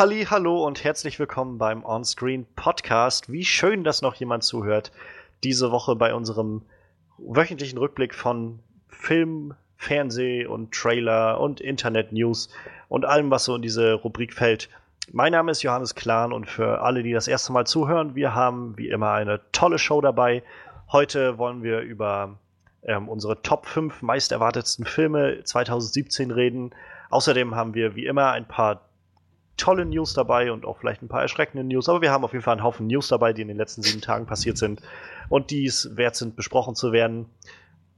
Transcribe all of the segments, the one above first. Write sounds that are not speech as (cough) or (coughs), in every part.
Halli, hallo und herzlich willkommen beim Onscreen Podcast. Wie schön, dass noch jemand zuhört. Diese Woche bei unserem wöchentlichen Rückblick von Film, Fernseh und Trailer und Internet News und allem, was so in diese Rubrik fällt. Mein Name ist Johannes Klahn und für alle, die das erste Mal zuhören, wir haben wie immer eine tolle Show dabei. Heute wollen wir über ähm, unsere Top 5 meist erwartetsten Filme 2017 reden. Außerdem haben wir wie immer ein paar tolle News dabei und auch vielleicht ein paar erschreckende News. Aber wir haben auf jeden Fall einen Haufen News dabei, die in den letzten sieben Tagen passiert sind und die es wert sind, besprochen zu werden.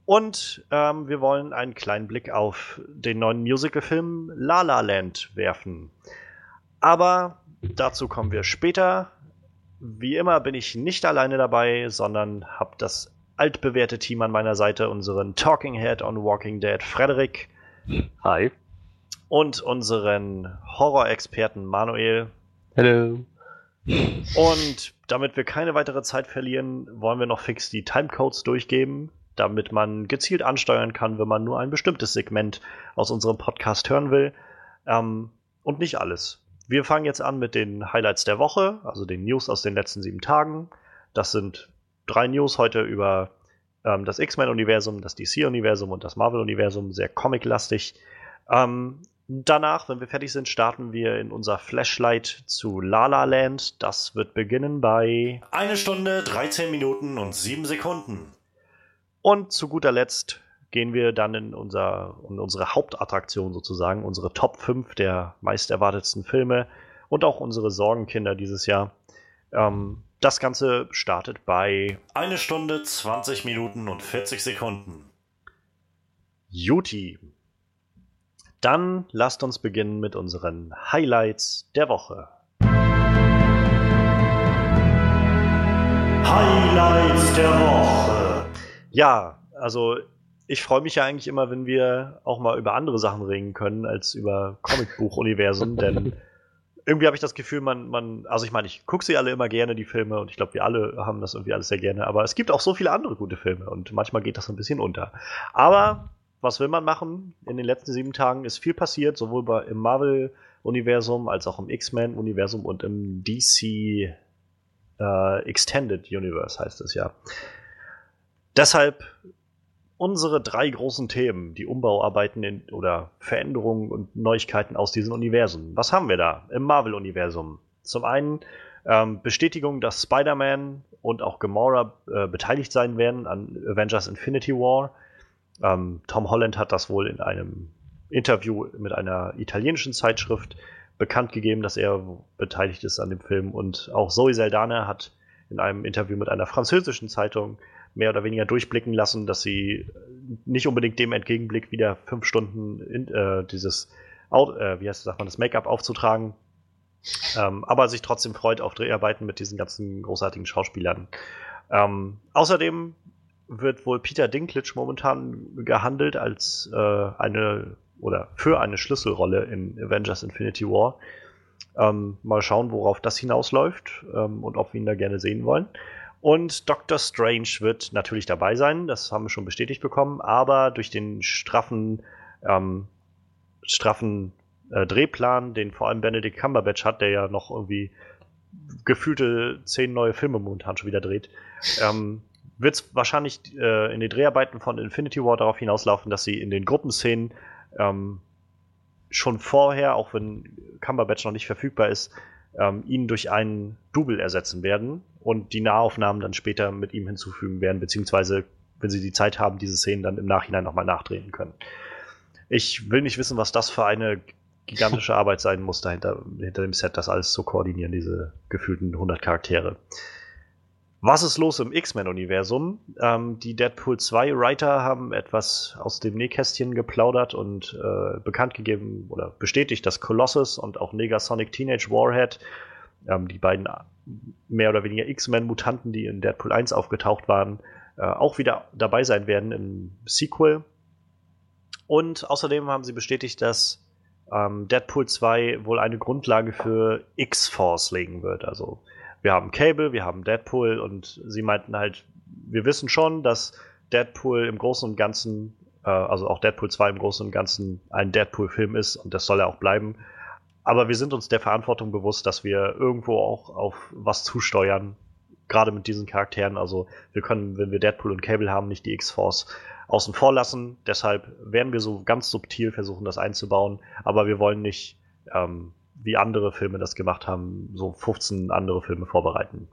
Und ähm, wir wollen einen kleinen Blick auf den neuen Musicalfilm La La Land werfen. Aber dazu kommen wir später. Wie immer bin ich nicht alleine dabei, sondern habe das altbewährte Team an meiner Seite, unseren Talking Head on Walking Dead, Frederik. Hi und unseren Horrorexperten Manuel. Hallo. Und damit wir keine weitere Zeit verlieren, wollen wir noch fix die Timecodes durchgeben, damit man gezielt ansteuern kann, wenn man nur ein bestimmtes Segment aus unserem Podcast hören will. Ähm, und nicht alles. Wir fangen jetzt an mit den Highlights der Woche, also den News aus den letzten sieben Tagen. Das sind drei News heute über ähm, das X-Men-Universum, das DC-Universum und das Marvel-Universum, sehr comic-lastig. Ähm, Danach, wenn wir fertig sind, starten wir in unser Flashlight zu La La Land. Das wird beginnen bei eine Stunde, 13 Minuten und 7 Sekunden. Und zu guter Letzt gehen wir dann in, unser, in unsere Hauptattraktion sozusagen, unsere Top 5 der meist erwartetsten Filme und auch unsere Sorgenkinder dieses Jahr. Ähm, das Ganze startet bei eine Stunde, 20 Minuten und 40 Sekunden. Juti, dann lasst uns beginnen mit unseren Highlights der Woche. Highlights der Woche. Ja, also ich freue mich ja eigentlich immer, wenn wir auch mal über andere Sachen reden können als über Comicbuch-Universum, (laughs) denn irgendwie habe ich das Gefühl, man, man, also ich meine, ich gucke sie alle immer gerne, die Filme, und ich glaube, wir alle haben das irgendwie alles sehr gerne, aber es gibt auch so viele andere gute Filme und manchmal geht das ein bisschen unter. Aber was will man machen? In den letzten sieben Tagen ist viel passiert, sowohl bei, im Marvel-Universum als auch im X-Men-Universum und im DC äh, Extended Universe heißt es ja. Deshalb unsere drei großen Themen, die Umbauarbeiten in, oder Veränderungen und Neuigkeiten aus diesen Universen. Was haben wir da im Marvel-Universum? Zum einen ähm, Bestätigung, dass Spider-Man und auch Gamora äh, beteiligt sein werden an Avengers Infinity War. Ähm, Tom Holland hat das wohl in einem Interview mit einer italienischen Zeitschrift bekannt gegeben, dass er beteiligt ist an dem Film. Und auch Zoe Saldana hat in einem Interview mit einer französischen Zeitung mehr oder weniger durchblicken lassen, dass sie nicht unbedingt dem entgegenblickt, wieder fünf Stunden in, äh, dieses, äh, wie heißt sagt man, das Make-up aufzutragen, ähm, aber sich trotzdem freut auf Dreharbeiten mit diesen ganzen großartigen Schauspielern. Ähm, außerdem wird wohl Peter Dinklage momentan gehandelt als äh, eine oder für eine Schlüsselrolle in Avengers Infinity War. Ähm, mal schauen, worauf das hinausläuft ähm, und ob wir ihn da gerne sehen wollen. Und Doctor Strange wird natürlich dabei sein, das haben wir schon bestätigt bekommen, aber durch den straffen, ähm, straffen äh, Drehplan, den vor allem Benedict Cumberbatch hat, der ja noch irgendwie gefühlte zehn neue Filme momentan schon wieder dreht, ähm, wird es wahrscheinlich äh, in den Dreharbeiten von Infinity War darauf hinauslaufen, dass sie in den Gruppenszenen ähm, schon vorher, auch wenn Cumberbatch noch nicht verfügbar ist, ähm, ihn durch einen Double ersetzen werden und die Nahaufnahmen dann später mit ihm hinzufügen werden, beziehungsweise, wenn sie die Zeit haben, diese Szenen dann im Nachhinein nochmal nachdrehen können. Ich will nicht wissen, was das für eine gigantische (laughs) Arbeit sein muss, dahinter hinter dem Set, das alles zu koordinieren, diese gefühlten 100 Charaktere. Was ist los im X-Men-Universum? Ähm, die Deadpool 2 Writer haben etwas aus dem Nähkästchen geplaudert und äh, bekannt gegeben oder bestätigt, dass Colossus und auch Negasonic Teenage Warhead, ähm, die beiden mehr oder weniger X-Men-Mutanten, die in Deadpool 1 aufgetaucht waren, äh, auch wieder dabei sein werden im Sequel. Und außerdem haben sie bestätigt, dass ähm, Deadpool 2 wohl eine Grundlage für X-Force legen wird. Also wir haben Cable, wir haben Deadpool und sie meinten halt, wir wissen schon, dass Deadpool im Großen und Ganzen, äh, also auch Deadpool 2 im Großen und Ganzen ein Deadpool-Film ist und das soll er auch bleiben. aber wir sind uns der Verantwortung bewusst, dass wir irgendwo auch auf was zusteuern, gerade mit diesen Charakteren. Also wir können, wenn wir Deadpool und Cable haben, nicht die X-Force außen vor lassen. Deshalb werden wir so ganz subtil versuchen, das einzubauen. Aber wir wollen nicht, ähm, wie andere Filme das gemacht haben, so 15 andere Filme vorbereiten.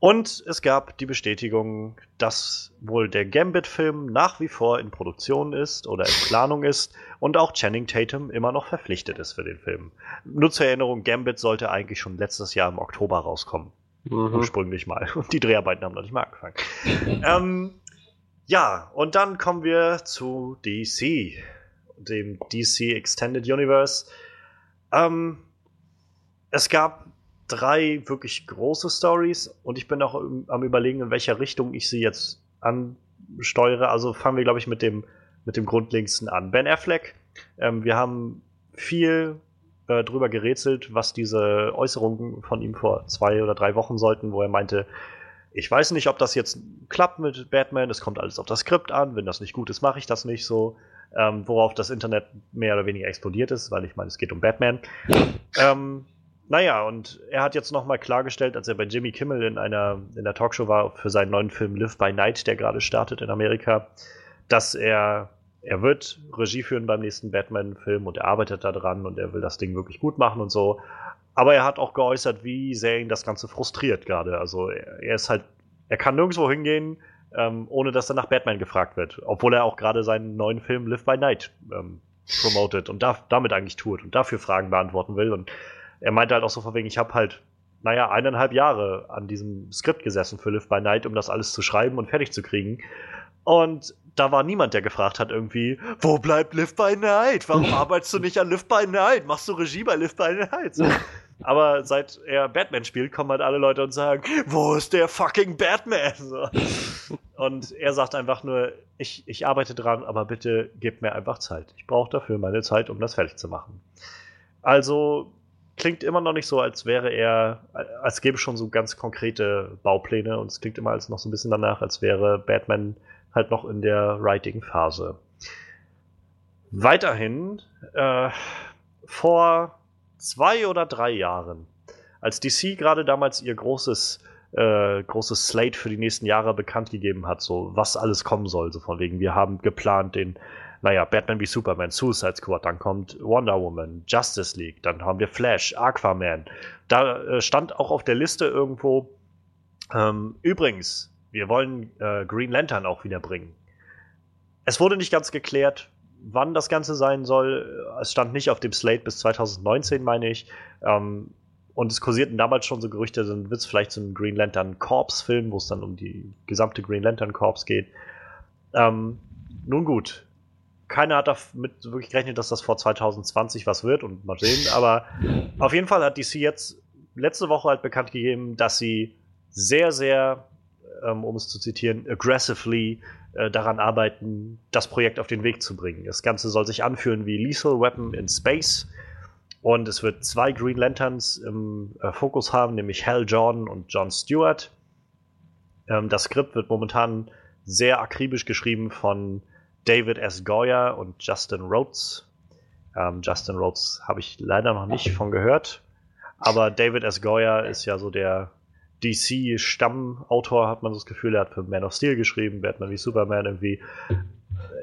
Und es gab die Bestätigung, dass wohl der Gambit-Film nach wie vor in Produktion ist oder in Planung ist und auch Channing Tatum immer noch verpflichtet ist für den Film. Nur zur Erinnerung, Gambit sollte eigentlich schon letztes Jahr im Oktober rauskommen. Mhm. Ursprünglich mal. Und die Dreharbeiten haben noch nicht mal angefangen. (laughs) ähm, ja, und dann kommen wir zu DC, dem DC Extended Universe. Ähm, es gab drei wirklich große Stories und ich bin auch am überlegen, in welcher Richtung ich sie jetzt ansteuere. Also fangen wir, glaube ich, mit dem, mit dem Grundlinksten an. Ben Affleck, ähm, wir haben viel äh, drüber gerätselt, was diese Äußerungen von ihm vor zwei oder drei Wochen sollten, wo er meinte, ich weiß nicht, ob das jetzt klappt mit Batman, es kommt alles auf das Skript an, wenn das nicht gut ist, mache ich das nicht so. Ähm, worauf das Internet mehr oder weniger explodiert ist, weil ich meine, es geht um Batman. (laughs) ähm, naja, und er hat jetzt nochmal klargestellt, als er bei Jimmy Kimmel in einer in der Talkshow war für seinen neuen Film Live by Night, der gerade startet in Amerika, dass er er wird Regie führen beim nächsten Batman-Film und er arbeitet daran und er will das Ding wirklich gut machen und so. Aber er hat auch geäußert, wie sehr ihn das Ganze frustriert gerade. Also er, er, ist halt, er kann nirgendwo hingehen, ähm, ohne dass er nach Batman gefragt wird. Obwohl er auch gerade seinen neuen Film Live by Night ähm, promotet und da, damit eigentlich tut und dafür Fragen beantworten will. Und er meinte halt auch so von wegen, ich habe halt, naja, eineinhalb Jahre an diesem Skript gesessen für Live by Night, um das alles zu schreiben und fertig zu kriegen. Und da war niemand, der gefragt hat irgendwie, wo bleibt Live by Night? Warum (laughs) arbeitest du nicht an Live by Night? Machst du Regie bei Live by Night? So. Aber seit er Batman spielt, kommen halt alle Leute und sagen, wo ist der fucking Batman? So. Und er sagt einfach nur, ich, ich arbeite dran, aber bitte gib mir einfach Zeit. Ich brauche dafür meine Zeit, um das fertig zu machen. Also klingt immer noch nicht so, als wäre er, als gäbe es schon so ganz konkrete Baupläne und es klingt immer als noch so ein bisschen danach, als wäre Batman halt noch in der Writing-Phase. Weiterhin, äh, vor zwei oder drei Jahren, als DC gerade damals ihr großes, äh, großes Slate für die nächsten Jahre bekannt gegeben hat, so was alles kommen soll, so von wegen, wir haben geplant den naja, Batman wie Superman, Suicide Squad, dann kommt Wonder Woman, Justice League, dann haben wir Flash, Aquaman. Da äh, stand auch auf der Liste irgendwo, ähm, übrigens, wir wollen äh, Green Lantern auch wieder bringen. Es wurde nicht ganz geklärt, wann das Ganze sein soll. Es stand nicht auf dem Slate bis 2019, meine ich. Ähm, und es kursierten damals schon so Gerüchte, dann wird es vielleicht so ein Green Lantern Corps-Film, wo es dann um die gesamte Green Lantern Corps geht. Ähm, nun gut, keiner hat damit wirklich gerechnet, dass das vor 2020 was wird und mal sehen. Aber auf jeden Fall hat DC jetzt letzte Woche halt bekannt gegeben, dass sie sehr, sehr, ähm, um es zu zitieren, aggressively äh, daran arbeiten, das Projekt auf den Weg zu bringen. Das Ganze soll sich anfühlen wie Lethal Weapon in Space. Und es wird zwei Green Lanterns im äh, Fokus haben, nämlich Hal Jordan und John Stewart. Ähm, das Skript wird momentan sehr akribisch geschrieben von David S. Goyer und Justin Rhodes. Ähm, Justin Rhodes habe ich leider noch nicht von gehört. Aber David S. Goyer ist ja so der DC-Stammautor, hat man so das Gefühl. Er hat für Man of Steel geschrieben, Batman wie Superman irgendwie.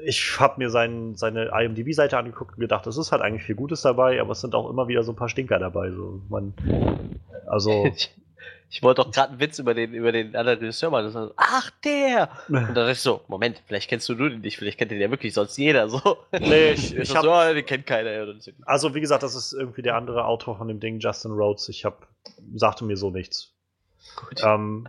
Ich habe mir sein, seine IMDb-Seite angeguckt und gedacht, es ist halt eigentlich viel Gutes dabei, aber es sind auch immer wieder so ein paar Stinker dabei. So, man, also (laughs) Ich wollte doch gerade einen Witz über den, über den anderen Regisseur machen. So, Ach, der! Und dann dachte ich so, Moment, vielleicht kennst du nur den nicht, vielleicht kennt den ja wirklich sonst jeder. So. Nee, ich, (laughs) ich hab, so, oh, den kennt keiner. Also, wie gesagt, das ist irgendwie der andere Autor von dem Ding, Justin Rhodes. Ich hab, sagte mir so nichts. Ähm,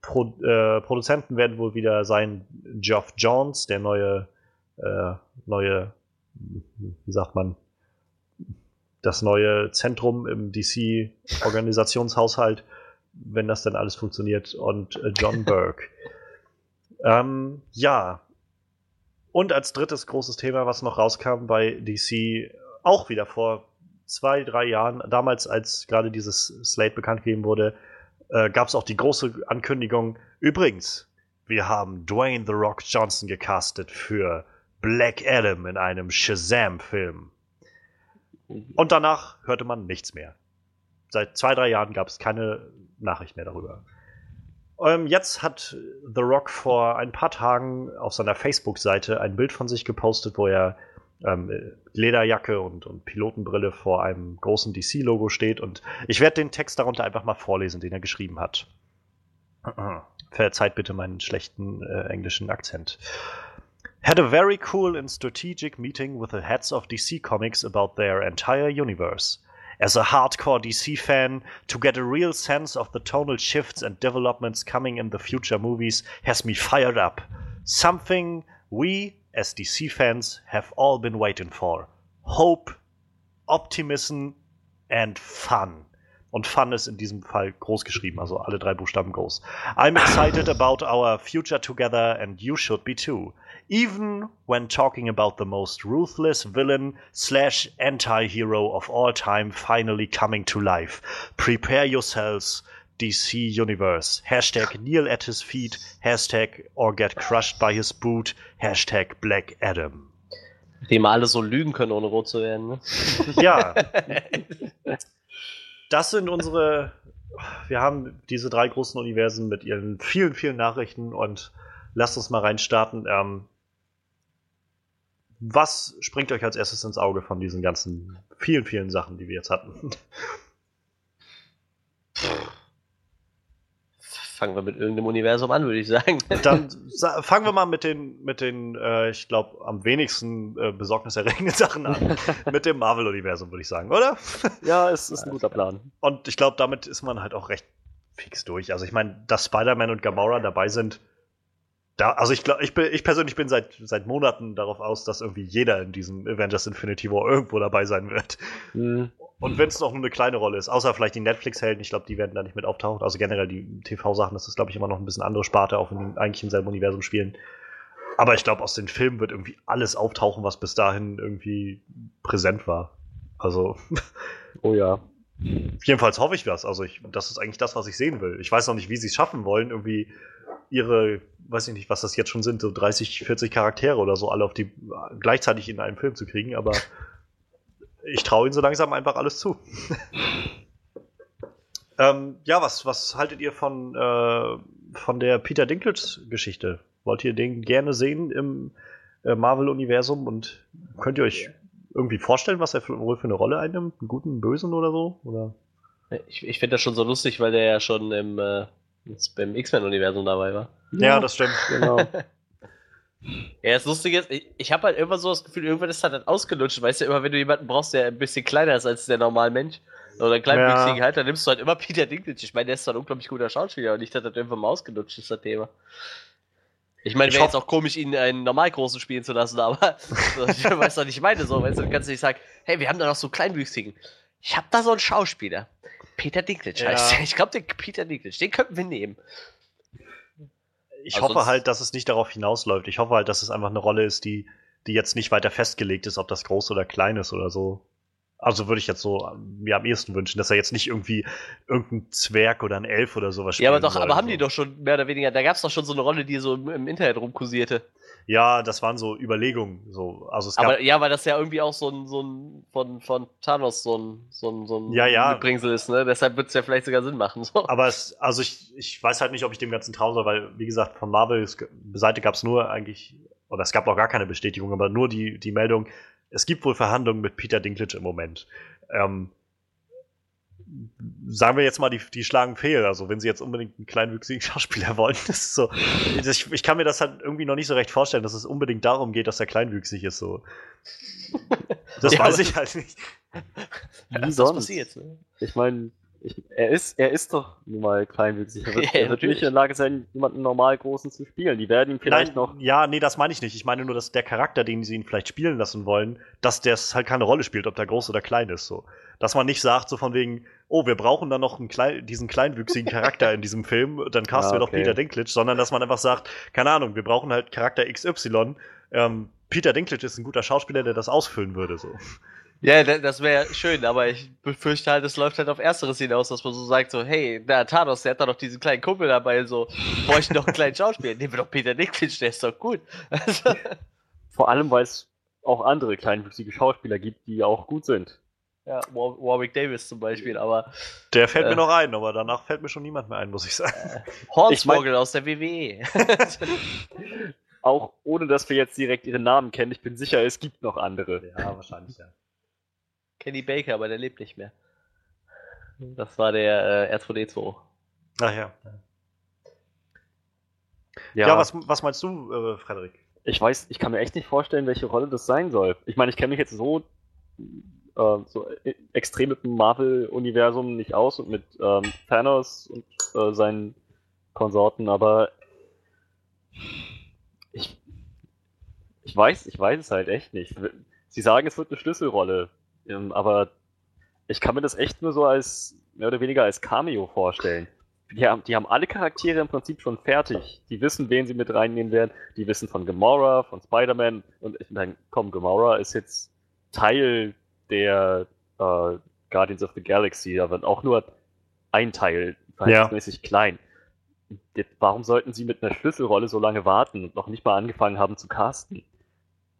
Pro, äh, Produzenten werden wohl wieder sein Geoff Jones, der neue, äh, neue, wie sagt man, das neue Zentrum im DC-Organisationshaushalt, wenn das dann alles funktioniert, und äh, John Burke. (laughs) ähm, ja. Und als drittes großes Thema, was noch rauskam bei DC, auch wieder vor zwei, drei Jahren, damals als gerade dieses Slate bekannt gegeben wurde, äh, gab es auch die große Ankündigung, übrigens, wir haben Dwayne The Rock Johnson gecastet für Black Adam in einem Shazam-Film. Und danach hörte man nichts mehr. Seit zwei, drei Jahren gab es keine Nachricht mehr darüber. Ähm, jetzt hat The Rock vor ein paar Tagen auf seiner Facebook-Seite ein Bild von sich gepostet, wo er ähm, Lederjacke und, und Pilotenbrille vor einem großen DC-Logo steht. Und ich werde den Text darunter einfach mal vorlesen, den er geschrieben hat. Verzeiht bitte meinen schlechten äh, englischen Akzent. Had a very cool and strategic meeting with the heads of DC Comics about their entire universe. As a hardcore DC fan, to get a real sense of the tonal shifts and developments coming in the future movies has me fired up. Something we, as DC fans, have all been waiting for. Hope, Optimism and Fun. Und Fun ist in diesem Fall groß geschrieben, also alle drei Buchstaben groß. I'm excited about our future together and you should be too. Even when talking about the most ruthless villain slash anti-hero of all time finally coming to life. Prepare yourselves, DC Universe. Hashtag kneel at his feet. Hashtag or get crushed by his boot. Hashtag Black Adam. Die mal alle so lügen können, ohne rot zu werden. Ne? (laughs) Ja, das sind unsere. Wir haben diese drei großen Universen mit ihren vielen, vielen Nachrichten und lasst uns mal reinstarten. Ähm, was springt euch als erstes ins Auge von diesen ganzen vielen, vielen Sachen, die wir jetzt hatten? Fangen wir mit irgendeinem Universum an, würde ich sagen. (laughs) Dann sa- fangen wir mal mit den, mit den äh, ich glaube, am wenigsten äh, besorgniserregenden (laughs) Sachen an. mit dem Marvel-Universum, würde ich sagen, oder? (laughs) Ja, es ist ein guter Plan. Und ich glaube, damit ist man halt auch recht fix durch. Also ich meine, dass Spider-Man und Gamora dabei sind, da, also ich glaube, ich, bin, ich persönlich bin seit, seit Monaten darauf aus, dass irgendwie jeder in diesem Avengers Infinity War irgendwo dabei sein wird. Hm. Und wenn es noch nur eine kleine Rolle ist, außer vielleicht die Netflix-Helden, ich glaube, die werden da nicht mit auftauchen. Also generell die TV-Sachen, das ist, glaube ich, immer noch ein bisschen andere Sparte, auch wenn die eigentlich im selben Universum spielen. Aber ich glaube, aus den Filmen wird irgendwie alles auftauchen, was bis dahin irgendwie präsent war. Also, (laughs) Oh ja. jedenfalls hoffe ich das. Also, ich, das ist eigentlich das, was ich sehen will. Ich weiß noch nicht, wie sie es schaffen wollen, irgendwie ihre, weiß ich nicht, was das jetzt schon sind, so 30, 40 Charaktere oder so, alle auf die gleichzeitig in einen Film zu kriegen, aber (laughs) ich traue ihnen so langsam einfach alles zu. (laughs) ähm, ja, was, was haltet ihr von, äh, von der Peter Dinklage-Geschichte? Wollt ihr den gerne sehen im äh, Marvel-Universum und könnt ihr euch irgendwie vorstellen, was er für, wohl für eine Rolle einnimmt? Einen guten, einen bösen oder so? Oder? Ich, ich finde das schon so lustig, weil der ja schon im, äh, jetzt beim X-Men-Universum dabei war. Ja, das stimmt. Genau. (laughs) Ja, das Lustige ist, ich, ich habe halt immer so das Gefühl, irgendwann ist das dann ausgelutscht. Weißt du, immer wenn du jemanden brauchst, der ein bisschen kleiner ist als der normale Mensch, oder einen kleinen Ja. Halt, dann nimmst du halt immer Peter Dinklage. Ich meine, der ist zwar ein unglaublich guter Schauspieler, aber nicht, dass das irgendwann mal ausgelutscht ist, das Thema. Ich meine, Ich wäre jetzt auch komisch, ihn einen Normalgroßen spielen zu lassen, aber (laughs) ich weiß doch nicht, ich meine so, weißt du, du kannst nicht sagen, hey, wir haben da noch so einen Kleinwüchsigen. Ich habe da so einen Schauspieler. Peter Dinklage Ja. heißt der. Ich glaube, den Peter Dinklage, den könnten wir nehmen. Ich Also hoffe halt, dass es nicht darauf hinausläuft. Ich hoffe halt, dass es einfach eine Rolle ist, die, die jetzt nicht weiter festgelegt ist, ob das groß oder klein ist oder so. Also würde ich jetzt so mir am ehesten wünschen, dass er jetzt nicht irgendwie irgendein Zwerg oder ein Elf oder sowas Ja, aber doch, soll, aber haben so. die doch schon mehr oder weniger, da gab es doch schon so eine Rolle, die so im, im Internet rumkursierte. Ja, das waren so Überlegungen. So. Also es gab, Aber ja, weil das ja irgendwie auch so ein, so ein von, von Thanos so ein, so ein, so ein Ja, ja. Gebringsel ist, ne? Deshalb wird es ja vielleicht sogar Sinn machen. So. aber es, also ich, ich weiß halt nicht, ob ich dem Ganzen trauen soll, weil, wie gesagt, von Marvels Seite gab es nur eigentlich, oder es gab auch gar keine Bestätigung, aber nur die, die Meldung, es gibt wohl Verhandlungen mit Peter Dinklage im Moment. Ähm, sagen wir jetzt mal, die, die schlagen fehl. Also, wenn sie jetzt unbedingt einen kleinwüchsigen (laughs) Schauspieler wollen, das ist so. Ich, ich kann mir das halt irgendwie noch nicht so recht vorstellen, dass es unbedingt darum geht, dass er kleinwüchsig ist. So. (laughs) Das Ja, weiß ich halt nicht. Wie Was sonst? passiert, ne? Ich meine, ich, er, ist, er ist doch nun mal kleinwüchsig. Er (laughs) wird, Ja, natürlich. in der Lage sein, jemanden normal Großen zu spielen. Die werden ihm vielleicht Nein, noch. Ja, nee, das meine ich nicht. Ich meine nur, dass der Charakter, den sie ihn vielleicht spielen lassen wollen, dass der halt keine Rolle spielt, ob der groß oder klein ist. So. Dass man nicht sagt, so von wegen, oh, wir brauchen dann noch einen klein, diesen kleinwüchsigen Charakter in diesem Film, dann casten Ah, wir doch okay. Peter Dinklage, sondern dass man einfach sagt, keine Ahnung, wir brauchen halt Charakter XY. Ähm, Peter Dinklage ist ein guter Schauspieler, der das ausfüllen würde. So. Ja, da- das wäre schön, aber ich befürchte halt, es läuft halt auf Ersteres hinaus, dass man so sagt, so, hey, der Thanos, der hat da doch diesen kleinen Kumpel dabei, so, bräuchte noch einen kleinen Schauspieler, nehmen wir doch Peter Dinklage, der ist doch gut. Also, Vor allem, weil es auch andere kleinwüchsige Schauspieler gibt, die auch gut sind. Ja, War Warwick Davis zum Beispiel, aber Der fällt Äh. mir noch ein, aber danach fällt mir schon niemand mehr ein, muss ich sagen. Hornswoggle aus der. WWE. (laughs) Auch ohne, dass wir jetzt direkt ihre Namen kennen, ich bin sicher, es gibt noch andere. Ja, wahrscheinlich, ja. Kenny Baker, aber der lebt nicht mehr. Das war der äh, R2D2. Ach ja. Ja, was, was meinst du, äh, Frederik? Ich weiß, ich kann mir echt nicht vorstellen, welche Rolle das sein soll. Ich meine, ich kenne mich jetzt so, äh, so e- extrem mit dem Marvel-Universum nicht aus und mit ähm, Thanos und äh, seinen Konsorten, aber ich, ich weiß, ich weiß es halt echt nicht. Sie sagen, es wird eine Schlüsselrolle, ähm, aber ich kann mir das echt nur so als mehr oder weniger als Cameo vorstellen. Die haben, die haben alle Charaktere im Prinzip schon fertig. Die wissen, wen sie mit reinnehmen werden. Die wissen von Gamora, von Spider-Man. Und ich meine, komm, Gamora ist jetzt Teil der äh, Guardians of the Galaxy. Wird auch nur ein Teil verhältnismäßig klein. Jetzt, warum sollten sie mit einer Schlüsselrolle so lange warten und noch nicht mal angefangen haben zu casten?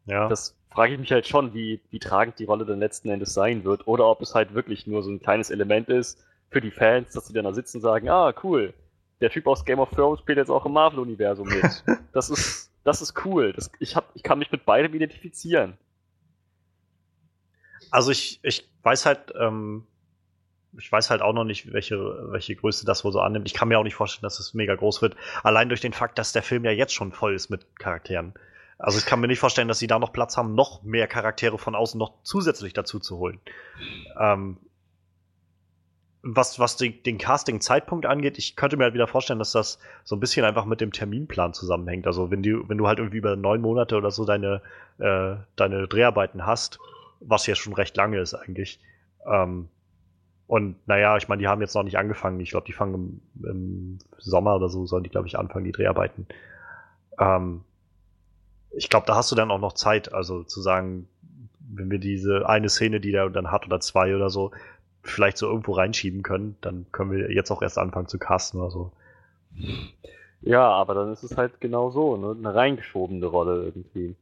Ja. Das frage ich mich halt schon, wie, wie tragend die Rolle dann letzten Endes sein wird. Oder ob es halt wirklich nur so ein kleines Element ist für die Fans, dass sie dann da sitzen und sagen, ah, cool, der Typ aus Game of Thrones spielt jetzt auch im Marvel-Universum mit. (laughs) Das ist, das ist cool. Das, ich, hab, ich kann mich mit beidem identifizieren. Also ich, ich weiß halt, ähm, ich weiß halt auch noch nicht, welche, welche Größe das wohl so annimmt. Ich kann mir auch nicht vorstellen, dass es mega groß wird. Allein durch den Fakt, dass der Film ja jetzt schon voll ist mit Charakteren. Also ich kann mir nicht vorstellen, dass sie da noch Platz haben, noch mehr Charaktere von außen noch zusätzlich dazu zu holen. Ähm, was, was die, den Casting-Zeitpunkt angeht, ich könnte mir halt wieder vorstellen, dass das so ein bisschen einfach mit dem Terminplan zusammenhängt. Also wenn du, wenn du halt irgendwie über neun Monate oder so deine, äh, deine Dreharbeiten hast, was ja schon recht lange ist eigentlich. Ähm, und naja, ich meine, die haben jetzt noch nicht angefangen. Ich glaube, die fangen im, im Sommer oder so, sollen die, glaube ich, anfangen, die Dreharbeiten. Ähm, ich glaube, da hast du dann auch noch Zeit, also zu sagen, wenn wir diese eine Szene, die der dann hat oder zwei oder so, vielleicht so irgendwo reinschieben können, dann können wir jetzt auch erst anfangen zu casten oder so. Ja, aber dann ist es halt genau so, ne? eine reingeschobene Rolle irgendwie.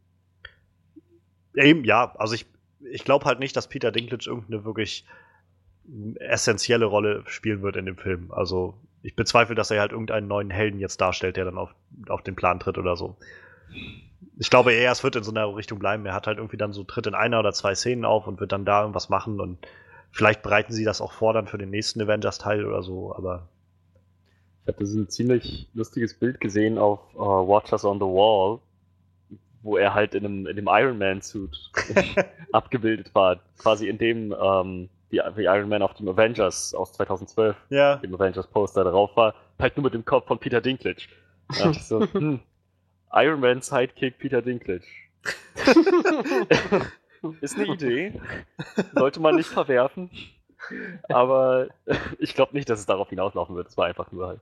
Eben, ja, also ich, ich glaube halt nicht, dass Peter Dinklage irgendeine wirklich essentielle Rolle spielen wird in dem Film. Also ich bezweifle, dass er halt irgendeinen neuen Helden jetzt darstellt, der dann auf, auf den Plan tritt oder so. Ich glaube eher, es wird in so einer Richtung bleiben. Er hat halt irgendwie dann so, tritt in einer oder zwei Szenen auf und wird dann da irgendwas machen und vielleicht bereiten sie das auch vor dann für den nächsten Avengers-Teil oder so, aber Ich habe so ein ziemlich lustiges Bild gesehen auf äh, Watchers on the Wall, wo er halt in einem, in dem Iron Man-Suit (laughs) abgebildet war. Quasi in dem ähm, die, wie Iron Man auf dem Avengers aus 2012, ja, dem Avengers-Poster drauf war, halt nur mit dem Kopf von Peter Dinklage. Ich so, (laughs) hm, Iron Man Sidekick Peter Dinklage. (laughs) Ist eine Idee. Sollte man nicht verwerfen. Aber ich glaube nicht, dass es darauf hinauslaufen wird. Es war einfach nur halt.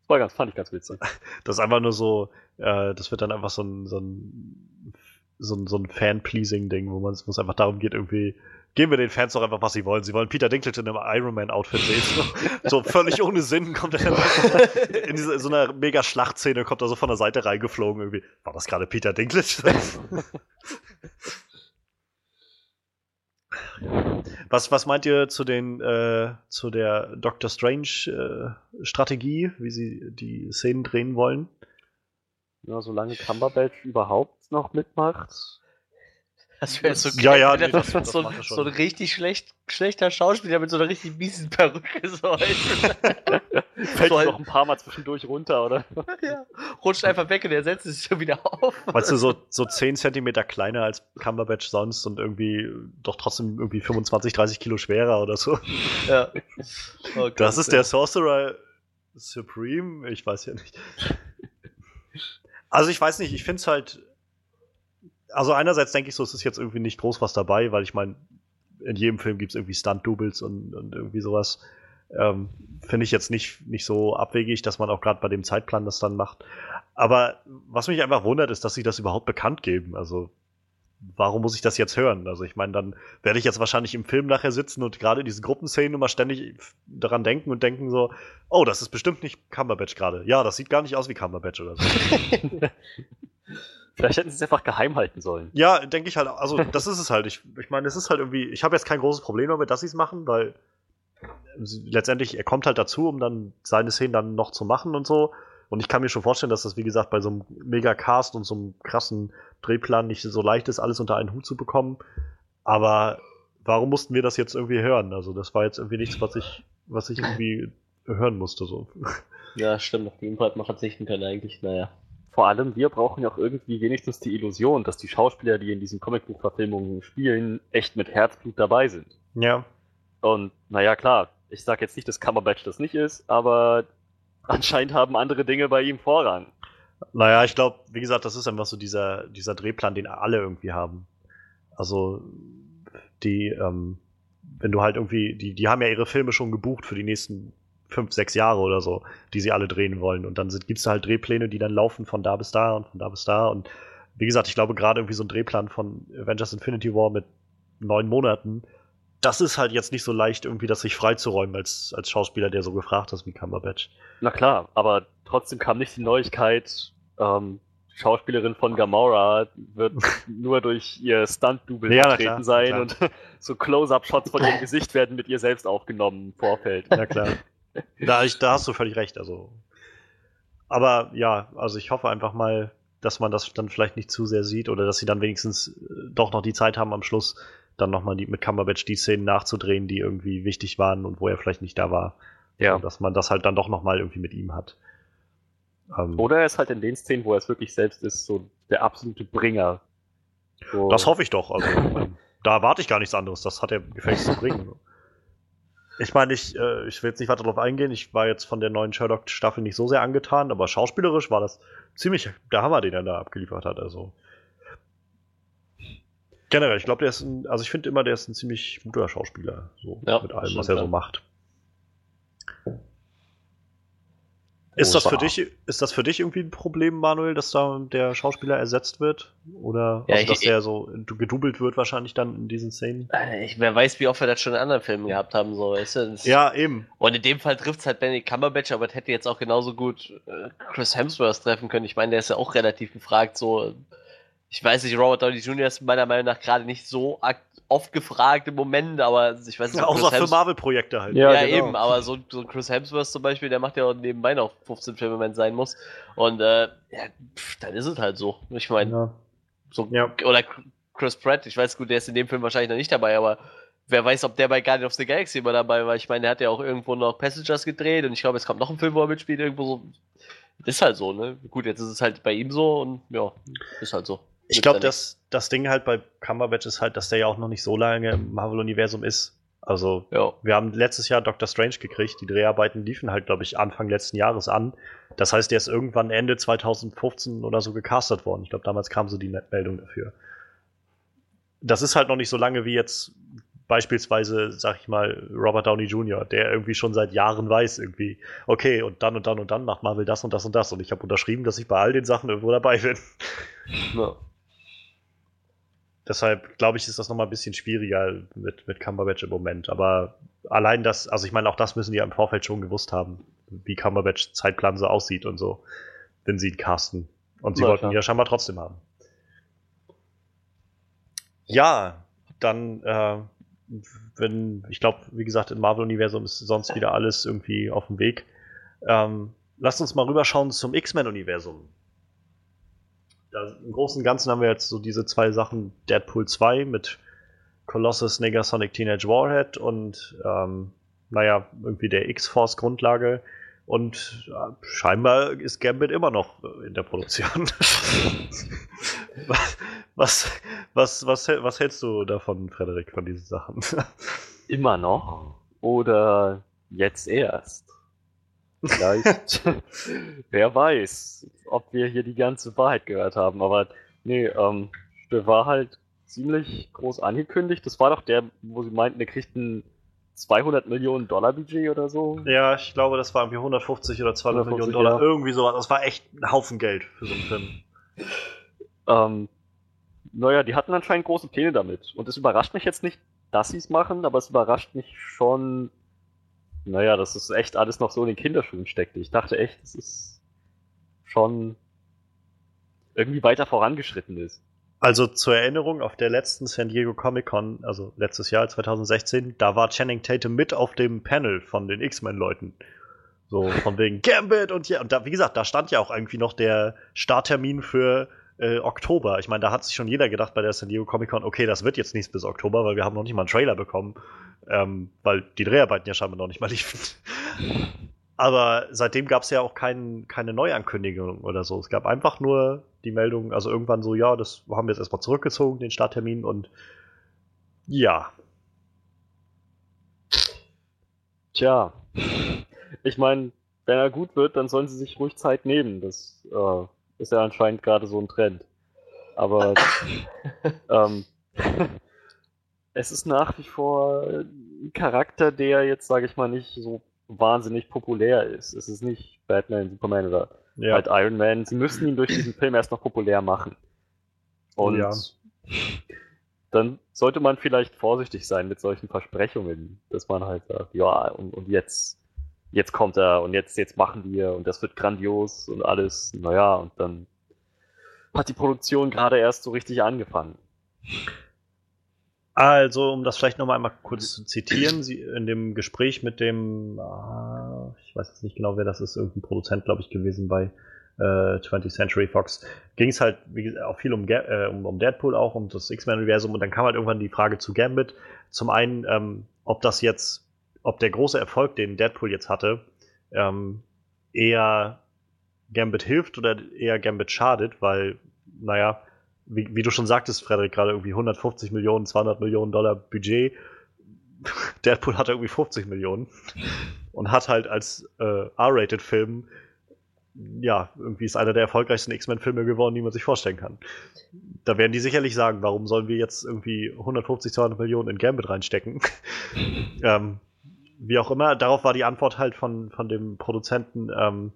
Das war ganz, fand ich ganz witzig. das ist einfach nur so, äh, das wird dann einfach so ein, so ein, so ein, so ein Fan-Pleasing-Ding, wo man wo es einfach darum geht, irgendwie, geben wir den Fans doch einfach, was sie wollen. Sie wollen Peter Dinklage in einem Iron Man-Outfit sehen. So, so völlig ohne Sinn kommt er (laughs) in diese, so einer mega Schlachtszene, kommt er so von der Seite reingeflogen irgendwie. War das gerade Peter Dinklage? (laughs) Was, was meint ihr zu den äh, zu der Doctor Strange äh, Strategie, wie sie die Szenen drehen wollen? Ja, solange Cumberbatch überhaupt noch mitmacht. Das wäre so Ja, ja, nee, das- so, das so, schon. so ein richtig schlecht, schlechter Schauspieler mit so einer richtig miesen Perücke so (laughs) Fällt So halt- noch ein paar Mal zwischendurch runter, oder? (laughs) ja. Rutscht einfach weg und er setzt sich schon wieder auf. Weißt du, so, so 10 Zentimeter kleiner als Cumberbatch sonst und irgendwie doch trotzdem irgendwie 25, 30 Kilo schwerer oder so. Ja. (laughs) Oh Das ist der Sorcerer Supreme? Ich weiß ja nicht. Also ich weiß nicht, ich finde es halt. Also einerseits denke ich so, es ist jetzt irgendwie nicht groß was dabei, weil ich meine, in jedem Film gibt es irgendwie Stunt-Doubles und, und irgendwie sowas. Ähm, finde ich jetzt nicht, nicht so abwegig, dass man auch gerade bei dem Zeitplan das dann macht. Aber was mich einfach wundert, ist, dass sie das überhaupt bekannt geben. Also warum muss ich das jetzt hören? Also ich meine, dann werde ich jetzt wahrscheinlich im Film nachher sitzen und gerade in diesen Gruppenszenen immer ständig daran denken und denken so, oh, das ist bestimmt nicht Cumberbatch gerade. Ja, das sieht gar nicht aus wie Cumberbatch oder so. (laughs) Vielleicht hätten sie es einfach geheim halten sollen. Ja, denke ich halt. Also, das ist es halt. Ich, ich meine, es ist halt irgendwie. Ich habe jetzt kein großes Problem damit, dass sie es machen, weil sie- letztendlich, er kommt halt dazu, um dann seine Szenen dann noch zu machen und so. Und ich kann mir schon vorstellen, dass das, wie gesagt, bei so einem Mega-Cast und so einem krassen Drehplan nicht so leicht ist, alles unter einen Hut zu bekommen. Aber warum mussten wir das jetzt irgendwie hören? Also, das war jetzt irgendwie nichts, was ich, was ich irgendwie hören musste. So. Ja, stimmt. Auf jeden Fall hat man verzichten können eigentlich. Naja. Vor allem, wir brauchen ja auch irgendwie wenigstens die Illusion, dass die Schauspieler, die in diesen Comicbuch-Verfilmungen spielen, echt mit Herzblut dabei sind. Ja. Und naja, klar, ich sag jetzt nicht, dass Cumberbatch das nicht ist, aber anscheinend haben andere Dinge bei ihm Vorrang. Naja, ich glaube, wie gesagt, das ist einfach so dieser, dieser Drehplan, den alle irgendwie haben. Also, die, ähm, wenn du halt irgendwie, die, die haben ja ihre Filme schon gebucht für die nächsten fünf, sechs Jahre oder so, die sie alle drehen wollen. Und dann gibt es halt Drehpläne, die dann laufen von da bis da und von da bis da. Und wie gesagt, ich glaube, gerade irgendwie so ein Drehplan von Avengers Infinity War mit neun Monaten, das ist halt jetzt nicht so leicht, irgendwie das sich freizuräumen als, als Schauspieler, der so gefragt ist wie Cumberbatch. Na klar, aber trotzdem kam nicht die Neuigkeit, ähm, Schauspielerin von Gamora wird (laughs) nur durch ihr Stunt-Double Ja, na vertreten klar, sein klar. und (laughs) so Close-Up-Shots von ihrem Gesicht werden mit ihr selbst aufgenommen im Vorfeld. Ja, klar. Da, ich, da hast du völlig recht. Also. Aber ja, also ich hoffe einfach mal, dass man das dann vielleicht nicht zu sehr sieht oder dass sie dann wenigstens äh, doch noch die Zeit haben am Schluss, dann nochmal die, mit Cumberbatch die Szenen nachzudrehen, die irgendwie wichtig waren und wo er vielleicht nicht da war. Ja. Und dass man das halt dann doch nochmal irgendwie mit ihm hat. Ähm, Oder er ist halt in den Szenen, wo er es wirklich selbst ist, so der absolute Bringer. So, Das hoffe ich doch. Also, ähm, (laughs) da erwarte ich gar nichts anderes. Das hat er gefälligst zu bringen. Ich meine, ich, äh, ich will jetzt nicht weiter darauf eingehen. Ich war jetzt von der neuen Sherlock-Staffel nicht so sehr angetan, aber schauspielerisch war das ziemlich der Hammer, den er da abgeliefert hat. Also generell, ich glaube, der ist ein, also ich finde immer, der ist ein ziemlich guter Schauspieler, so Ja, mit allem, was er so macht. Ist das, für dich, ist das für dich irgendwie ein Problem, Manuel, dass da der Schauspieler ersetzt wird? Oder Ja, also, ich- dass der so gedoubelt wird wahrscheinlich dann in diesen Szenen? Äh, Ich, wer weiß, wie oft wir das schon in anderen Filmen gehabt haben, so, weißt du? Ja, eben. Und in dem Fall trifft es halt Benedict Cumberbatch, aber es hätte jetzt auch genauso gut äh, Chris Hemsworth treffen können. Ich meine, der ist ja auch relativ gefragt, so. Ich weiß nicht, Robert Downey Jr. ist meiner Meinung nach gerade nicht so ak- oft gefragt im Moment, aber ich weiß nicht, Ja, so außer Chris für Hems- Marvel-Projekte halt. Ja, Ja, genau. eben, aber so, so Chris Hemsworth zum Beispiel, der macht ja auch nebenbei noch 15 Filme, wenn es sein muss. Und äh, ja, pff, dann ist es halt so. Ich meine, Ja. so, Ja. oder Chris Pratt, ich weiß gut, der ist in dem Film wahrscheinlich noch nicht dabei, aber wer weiß, ob der bei Guardians of the Galaxy immer dabei war. Ich meine, der hat ja auch irgendwo noch Passengers gedreht und ich glaube, es kommt noch ein Film, wo er mitspielt, irgendwo so. Ist halt so, ne? Gut, jetzt ist es halt bei ihm so und ja, ist halt so. Ich glaube, da das, Ding halt bei Cumberbatch ist halt, dass der ja auch noch nicht so lange im Marvel-Universum ist. Also. Ja. wir haben letztes Jahr Doctor Strange gekriegt. Die Dreharbeiten liefen halt, glaube ich, Anfang letzten Jahres an. Das heißt, der ist irgendwann Ende 2015 oder so gecastet worden. Ich glaube, damals kam so die Meldung dafür. Das ist halt noch nicht so lange wie jetzt beispielsweise, sag ich mal, Robert Downey Jr., der irgendwie schon seit Jahren weiß, irgendwie, okay, und dann und dann und dann macht Marvel das und das und das. Und ich habe unterschrieben, dass ich bei all den Sachen irgendwo dabei bin. ja. Deshalb glaube ich, ist das nochmal ein bisschen schwieriger mit, mit Cumberbatch im Moment. Aber allein das, also ich meine, auch das müssen die ja im Vorfeld schon gewusst haben, wie Cumberbatch Zeitplan so aussieht und so, wenn sie ihn casten. Und sie Na, wollten ihn ja scheinbar trotzdem haben. Ja, dann, äh, wenn, ich glaube, wie gesagt, im Marvel-Universum ist sonst wieder alles irgendwie auf dem Weg. Ähm, lasst uns mal rüberschauen zum X-Men-Universum. Da, Im Großen und Ganzen haben wir jetzt so diese zwei Sachen: Deadpool 2 mit Colossus, Negasonic, Teenage Warhead und, ähm, naja, irgendwie der X-Force-Grundlage. Und äh, scheinbar ist Gambit immer noch äh, in der Produktion. was, (laughs) was, was, was, was hältst du davon, Frederik, von diesen Sachen? Immer noch? Oder jetzt erst? Vielleicht. (laughs) Wer weiß, ob wir hier die ganze Wahrheit gehört haben. Aber nee, ähm, der war halt ziemlich groß angekündigt. Das war doch der, wo sie meinten, der kriegt ein 200 Millionen Dollar Budget oder so. ja, ich glaube, das war irgendwie 150 oder 200 150, Millionen Dollar. ja. Irgendwie sowas. Das war echt ein Haufen Geld für so einen Film. Ähm, naja, die hatten anscheinend große Pläne damit. Und es überrascht mich jetzt nicht, dass sie es machen, aber es überrascht mich schon, naja, dass es echt alles noch so in den Kinderschuhen steckte. Ich dachte echt, es ist schon irgendwie weiter vorangeschritten ist. Also zur Erinnerung, auf der letzten San Diego Comic Con, also letztes Jahr, 2016, da war Channing Tatum mit auf dem Panel von den X-Men-Leuten. So von wegen (laughs) Gambit und ja, und da, wie gesagt, da stand ja auch irgendwie noch der Starttermin für äh, Oktober. Ich meine, da hat sich schon jeder gedacht bei der San Diego Comic Con, okay, das wird jetzt nichts bis Oktober, weil wir haben noch nicht mal einen Trailer bekommen, ähm, weil die Dreharbeiten ja scheinbar noch nicht mal liefen. (laughs) Aber seitdem gab es ja auch kein, keine Neuankündigung oder so. Es gab einfach nur die Meldung, also irgendwann so, ja, das haben wir jetzt erstmal zurückgezogen, den Starttermin und ja. Tja, ich meine, wenn er gut wird, dann sollen sie sich ruhig Zeit nehmen. Das äh, ist ja anscheinend gerade so ein Trend. Aber (laughs) ähm, (laughs) es ist nach wie vor ein Charakter, der jetzt, sage ich mal, nicht so wahnsinnig populär ist. Es ist nicht Batman, Superman oder Ja. halt Iron Man. Sie müssen ihn durch diesen Film erst noch populär machen. Und Ja. dann sollte man vielleicht vorsichtig sein mit solchen Versprechungen, dass man halt sagt, ja, und, und jetzt, jetzt kommt er und jetzt, jetzt machen wir und das wird grandios und alles. Naja, und dann hat die Produktion gerade erst so richtig angefangen. Also, um das vielleicht noch mal einmal kurz zu zitieren, sie in dem Gespräch mit dem, ah, ich weiß jetzt nicht genau, wer das ist, irgendein Produzent, glaube ich, gewesen bei äh, 20th Century Fox, ging es halt wie gesagt, auch viel um, äh, um, um Deadpool auch, um das X-Men-Universum und dann kam halt irgendwann die Frage zu Gambit. Zum einen, ähm, ob das jetzt, ob der große Erfolg, den Deadpool jetzt hatte, ähm, eher Gambit hilft oder eher Gambit schadet, weil, naja, wie, wie du schon sagtest, Frederik, gerade irgendwie 150 Millionen, 200 Millionen Dollar Budget. (laughs) Deadpool hat irgendwie 50 Millionen und hat halt als äh, R-Rated-Film, ja, irgendwie ist einer der erfolgreichsten X-Men-Filme geworden, die man sich vorstellen kann. Da werden die sicherlich sagen, warum sollen wir jetzt irgendwie 150, 200 Millionen in Gambit reinstecken? (laughs) ähm, wie auch immer, darauf war die Antwort halt von, von dem Produzenten, ähm,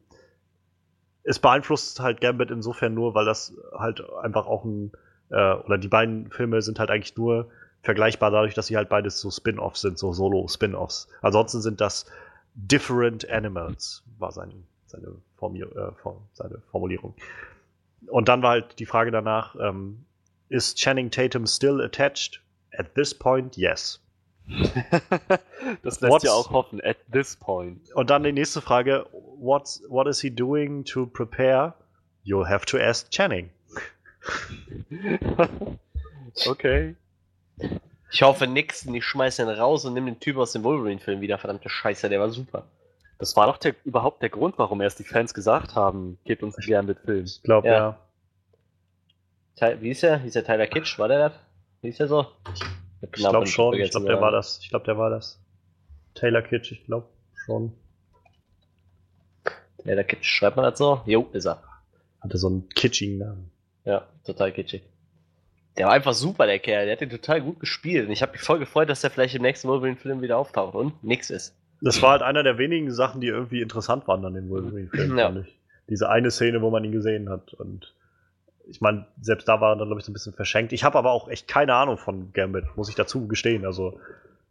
es beeinflusst halt Gambit insofern nur, weil das halt einfach auch ein, äh, oder die beiden Filme sind halt eigentlich nur vergleichbar dadurch, dass sie halt beides so Spin-offs sind, so Solo-Spin-offs. Ansonsten sind das Different Animals, war sein, seine, Formi äh, seine Formulierung. Und dann war halt die Frage danach, ähm, ist Channing Tatum still attached? At this point, yes. (laughs) das lässt What's- ja auch hoffen, at this point. Und dann die nächste Frage, what's, what is he doing to prepare? You'll have to ask Channing. (laughs) okay. Ich hoffe Nixon, ich schmeiß den raus und nimm den Typ aus dem Wolverine-Film wieder. Verdammte Scheiße, der war super. Das war doch der, überhaupt der Grund, warum erst die Fans gesagt haben, gebt uns einen Gambit-Film. Ich glaube, Ja. ja. Wie ist der? Hieß der Tyler Kitsch? War der das? Wie ist der so? Ich glaube schon. Ich glaube, der war das. Ich glaube, der war das. Taylor Kitsch, ich glaube schon. Tyler Kitsch, schreibt man das so? Jo, ist er. Hatte so einen kitschigen Namen. Ja, total kitschig. Der war einfach super, der Kerl. Der hat den total gut gespielt. Und ich habe mich voll gefreut, dass der vielleicht im nächsten Wolverine-Film wieder auftaucht. Und nix ist. Das war halt einer der wenigen Sachen, die irgendwie interessant waren an dem Wolverine-Film, Ja. Diese eine Szene, wo man ihn gesehen hat. Und ich meine, selbst da war er dann, glaube ich, so ein bisschen verschenkt. Ich habe aber auch echt keine Ahnung von Gambit, muss ich dazu gestehen. Also,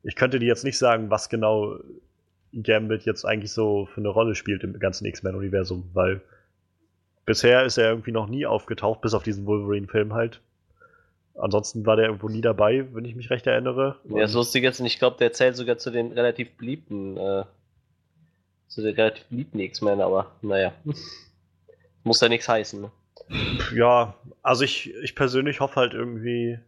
ich könnte dir jetzt nicht sagen, was genau Gambit jetzt eigentlich so für eine Rolle spielt im ganzen X-Men-Universum, weil bisher ist er irgendwie noch nie aufgetaucht, bis auf diesen Wolverine-Film halt. Ansonsten war der irgendwo nie dabei, wenn ich mich recht erinnere. Ja, das Lustige ist, und ich glaube, der zählt sogar zu den relativ beliebten, äh, zu den relativ beliebten X-Men, aber naja. (laughs) Muss ja nichts heißen, ne? Ja, also ich, ich persönlich hoffe halt irgendwie,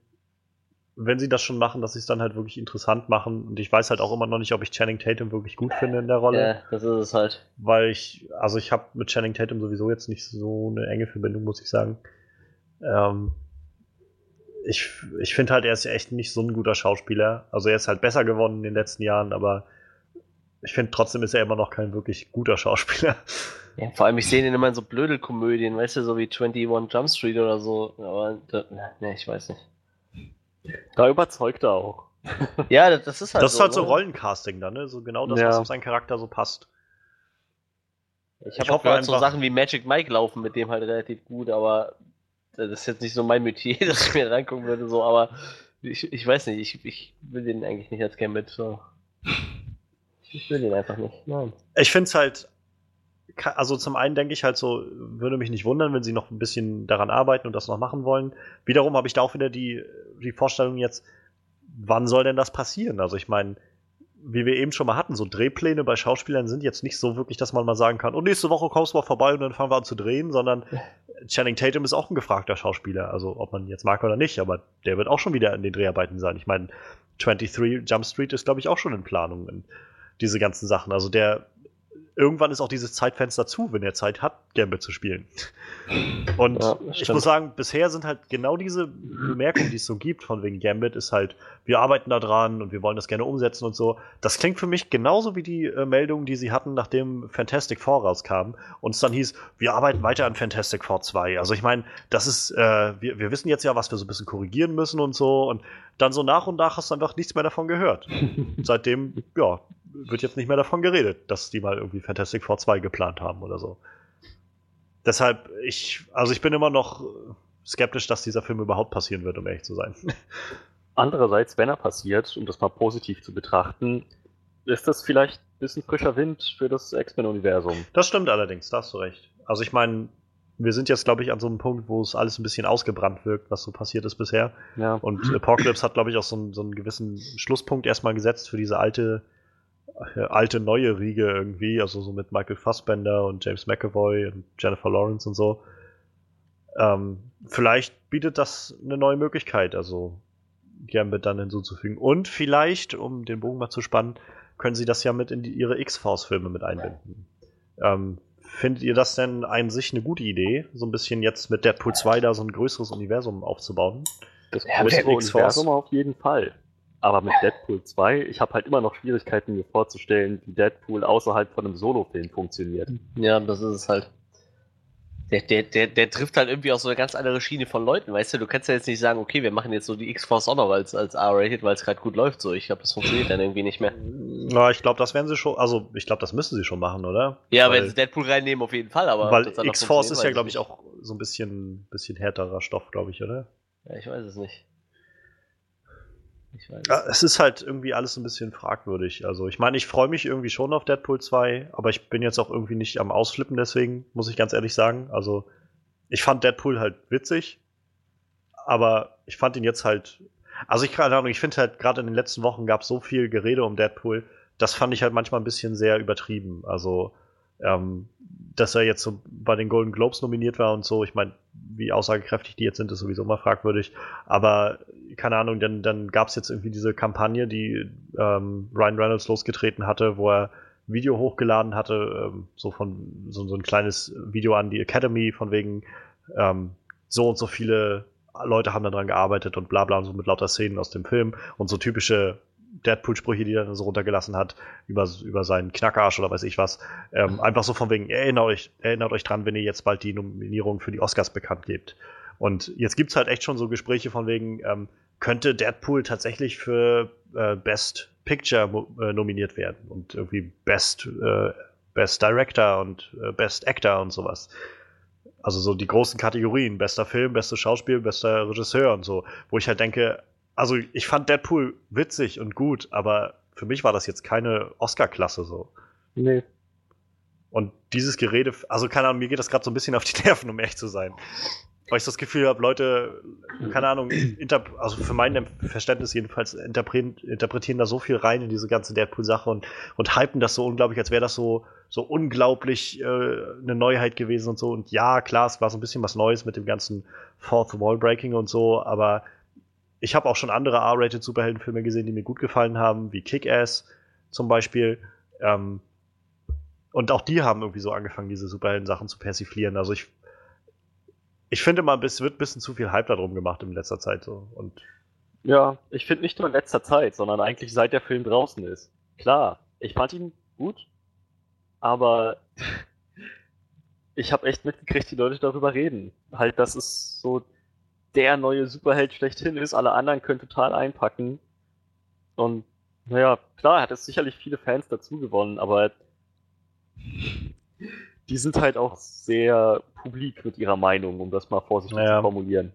wenn sie das schon machen, dass sie es dann halt wirklich interessant machen. Und ich weiß halt auch immer noch nicht, ob ich Channing Tatum wirklich gut finde in der Rolle. Ja, das ist es halt. Weil ich, also ich habe mit Channing Tatum sowieso jetzt nicht so eine enge Verbindung, muss ich sagen. Ähm, ich ich finde halt, er ist echt nicht so ein guter Schauspieler. Also er ist halt besser geworden in den letzten Jahren, aber ich finde trotzdem ist er immer noch kein wirklich guter Schauspieler. Ja, vor allem, ich sehe den immer in so Blödelkomödien, weißt du, so wie 21 Jump Street oder so. Aber, ne, ich weiß nicht. Da überzeugt er auch. (laughs) Ja, das, ist halt das ist halt so ne? Rollencasting dann, ne? So genau das, Ja. was auf seinen Charakter so passt. Ich habe auch gehört, so Sachen wie Magic Mike laufen mit dem halt relativ gut, aber das ist jetzt nicht so mein Metier, (laughs) dass ich mir da angucken würde, so, aber ich, ich weiß nicht, ich, ich will den eigentlich nicht als Gambit, so. Ich will den einfach nicht, nein. Ich finde es halt also zum einen denke ich halt so, würde mich nicht wundern, wenn sie noch ein bisschen daran arbeiten und das noch machen wollen. Wiederum habe ich da auch wieder die, die Vorstellung jetzt, wann soll denn das passieren? Also ich meine, wie wir eben schon mal hatten, so Drehpläne bei Schauspielern sind jetzt nicht so wirklich, dass man mal sagen kann, oh, nächste Woche kommst du mal vorbei und dann fangen wir an zu drehen, sondern Channing Tatum ist auch ein gefragter Schauspieler. Also ob man jetzt mag oder nicht, aber der wird auch schon wieder in den Dreharbeiten sein. Ich meine, 23 Jump Street ist, glaube ich, auch schon in Planung. Diese ganzen Sachen. Also der irgendwann ist auch dieses Zeitfenster zu, wenn er Zeit hat, Gambit zu spielen. (laughs) Und ja, ich muss sagen, bisher sind halt genau diese Bemerkungen, die es so gibt, von wegen Gambit, ist halt, wir arbeiten da dran und wir wollen das gerne umsetzen und so. Das klingt für mich genauso wie die äh, Meldungen, die sie hatten, nachdem Fantastic Four rauskam und es dann hieß, wir arbeiten weiter an Fantastic Four 2. Also ich meine, das ist, äh, wir, wir wissen jetzt ja, was wir so ein bisschen korrigieren müssen und so und dann so nach und nach hast du einfach nichts mehr davon gehört. (laughs) Seitdem, ja, wird jetzt nicht mehr davon geredet, dass die mal irgendwie Fantastic Four 2 geplant haben oder so. Deshalb, ich, also ich bin immer noch skeptisch, dass dieser Film überhaupt passieren wird, um ehrlich zu sein. (laughs) Andererseits, wenn er passiert, um das mal positiv zu betrachten, ist das vielleicht ein bisschen frischer Wind für das X-Men-Universum. Das stimmt allerdings, da hast du recht. Also ich meine, wir sind jetzt, glaube ich, an so einem Punkt, wo es alles ein bisschen ausgebrannt wirkt, was so passiert ist bisher. Ja. Und Apocalypse hat, glaube ich, auch so einen, so einen gewissen Schlusspunkt erstmal gesetzt für diese alte alte, neue Riege irgendwie, also so mit Michael Fassbender und James McAvoy und Jennifer Lawrence und so. Ähm, vielleicht bietet das eine neue Möglichkeit, also Gambit dann hinzuzufügen. Und vielleicht, um den Bogen mal zu spannen, können sie das ja mit in die, ihre X-Force-Filme mit einbinden. Ähm, findet ihr das denn an sich eine gute Idee, so ein bisschen jetzt mit Deadpool 2 da so ein größeres Universum aufzubauen? Das größere Universum auf jeden Fall. Aber mit Deadpool 2, ich habe halt immer noch Schwierigkeiten, mir vorzustellen, wie Deadpool außerhalb von einem Solo-Film funktioniert. Ja, das ist es halt. Der, der, der, der trifft halt irgendwie auch so eine ganz andere Schiene von Leuten, weißt du? Du kannst ja jetzt nicht sagen, okay, wir machen jetzt so die X-Force auch noch als, als R-Rated, weil es gerade gut läuft. So, ich glaube, das funktioniert dann irgendwie nicht mehr. Na, ich glaube, das werden sie schon, also ich glaube, das müssen sie schon machen, oder? Ja, weil, wenn sie Deadpool reinnehmen, auf jeden Fall, aber. Weil X-Force ist ja, glaube ich, auch so ein bisschen, bisschen härterer Stoff, glaube ich, oder? Ja, ich weiß es nicht. Ja, es ist halt irgendwie alles ein bisschen fragwürdig. Also ich meine, ich freue mich irgendwie schon auf Deadpool 2, aber ich bin jetzt auch irgendwie nicht am Ausflippen deswegen, muss ich ganz ehrlich sagen. Also ich fand Deadpool halt witzig, aber ich fand ihn jetzt halt. Also ich keine Ahnung, ich finde halt gerade in den letzten Wochen gab es so viel Gerede um Deadpool, das fand ich halt manchmal ein bisschen sehr übertrieben. Also ähm, dass er jetzt so bei den Golden Globes nominiert war und so, ich meine, wie aussagekräftig die jetzt sind, ist sowieso immer fragwürdig. Aber keine Ahnung, dann, dann gab es jetzt irgendwie diese Kampagne, die ähm, Ryan Reynolds losgetreten hatte, wo er Video hochgeladen hatte, ähm, so von so, so ein kleines Video an die Academy, von wegen ähm, so und so viele Leute haben daran gearbeitet und bla bla und so mit lauter Szenen aus dem Film und so typische Deadpool-Sprüche, die er dann so runtergelassen hat, über, über seinen Knackarsch oder weiß ich was. Ähm, einfach so von wegen, erinnert euch, erinnert euch dran, wenn ihr jetzt bald die Nominierung für die Oscars bekannt gebt. Und jetzt gibt es halt echt schon so Gespräche von wegen, ähm, könnte Deadpool tatsächlich für äh, Best Picture äh, nominiert werden und irgendwie Best, äh, Best Director und äh, Best Actor und sowas. Also so die großen Kategorien, bester Film, bestes Schauspiel, bester Regisseur und so, wo ich halt denke, also ich fand Deadpool witzig und gut, aber für mich war das jetzt keine Oscar-Klasse so. Nee. Und dieses Gerede, also keine Ahnung, mir geht das gerade so ein bisschen auf die Nerven, um ehrlich zu sein. Weil ich das Gefühl habe, Leute, keine Ahnung, also für mein Verständnis jedenfalls, interpretieren, interpretieren da so viel rein in diese ganze Deadpool-Sache und, und hypen das so unglaublich, als wäre das so, so unglaublich äh, eine Neuheit gewesen und so. Und ja, klar, es war so ein bisschen was Neues mit dem ganzen Fourth Wall Breaking und so, aber ich habe auch schon andere R-rated Superheldenfilme gesehen, die mir gut gefallen haben, wie Kick-Ass zum Beispiel. Ähm, und auch die haben irgendwie so angefangen, diese Superhelden-Sachen zu persiflieren. Also ich, ich finde mal, es wird ein bisschen zu viel Hype darum gemacht in letzter Zeit so. Und ja, ich finde nicht nur in letzter Zeit, sondern eigentlich seit der Film draußen ist. Klar, ich fand ihn gut, aber (laughs) ich habe echt mitgekriegt, die Leute darüber reden. Halt, das ist so der neue Superheld schlechthin ist. Alle anderen können total einpacken. Und naja, klar, hat es sicherlich viele Fans dazu gewonnen, aber die sind halt auch sehr publik mit ihrer Meinung, um das mal vorsichtig naja. zu formulieren.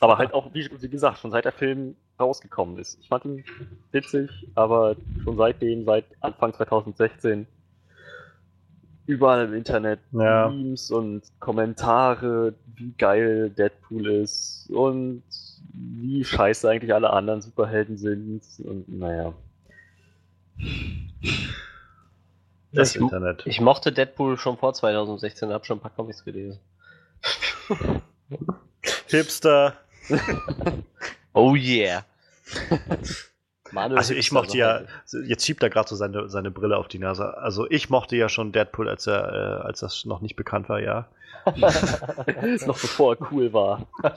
Aber halt auch, wie, wie, gesagt, schon seit der Film rausgekommen ist. Ich fand ihn witzig, aber schon seitdem, seit Anfang 2016, überall im Internet Ja. Memes und Kommentare, wie geil Deadpool ist und wie scheiße eigentlich alle anderen Superhelden sind und naja. Das Ich- Internet. Ich mochte Deadpool schon vor 2016, habe schon ein paar Comics gelesen. Hipster. (laughs) Oh yeah. (laughs) Manuel Also ich mochte ja, jetzt schiebt er gerade so seine, seine Brille auf die Nase. Also ich mochte ja schon Deadpool, als er, äh, als das noch nicht bekannt war, ja. (laughs) Noch bevor er cool war. (laughs)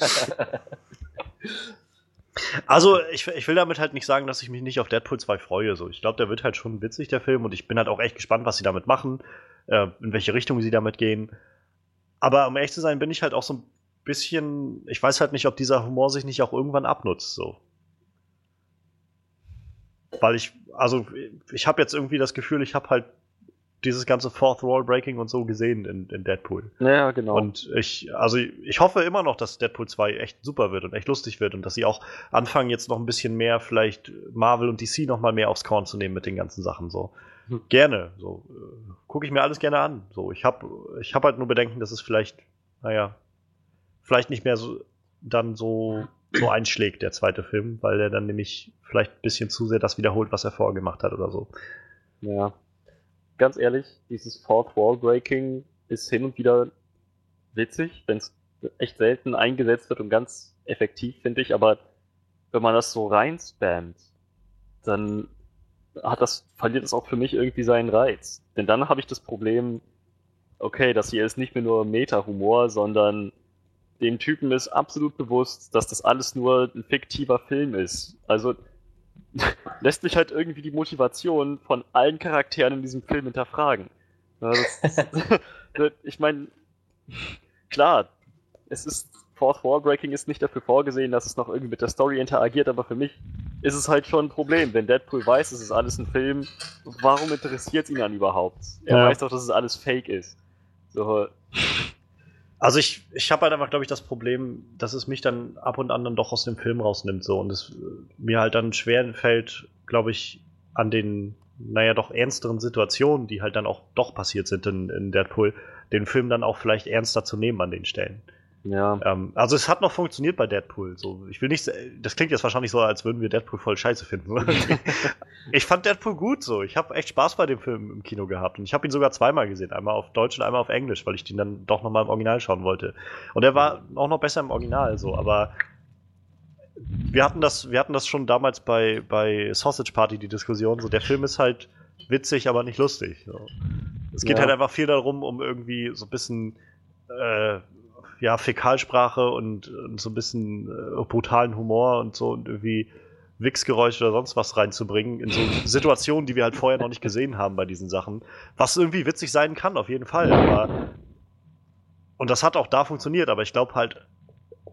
Also ich, ich will damit halt nicht sagen, dass ich mich nicht auf Deadpool 2 freue. So, ich glaube, der wird halt schon witzig, der Film, und ich bin halt auch echt gespannt, was sie damit machen, äh, in welche Richtung sie damit gehen. Aber um ehrlich zu sein, bin ich halt auch so ein bisschen, ich weiß halt nicht, ob dieser Humor sich nicht auch irgendwann abnutzt, so. Weil ich, also ich habe jetzt irgendwie das Gefühl, ich habe halt dieses ganze Fourth Wall Breaking und so gesehen in, in Deadpool. Ja, genau. Und ich, also ich hoffe immer noch, dass Deadpool 2 echt super wird und echt lustig wird und dass sie auch anfangen, jetzt noch ein bisschen mehr vielleicht Marvel und DC noch mal mehr aufs Korn zu nehmen mit den ganzen Sachen so. Hm. Gerne, so äh, gucke ich mir alles gerne an. So, ich habe ich hab halt nur Bedenken, dass es vielleicht, naja, vielleicht nicht mehr so dann so so einschlägt der zweite Film, weil er dann nämlich vielleicht ein bisschen zu sehr das wiederholt, was er vorher gemacht hat oder so. Ja. Ganz ehrlich, dieses Fourth Wall Breaking ist hin und wieder witzig, wenn es echt selten eingesetzt wird und ganz effektiv, finde ich, aber wenn man das so reinspammt, dann hat das, verliert es auch für mich irgendwie seinen Reiz. Denn dann habe ich das Problem, okay, das hier ist nicht mehr nur Meta-Humor, sondern dem Typen ist absolut bewusst, dass das alles nur ein fiktiver Film ist. Also (laughs) lässt mich halt irgendwie die Motivation von allen Charakteren in diesem Film hinterfragen. (laughs) Das, ich meine, klar, es ist Fourth Wall Breaking ist nicht dafür vorgesehen, dass es noch irgendwie mit der Story interagiert, aber für mich ist es halt schon ein Problem. Wenn Deadpool weiß, es ist alles ein Film, warum interessiert es ihn dann überhaupt? Er Ja. weiß doch, dass es alles Fake ist. So, Also ich, ich habe halt einfach, glaube ich, das Problem, dass es mich dann ab und an dann doch aus dem Film rausnimmt so und es äh, mir halt dann schwer fällt, glaube ich, an den, naja, doch ernsteren Situationen, die halt dann auch doch passiert sind in, in Deadpool, den Film dann auch vielleicht ernster zu nehmen an den Stellen. Ja. Ähm, also es hat noch funktioniert bei Deadpool. So, ich will nicht, das klingt jetzt wahrscheinlich so, als würden wir Deadpool voll scheiße finden. (laughs) ich fand Deadpool gut so. Ich habe echt Spaß bei dem Film im Kino gehabt und ich habe ihn sogar zweimal gesehen, einmal auf Deutsch und einmal auf Englisch, weil ich den dann doch noch mal im Original schauen wollte. Und er war auch noch besser im Original so, aber wir hatten das, wir hatten das schon damals bei bei Sausage Party die Diskussion. So der Film ist halt witzig, aber nicht lustig. So. Es geht Ja. halt einfach viel darum, um irgendwie so ein bisschen äh, ja, Fäkalsprache und, und so ein bisschen äh, brutalen Humor und so und irgendwie Wichsgeräusche oder sonst was reinzubringen in so Situationen, die wir halt vorher noch nicht gesehen haben bei diesen Sachen. Was irgendwie witzig sein kann, auf jeden Fall. Aber und das hat auch da funktioniert, aber ich glaube halt,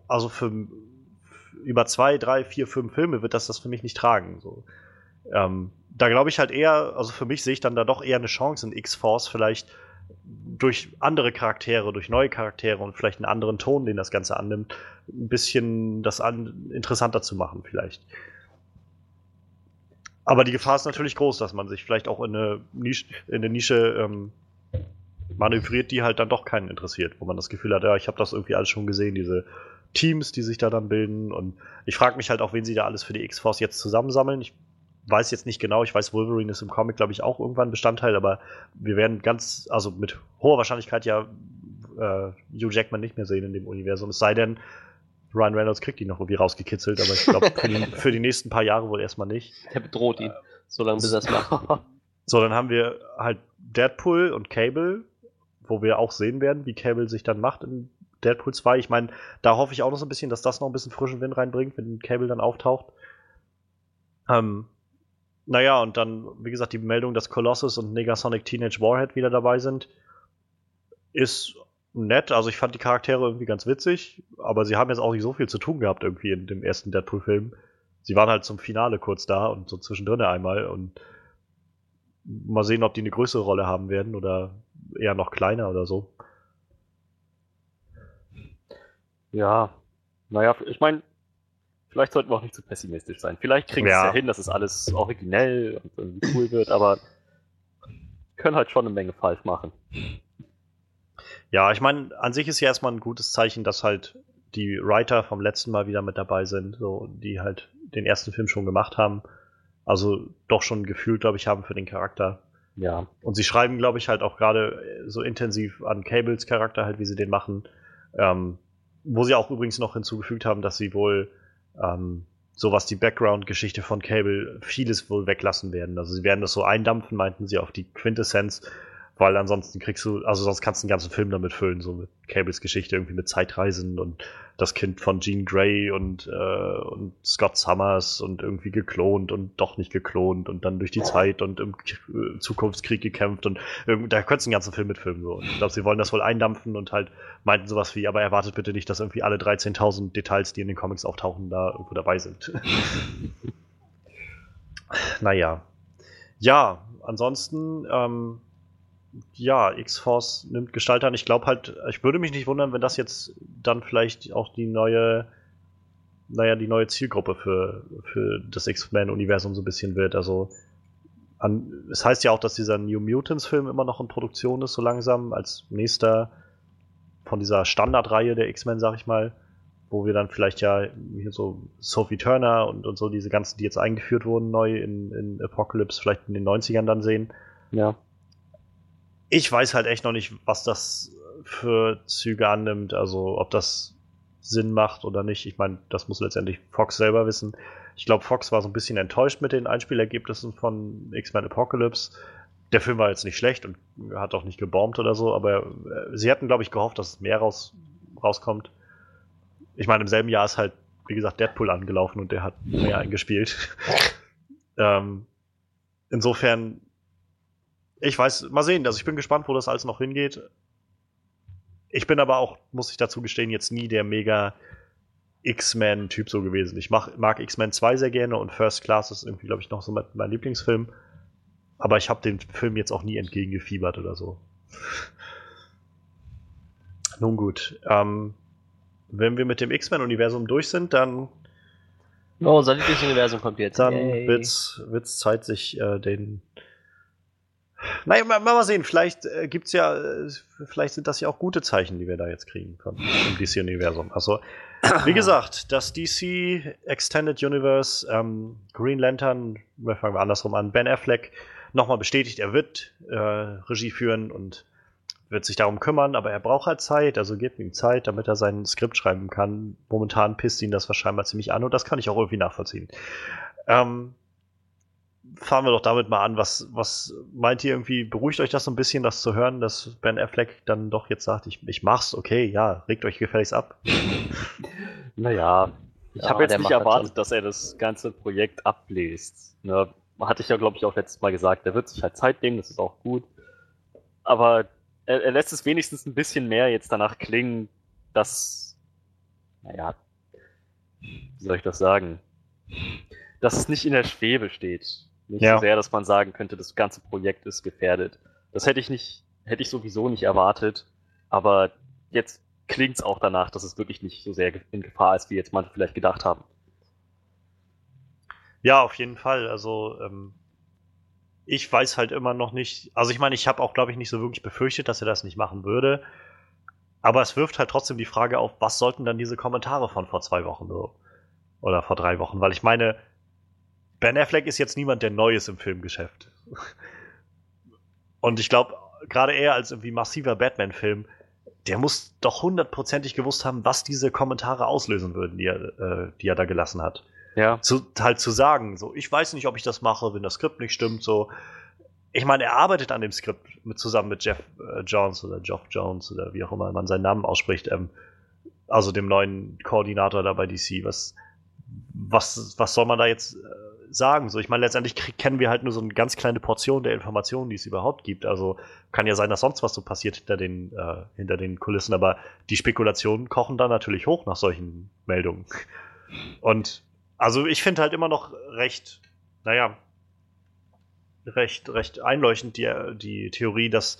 also für, für über zwei, drei, vier, fünf Filme wird das das für mich nicht tragen. So. Ähm, da glaube ich halt eher, also für mich sehe ich dann da doch eher eine Chance in X-Force vielleicht durch andere Charaktere, durch neue Charaktere und vielleicht einen anderen Ton, den das Ganze annimmt, ein bisschen das an, interessanter zu machen, vielleicht. Aber die Gefahr ist natürlich groß, dass man sich vielleicht auch in eine Nische, in eine Nische ähm, manövriert, die halt dann doch keinen interessiert, wo man das Gefühl hat, ja, ich habe das irgendwie alles schon gesehen, diese Teams, die sich da dann bilden. Und ich frage mich halt auch, wen sie da alles für die X-Force jetzt zusammensammeln. Ich weiß jetzt nicht genau, ich weiß, Wolverine ist im Comic, glaube ich, auch irgendwann Bestandteil, aber wir werden ganz, also mit hoher Wahrscheinlichkeit ja äh, Hugh Jackman nicht mehr sehen in dem Universum. Es sei denn, Ryan Reynolds kriegt ihn noch irgendwie rausgekitzelt, aber ich glaube, für, die- (laughs) für die nächsten paar Jahre wohl erstmal nicht. Der bedroht ihn, solange bis er es macht. (laughs) So, dann haben wir halt Deadpool und Cable, wo wir auch sehen werden, wie Cable sich dann macht in Deadpool 2. Ich meine, da hoffe ich auch noch so ein bisschen, dass das noch ein bisschen frischen Wind reinbringt, wenn Cable dann auftaucht. Ähm, naja, und dann, wie gesagt, die Meldung, dass Colossus und Negasonic Teenage Warhead wieder dabei sind, ist nett. Also ich fand die Charaktere irgendwie ganz witzig, aber sie haben jetzt auch nicht so viel zu tun gehabt irgendwie in dem ersten Deadpool-Film. Sie waren halt zum Finale kurz da und so zwischendrin einmal und mal sehen, ob die eine größere Rolle haben werden oder eher noch kleiner oder so. Ja, naja, ich meine, vielleicht sollten wir auch nicht zu pessimistisch sein. Vielleicht kriegen Ja. es ja hin, dass es alles originell und irgendwie cool wird, aber können halt schon eine Menge falsch machen. Ja, ich meine, an sich ist ja erstmal ein gutes Zeichen, dass halt die Writer vom letzten Mal wieder mit dabei sind, so, die halt den ersten Film schon gemacht haben. Also doch schon ein Gefühl, glaube ich, haben für den Charakter. Ja, Und sie schreiben, glaube ich, halt auch gerade äh, so intensiv an Cables Charakter, halt, wie sie den machen. Ähm, wo sie auch übrigens noch hinzugefügt haben, dass sie wohl ähm, so was die Background-Geschichte von Cable vieles wohl weglassen werden. Also sie werden das so eindampfen, meinten sie, auf die Quintessenz, weil ansonsten kriegst du, also sonst kannst du einen ganzen Film damit füllen, so mit Cables Geschichte, irgendwie mit Zeitreisen und das Kind von Jean Grey und, äh, und Scott Summers und irgendwie geklont und doch nicht geklont und dann durch die Zeit und im äh, Zukunftskrieg gekämpft und irgend- da könntest du einen ganzen Film mitfilmen. So. Und ich glaube, sie wollen das wohl eindampfen und halt meinten sowas wie, aber erwartet bitte nicht, dass irgendwie alle 13.000 Details, die in den Comics auftauchen, da irgendwo dabei sind. (laughs) naja. Ja, ansonsten, ähm, ja, X-Force nimmt Gestalt an. Ich glaube halt, ich würde mich nicht wundern, wenn das jetzt dann vielleicht auch die neue, naja, die neue Zielgruppe für, für das X-Men-Universum so ein bisschen wird. Also, an, es heißt ja auch, dass dieser New Mutants-Film immer noch in Produktion ist, so langsam, als nächster von dieser Standardreihe der X-Men, sag ich mal, wo wir dann vielleicht ja hier so Sophie Turner und, und so diese ganzen, die jetzt eingeführt wurden, neu in, in Apocalypse, vielleicht in den 90ern dann sehen ja. Ich weiß halt echt noch nicht, was das für Züge annimmt, also ob das Sinn macht oder nicht. Ich meine, das muss letztendlich Fox selber wissen. Ich glaube, Fox war so ein bisschen enttäuscht mit den Einspielergebnissen von X-Men Apocalypse. Der Film war jetzt nicht schlecht und hat auch nicht gebombt oder so, aber äh, sie hatten, glaube ich, gehofft, dass mehr raus, rauskommt. Ich meine, im selben Jahr ist halt, wie gesagt, Deadpool angelaufen und der hat mehr eingespielt. (laughs) ähm, insofern, ich weiß, mal sehen. Also ich bin gespannt, wo das alles noch hingeht. Ich bin aber auch, muss ich dazu gestehen, jetzt nie der mega X-Men-Typ so gewesen. Ich mach, mag X-Men 2 sehr gerne und First Class ist irgendwie, glaube ich, noch so mein, mein Lieblingsfilm. Aber ich habe dem Film jetzt auch nie entgegengefiebert oder so. Nun gut. Ähm, wenn wir mit dem X-Men-Universum durch sind, dann, Oh, unser Lieblingsuniversum kommt jetzt. dann wird's, wird's Zeit, sich äh, den. Naja, mal, mal sehen, vielleicht äh, gibt's ja, äh, vielleicht sind das ja auch gute Zeichen, die wir da jetzt kriegen von dem DC-Universum. Also, wie (clears throat) gesagt, das DC Extended Universe, ähm, Green Lantern, wir fangen wir andersrum an, Ben Affleck nochmal bestätigt, er wird äh, Regie führen und wird sich darum kümmern, aber er braucht halt Zeit, also gebt ihm Zeit, damit er sein Skript schreiben kann. Momentan pisst ihn das wahrscheinlich ziemlich an und das kann ich auch irgendwie nachvollziehen. Ähm, fahren wir doch damit mal an. Was, was meint ihr irgendwie, beruhigt euch das so ein bisschen, das zu hören, dass Ben Affleck dann doch jetzt sagt, ich, ich mach's, okay, ja, regt euch gefälligst ab. (laughs) Naja, ich Ja, habe jetzt nicht das erwartet, schon. dass er das ganze Projekt abbläst. Ne? Hatte ich ja, glaube ich, auch letztes Mal gesagt. Er wird sich halt Zeit nehmen, das ist auch gut. Aber er, er lässt es wenigstens ein bisschen mehr jetzt danach klingen, dass, naja, wie soll ich das sagen? Dass es nicht in der Schwebe steht. Nicht Ja. so sehr, dass man sagen könnte, das ganze Projekt ist gefährdet. Das hätte ich nicht, hätte ich sowieso nicht erwartet. Aber jetzt klingt es auch danach, dass es wirklich nicht so sehr in Gefahr ist, wie jetzt manche vielleicht gedacht haben. Ja, auf jeden Fall. Also, ähm, ich weiß halt immer noch nicht. Also, ich meine, ich habe auch, glaube ich, nicht so wirklich befürchtet, dass er das nicht machen würde. Aber es wirft halt trotzdem die Frage auf, was sollten dann diese Kommentare von vor zwei Wochen so? Oder vor drei Wochen? Weil ich meine, Ben Affleck ist jetzt niemand, der neu ist im Filmgeschäft. Und ich glaube, gerade er als irgendwie massiver Batman-Film, der muss doch hundertprozentig gewusst haben, was diese Kommentare auslösen würden, die er, äh, die er da gelassen hat Ja. zu, halt zu sagen, so, ich weiß nicht, ob ich das mache, wenn das Skript nicht stimmt, so. Ich meine, er arbeitet an dem Skript mit, zusammen mit Jeff äh, Jones oder Geoff Jones oder wie auch immer man seinen Namen ausspricht, ähm, also dem neuen Koordinator da bei DC. Was, was, was soll man da jetzt äh, sagen? So, ich meine, letztendlich kennen wir halt nur so eine ganz kleine Portion der Informationen, die es überhaupt gibt. Also kann ja sein, dass sonst was so passiert hinter den, äh, hinter den Kulissen, aber die Spekulationen kochen da natürlich hoch nach solchen Meldungen. Und also ich finde halt immer noch recht, naja, recht, recht einleuchtend die, die Theorie, dass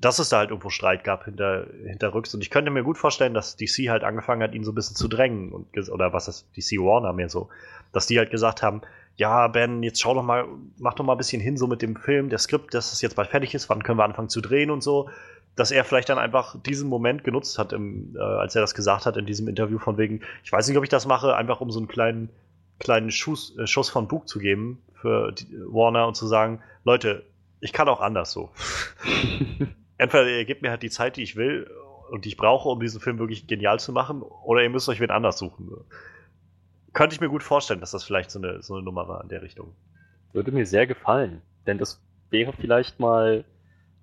dass es da halt irgendwo Streit gab hinter, hinterrücks. Und ich könnte mir gut vorstellen, dass DC halt angefangen hat, ihn so ein bisschen zu drängen. Und, oder was ist DC Warner mehr so. Dass die halt gesagt haben, ja, Ben, jetzt schau doch mal, mach doch mal ein bisschen hin so mit dem Film, der Skript, dass es jetzt bald fertig ist, wann können wir anfangen zu drehen und so. Dass er vielleicht dann einfach diesen Moment genutzt hat, im, äh, als er das gesagt hat in diesem Interview von wegen, ich weiß nicht, ob ich das mache, einfach um so einen kleinen, kleinen Schuss, äh, Schuss von Bug zu geben für die, Warner und zu sagen, Leute, ich kann auch anders so. (laughs) Entweder ihr gebt mir halt die Zeit, die ich will und die ich brauche, um diesen Film wirklich genial zu machen, oder ihr müsst euch wen anders suchen. Könnte ich mir gut vorstellen, dass das vielleicht so eine, so eine Nummer war in der Richtung. Würde mir sehr gefallen, denn das wäre vielleicht mal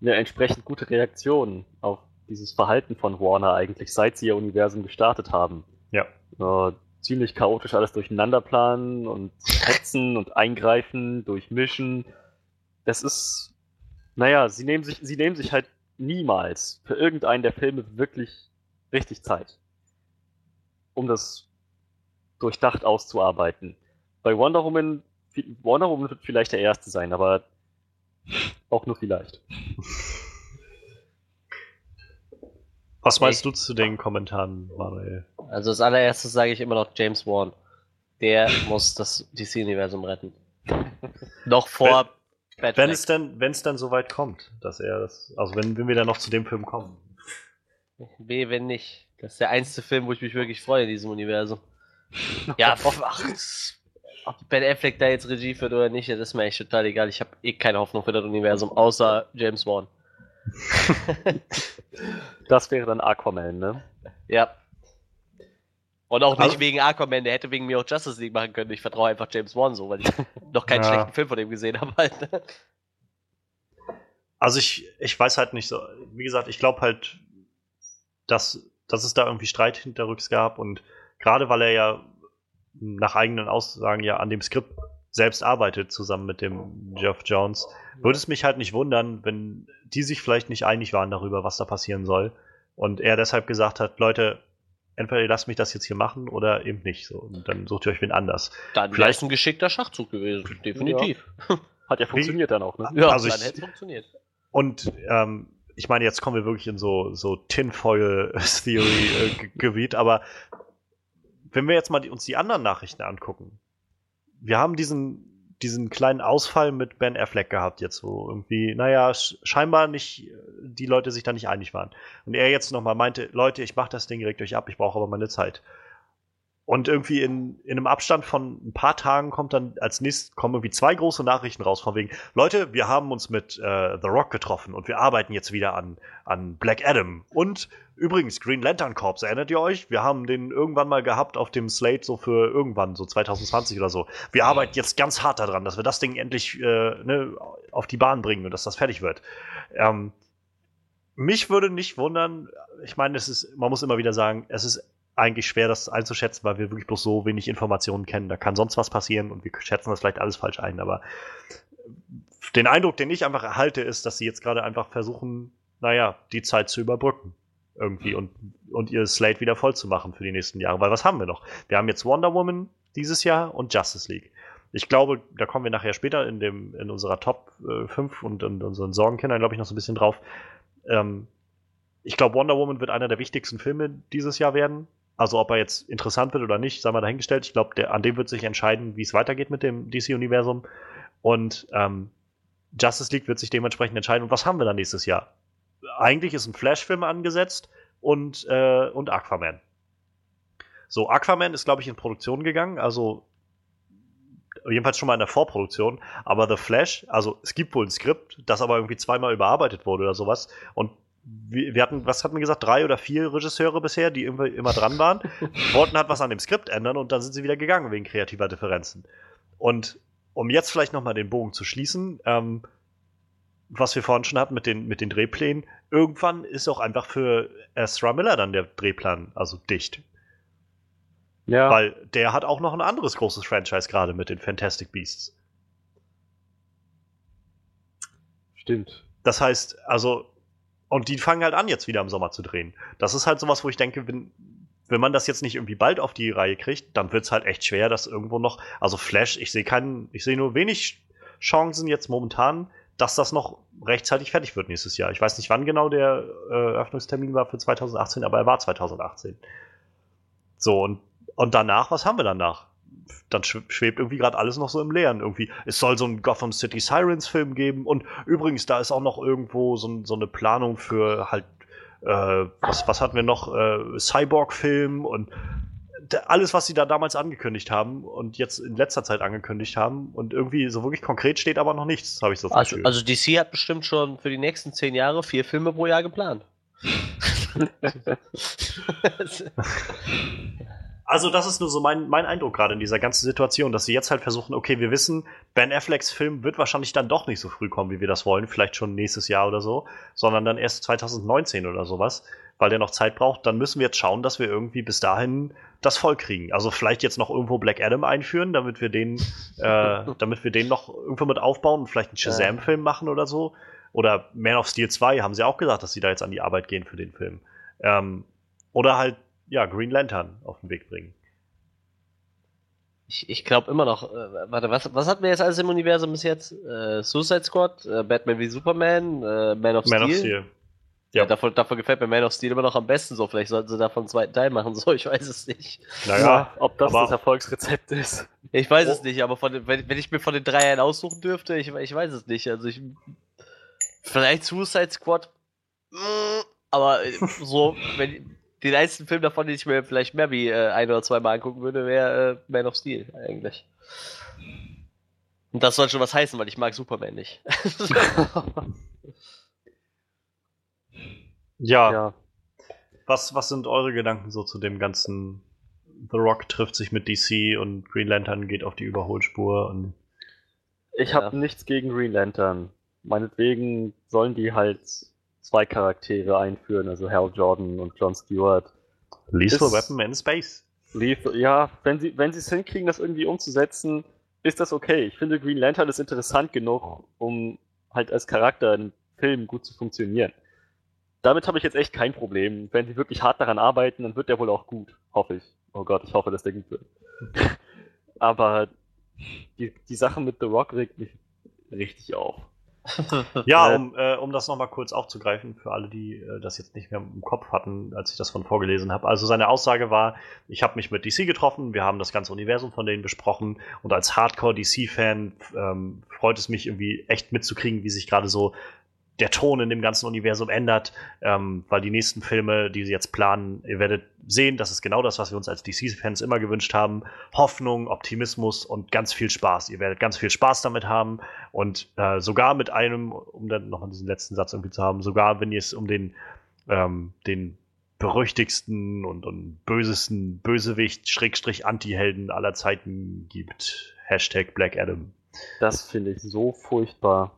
eine entsprechend gute Reaktion auf dieses Verhalten von Warner eigentlich, seit sie ihr Universum gestartet haben. Ja. Äh, ziemlich chaotisch alles durcheinander planen und hetzen und eingreifen, durchmischen. Das ist, naja, sie nehmen sich, sie nehmen sich halt niemals für irgendeinen der Filme wirklich richtig Zeit, um das durchdacht auszuarbeiten. Bei Wonder Woman, Wonder Woman wird vielleicht der erste sein, aber auch nur vielleicht. Was meinst du zu den Kommentaren, Manuel? Also als allererstes sage ich immer noch James Wan. Der muss das DC-Universum retten. noch vor Bad wenn es denn, wenn es dann so weit kommt, dass er das, also wenn, wenn wir dann noch zu dem Film kommen. (laughs) B, wenn nicht. Das ist der einzige Film, wo ich mich wirklich freue in diesem Universum. ja, (laughs) ach, ob Ben Affleck da jetzt Regie führt oder nicht, das ist mir echt total egal. Ich habe eh keine Hoffnung für das Universum, außer James Wan. (laughs) das wäre dann Aquaman, ne? Ja. Und auch nicht also, wegen Aquaman, der hätte wegen mir auch Justice League machen können. Ich vertraue einfach James Wan so, weil ich (laughs) noch keinen ja. schlechten Film von dem gesehen habe. Halt. Also ich, ich weiß halt nicht so, wie gesagt, ich glaube halt, dass, dass es da irgendwie Streit hinterrücks gab und gerade weil er ja nach eigenen Aussagen ja an dem Skript selbst arbeitet, zusammen mit dem Jeff Jones, würde es mich halt nicht wundern, wenn die sich vielleicht nicht einig waren darüber, was da passieren soll. Und er deshalb gesagt hat, Leute, entweder ihr lasst mich das jetzt hier machen oder eben nicht. So. Und dann sucht ihr euch wen anders. Dann wäre es ein geschickter Schachzug gewesen, definitiv. Ja. (laughs) Hat ja funktioniert dann auch, ne? Ja, also dann hätte es funktioniert. Und ähm, ich meine, jetzt kommen wir wirklich in so, so Tinfoil-Theory-Gebiet, äh, aber wenn wir jetzt mal die, uns die anderen Nachrichten angucken, wir haben diesen diesen kleinen Ausfall mit Ben Affleck gehabt, jetzt wo irgendwie, naja, scheinbar nicht, die Leute sich da nicht einig waren. Und er jetzt nochmal meinte, Leute, ich mach das Ding, regt euch ab, ich brauche aber meine Zeit. Und irgendwie in, in einem Abstand von ein paar Tagen kommt dann als nächstes kommen irgendwie zwei große Nachrichten raus von wegen, Leute, wir haben uns mit äh, The Rock getroffen und wir arbeiten jetzt wieder an, an Black Adam. Und übrigens, Green Lantern Corps, erinnert ihr euch? Wir haben den irgendwann mal gehabt auf dem Slate so für irgendwann, so 2020 oder so. Wir arbeiten jetzt ganz hart daran, dass wir das Ding endlich äh, ne, auf die Bahn bringen und dass das fertig wird. Ähm, mich würde nicht wundern, ich meine, es ist, man muss immer wieder sagen, es ist eigentlich schwer, das einzuschätzen, weil wir wirklich bloß so wenig Informationen kennen. Da kann sonst was passieren und wir schätzen das vielleicht alles falsch ein. Aber den Eindruck, den ich einfach erhalte, ist, dass sie jetzt gerade einfach versuchen, naja, die Zeit zu überbrücken. Irgendwie und, und ihr Slate wieder voll zu machen für die nächsten Jahre. Weil was haben wir noch? Wir haben jetzt Wonder Woman dieses Jahr und Justice League. Ich glaube, da kommen wir nachher später in, dem, in unserer Top äh, 5 und in unseren Sorgenkindern, glaube ich, noch so ein bisschen drauf. Ähm, ich glaube, Wonder Woman wird einer der wichtigsten Filme dieses Jahr werden. Also ob er jetzt interessant wird oder nicht, sei mal dahingestellt. Ich glaube, an dem wird sich entscheiden, wie es weitergeht mit dem DC-Universum. Und ähm, Justice League wird sich dementsprechend entscheiden. Und was haben wir dann nächstes Jahr? Eigentlich ist ein Flash-Film angesetzt und, äh, und Aquaman. So, Aquaman ist, glaube ich, in Produktion gegangen, also jedenfalls schon mal in der Vorproduktion. Aber The Flash, also es gibt wohl ein Skript, das aber irgendwie zweimal überarbeitet wurde oder sowas. Und wir hatten, was hatten wir gesagt, drei oder vier Regisseure bisher, die immer, immer dran waren, (laughs) wollten halt was an dem Skript ändern und dann sind sie wieder gegangen wegen kreativer Differenzen. Und um jetzt vielleicht nochmal den Bogen zu schließen, ähm, was wir vorhin schon hatten mit den, mit den Drehplänen, irgendwann ist auch einfach für Ezra Miller dann der Drehplan also dicht. Ja. Weil der hat auch noch ein anderes großes Franchise gerade mit den Fantastic Beasts. Stimmt. Das heißt, also und die fangen halt an, jetzt wieder im Sommer zu drehen. Das ist halt sowas, wo ich denke, wenn, wenn man das jetzt nicht irgendwie bald auf die Reihe kriegt, dann wird es halt echt schwer, dass irgendwo noch. Also Flash, ich sehe keinen, ich sehe nur wenig Chancen jetzt momentan, dass das noch rechtzeitig fertig wird nächstes Jahr. Ich weiß nicht, wann genau der äh, Eröffnungstermin war für 2018, aber er war 2018. So, und, und danach, was haben wir danach? Dann schwebt irgendwie gerade alles noch so im Leeren. Irgendwie, es soll so einen Gotham City Sirens Film geben und übrigens, da ist auch noch irgendwo so, so eine Planung für halt, äh, was, was hatten wir noch? Äh, Cyborg-Film und alles, was sie da damals angekündigt haben und jetzt in letzter Zeit angekündigt haben und irgendwie so wirklich konkret steht aber noch nichts, habe ich so also, also DC hat bestimmt schon für die nächsten zehn Jahre vier Filme pro Jahr geplant. Also das ist nur so mein, mein Eindruck gerade in dieser ganzen Situation, dass sie jetzt halt versuchen, okay, wir wissen, Ben Afflecks Film wird wahrscheinlich dann doch nicht so früh kommen, wie wir das wollen, vielleicht schon nächstes Jahr oder so, sondern dann erst 2019 oder sowas weil der noch Zeit braucht, dann müssen wir jetzt schauen, dass wir irgendwie bis dahin das voll kriegen. Also vielleicht jetzt noch irgendwo Black Adam einführen, damit wir den, äh, (laughs) damit wir den noch irgendwo mit aufbauen und vielleicht einen Shazam-Film machen oder so. Oder Man of Steel 2 haben sie auch gesagt, dass sie da jetzt an die Arbeit gehen für den Film. Ähm, oder halt, ja, Green Lantern auf den Weg bringen. Ich, ich glaube immer noch, äh, warte, was, was hatten wir jetzt alles im Universum bis jetzt? Äh, Suicide Squad, äh, Batman wie Superman, äh, Man of Man Steel. Of Steel. Ja, ja davon, davon, gefällt mir Man of Steel immer noch am besten so. Vielleicht sollten sie davon einen zweiten Teil machen, (laughs) so, ich weiß es nicht. Naja, ob das das Erfolgsrezept ist. Ich weiß oh. es nicht, aber den, wenn, wenn, ich mir von den drei einen aussuchen dürfte, ich, ich weiß es nicht. Also ich. Vielleicht Suicide Squad. Mm, aber äh, so, wenn den einzigen Film davon, den ich mir vielleicht mehr wie äh, ein oder zwei Mal angucken würde, wäre äh, Man of Steel eigentlich. Und das soll schon was heißen, weil ich mag Superman nicht. (laughs) Ja. ja. Was, was sind eure Gedanken so zu dem ganzen The Rock trifft sich mit DC und Green Lantern geht auf die Überholspur und ich habe ja. nichts gegen Green Lantern. Meinetwegen sollen die halt zwei Charaktere einführen, also Hal Jordan und John Stewart. Lethal Weapon in Space. Lethal, ja, wenn sie wenn sie es hinkriegen, das irgendwie umzusetzen, ist das okay. Ich finde Green Lantern ist interessant genug, um halt als Charakter in Film gut zu funktionieren damit habe ich jetzt echt kein Problem. Wenn sie wirklich hart daran arbeiten, dann wird der wohl auch gut. Hoffe ich. Oh Gott, ich hoffe, dass der gut wird. (laughs) Aber die, die Sache mit The Rock regt mich richtig auf. (laughs) ja, um, äh, um das nochmal kurz aufzugreifen, für alle, die äh, das jetzt nicht mehr im Kopf hatten, als ich das von vorgelesen habe. Also seine Aussage war, ich habe mich mit DC getroffen, wir haben das ganze Universum von denen besprochen und als Hardcore-DC-Fan ähm, freut es mich irgendwie echt mitzukriegen, wie sich gerade so der Ton in dem ganzen Universum ändert, ähm, weil die nächsten Filme, die sie jetzt planen, ihr werdet sehen, das ist genau das, was wir uns als DC-Fans immer gewünscht haben. Hoffnung, Optimismus und ganz viel Spaß. Ihr werdet ganz viel Spaß damit haben und äh, sogar mit einem, um dann nochmal diesen letzten Satz irgendwie zu haben, sogar wenn ihr es um den, ähm, den berüchtigsten und, und bösesten Bösewicht, Schrägstrich Anti-Helden aller Zeiten gibt. Hashtag Black Adam. Das finde ich so furchtbar.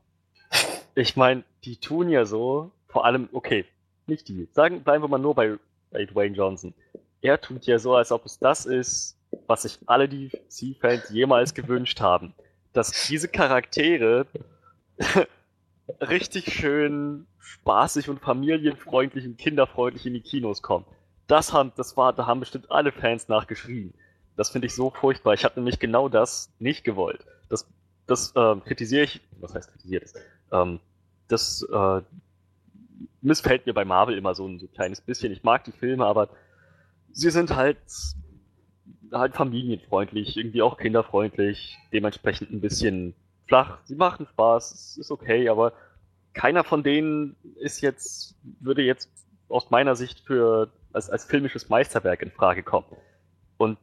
Ich meine, die tun ja so, vor allem, okay, nicht die. Sagen, bleiben wir mal nur bei, bei Dwayne Johnson. Er tut ja so, als ob es das ist, was sich alle DC-Fans jemals gewünscht haben. Dass diese Charaktere (laughs) richtig schön spaßig und familienfreundlich und kinderfreundlich in die Kinos kommen. Das haben, das war, da haben bestimmt alle Fans nachgeschrien. Das finde ich so furchtbar. Ich habe nämlich genau das nicht gewollt. Das, das ähm, kritisiere ich, was heißt kritisiert es? Ähm, das äh, missfällt mir bei Marvel immer so ein, so kleines bisschen. Ich mag die Filme, aber sie sind halt halt familienfreundlich, irgendwie auch kinderfreundlich, dementsprechend ein bisschen flach. Sie machen Spaß, es ist okay, aber keiner von denen ist jetzt, würde jetzt aus meiner Sicht für als, als filmisches Meisterwerk in Frage kommen. Und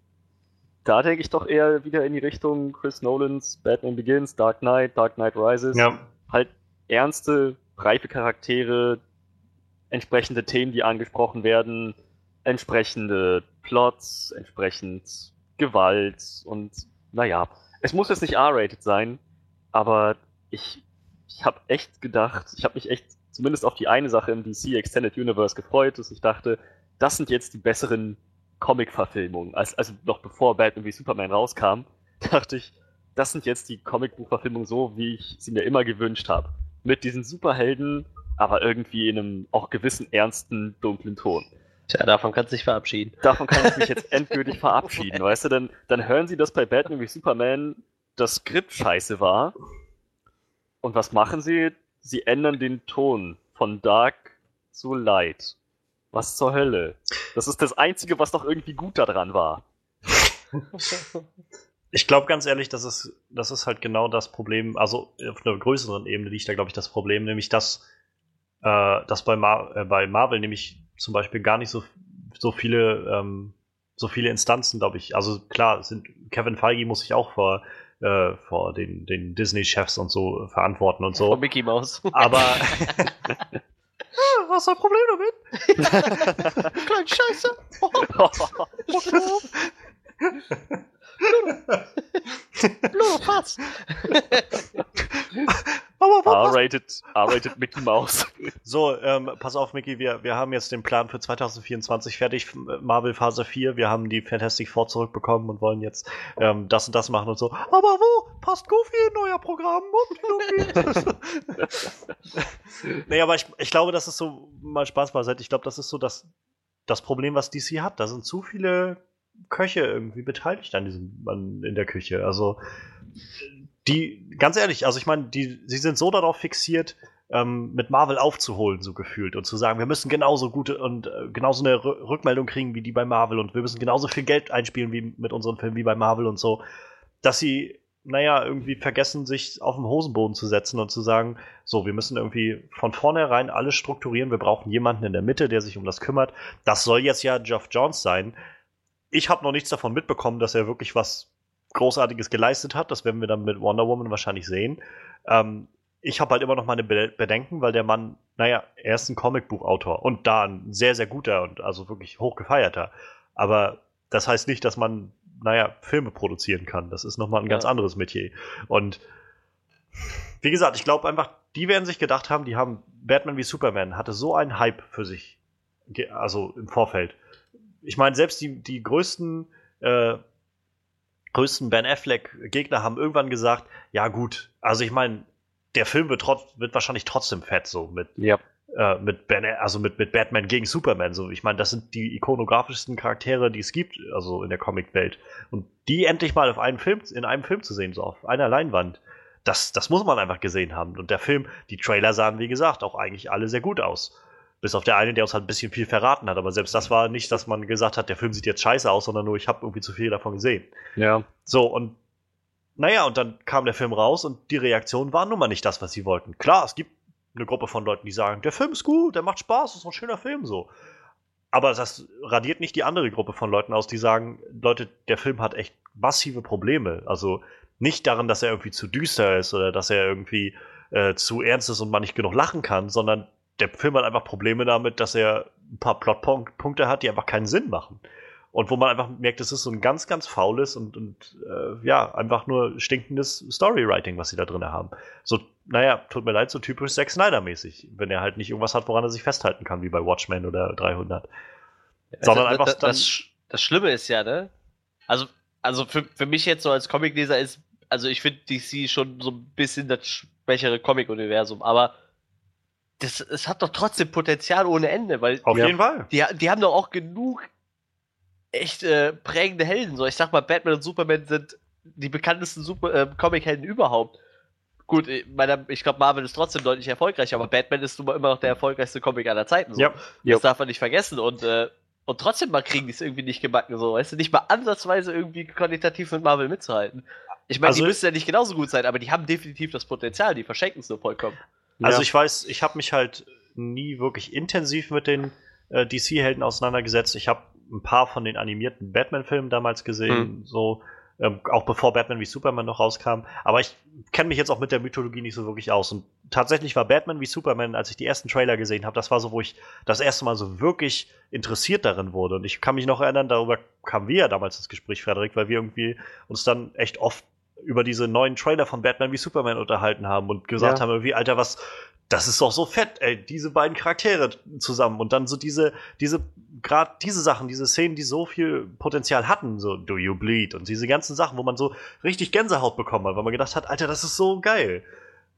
da denke ich doch eher wieder in die Richtung Chris Nolans Batman Begins, Dark Knight, Dark Knight Rises. Ja. Halt ernste, reife Charaktere, entsprechende Themen, die angesprochen werden, entsprechende Plots, entsprechend Gewalt und naja, es muss jetzt nicht R-rated sein, aber ich, ich habe echt gedacht, ich habe mich echt zumindest auf die eine Sache im DC Extended Universe gefreut, dass ich dachte, das sind jetzt die besseren Comic-Verfilmungen. Als, also noch bevor Batman wie Superman rauskam, (laughs) dachte ich, das sind jetzt die Comic-Buch-Verfilmungen so, wie ich sie mir immer gewünscht habe mit diesen Superhelden, aber irgendwie in einem auch gewissen ernsten, dunklen Ton. Tja, davon kannst du dich verabschieden. Davon kann ich mich jetzt (laughs) endgültig verabschieden, weißt du? Dann, dann hören sie, dass bei Batman wie Superman das Skript scheiße war. Und was machen sie? Sie ändern den Ton von Dark zu Light. Was zur Hölle? Das ist das Einzige, was doch irgendwie gut daran war. (laughs) Ich glaube ganz ehrlich, das ist, das ist halt genau das Problem, also auf einer größeren Ebene liegt da, glaube ich, das Problem, nämlich dass, äh, dass bei, Mar äh, bei Marvel nämlich zum Beispiel gar nicht so, so viele, ähm, so viele Instanzen, glaube ich. Also klar, sind Kevin Feige muss sich auch vor, äh, vor den, den Disney-Chefs und so verantworten und so. Von Mickey Mouse. Aber (laughs) was ist dein Problem damit? (laughs) Kleine Scheiße. Blöder Fass. (laughs) Aber was? (laughs) R-rated, R-rated Mickey Mouse. So, ähm, pass auf, Mickey, wir, wir haben jetzt den Plan für 2024 fertig, Marvel Phase 4. Wir haben die Fantastic Four zurückbekommen und wollen jetzt ähm, das und das machen und so. Aber wo? Passt Goofy in euer Programm? (laughs) nee, aber ich, ich glaube, das ist so mal Spaß beiseite. Ich glaube, das ist so das, das Problem, was DC hat. Da sind zu viele Köche irgendwie beteiligt an diesem, an, in der Küche. Also, die, ganz ehrlich, also ich meine, die, sie sind so darauf fixiert, ähm, mit Marvel aufzuholen, so gefühlt, und zu sagen, wir müssen genauso gute und äh, genauso eine R Rückmeldung kriegen wie die bei Marvel und wir müssen genauso viel Geld einspielen wie mit unseren Filmen wie bei Marvel und so, dass sie, naja, irgendwie vergessen, sich auf den Hosenboden zu setzen und zu sagen, so, wir müssen irgendwie von vornherein alles strukturieren, wir brauchen jemanden in der Mitte, der sich um das kümmert. Das soll jetzt ja Geoff Johns sein. Ich habe noch nichts davon mitbekommen, dass er wirklich was Großartiges geleistet hat. Das werden wir dann mit Wonder Woman wahrscheinlich sehen. Ähm, ich habe halt immer noch meine Bedenken, weil der Mann, naja, er ist ein Comicbuchautor und da ein sehr, sehr guter und also wirklich hochgefeierter. Aber das heißt nicht, dass man, naja, Filme produzieren kann. Das ist nochmal ein Ja. ganz anderes Metier. Und wie gesagt, ich glaube einfach, die werden sich gedacht haben, die haben Batman wie Superman hatte so einen Hype für sich, also im Vorfeld. Ich meine, selbst die, die größten, äh, größten Ben Affleck-Gegner haben irgendwann gesagt, ja gut, also ich meine, der Film wird, wird wahrscheinlich trotzdem fett so mit Ja. äh, mit ben, also mit, mit Batman gegen Superman. So, ich meine, das sind die ikonografischsten Charaktere, die es gibt, also in der Comicwelt. Und die endlich mal auf einen Film, in einem Film zu sehen, so auf einer Leinwand, das, das muss man einfach gesehen haben. Und der Film, die Trailer sahen, wie gesagt, auch eigentlich alle sehr gut aus. Bis auf der eine, der uns halt ein bisschen viel verraten hat. Aber selbst das war nicht, dass man gesagt hat, der Film sieht jetzt scheiße aus, sondern nur, ich habe irgendwie zu viel davon gesehen. Ja. So, und naja, und dann kam der Film raus und die Reaktion war nun mal nicht das, was sie wollten. Klar, es gibt eine Gruppe von Leuten, die sagen, der Film ist gut, der macht Spaß, ist ein schöner Film so. Aber das radiert nicht die andere Gruppe von Leuten aus, die sagen, Leute, der Film hat echt massive Probleme. Also nicht darin, dass er irgendwie zu düster ist oder dass er irgendwie äh, zu ernst ist und man nicht genug lachen kann, sondern der Film hat einfach Probleme damit, dass er ein paar Plotpunkte hat, die einfach keinen Sinn machen. Und wo man einfach merkt, es ist so ein ganz, ganz faules und, und äh, ja, einfach nur stinkendes Storywriting, was sie da drin haben. So, naja, tut mir leid, so typisch Zack Snyder-mäßig, wenn er halt nicht irgendwas hat, woran er sich festhalten kann, wie bei Watchmen oder 300. Sondern einfach das, das, das Schlimme ist ja, ne? Also, also für, für mich jetzt so als Comicleser ist, also ich finde DC schon so ein bisschen das schwächere Comic-Universum, aber das, es hat doch trotzdem Potenzial ohne Ende, weil Auf jeden Fall. die, die haben doch auch genug echt äh, prägende Helden. So, ich sag mal, Batman und Superman sind die bekanntesten Super äh, Comic-Helden überhaupt. Gut, ich, glaube, Marvel ist trotzdem deutlich erfolgreicher, aber Batman ist nun mal immer noch der erfolgreichste Comic aller Zeiten. So. Ja. Das Ja. darf man nicht vergessen. Und, äh, und trotzdem mal kriegen die es irgendwie nicht gebacken, so, weißt du, nicht mal ansatzweise irgendwie qualitativ mit Marvel mitzuhalten. Ich meine, Also- die müssen ja nicht genauso gut sein, aber die haben definitiv das Potenzial, die verschenken es nur vollkommen. Also ich weiß, ich habe mich halt nie wirklich intensiv mit den äh, DC-Helden auseinandergesetzt. Ich habe ein paar von den animierten Batman-Filmen damals gesehen, so ähm, auch bevor Batman wie Superman noch rauskam. Aber ich kenne mich jetzt auch mit der Mythologie nicht so wirklich aus. Und tatsächlich war Batman wie Superman, als ich die ersten Trailer gesehen habe, das war so, wo ich das erste Mal so wirklich interessiert darin wurde. Und ich kann mich noch erinnern, darüber kamen wir ja damals ins Gespräch, Frederik, weil wir irgendwie uns dann echt oft über diese neuen Trailer von Batman wie Superman unterhalten haben und gesagt Ja. haben, irgendwie, Alter, was, das ist doch so fett, ey, diese beiden Charaktere zusammen und dann so diese, diese, gerade diese Sachen, diese Szenen, die so viel Potenzial hatten, so Do You Bleed und diese ganzen Sachen, wo man so richtig Gänsehaut bekommen hat, weil man gedacht hat, Alter, das ist so geil.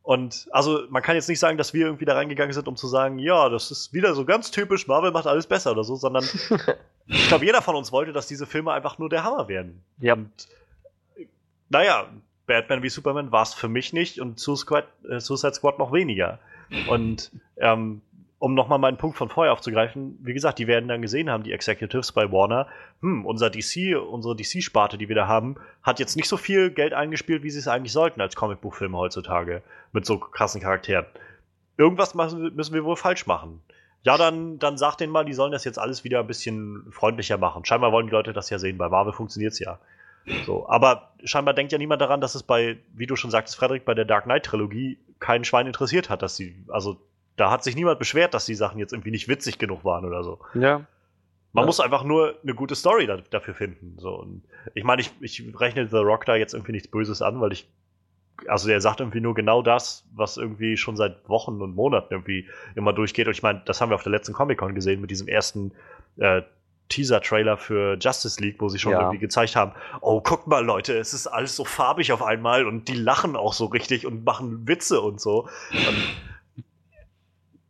Und also man kann jetzt nicht sagen, dass wir irgendwie da reingegangen sind, um zu sagen, ja, das ist wieder so ganz typisch, Marvel macht alles besser oder so, sondern (laughs) ich glaube, jeder von uns wollte, dass diese Filme einfach nur der Hammer werden. Ja. Und naja, Batman wie Superman war es für mich nicht und Suicide, äh, Suicide Squad noch weniger. Und ähm, um nochmal meinen Punkt von vorher aufzugreifen, wie gesagt, die werden dann gesehen haben, die Executives bei Warner, hm, unser DC, unsere DC-Sparte, die wir da haben, hat jetzt nicht so viel Geld eingespielt, wie sie es eigentlich sollten als Comicbuchfilme heutzutage. Mit so krassen Charakteren. Irgendwas müssen wir wohl falsch machen. Ja, dann, dann sag denen mal, die sollen das jetzt alles wieder ein bisschen freundlicher machen. Scheinbar wollen die Leute das ja sehen. Bei Marvel funktioniert es ja. So, aber scheinbar denkt ja niemand daran, dass es bei, wie du schon sagtest, Frederik, bei der Dark Knight Trilogie keinen Schwein interessiert hat, dass sie, also da hat sich niemand beschwert, dass die Sachen jetzt irgendwie nicht witzig genug waren oder so. Ja. Man Ja. muss einfach nur eine gute Story da, dafür finden. So. Und ich meine, ich, ich rechne The Rock da jetzt irgendwie nichts Böses an, weil ich, also der sagt irgendwie nur genau das, was irgendwie schon seit Wochen und Monaten irgendwie immer durchgeht. Und ich meine, das haben wir auf der letzten Comic-Con gesehen mit diesem ersten äh, Teaser-Trailer für Justice League, wo sie schon Ja. irgendwie gezeigt haben, oh, guckt mal, Leute, es ist alles so farbig auf einmal und die lachen auch so richtig und machen Witze und so. Und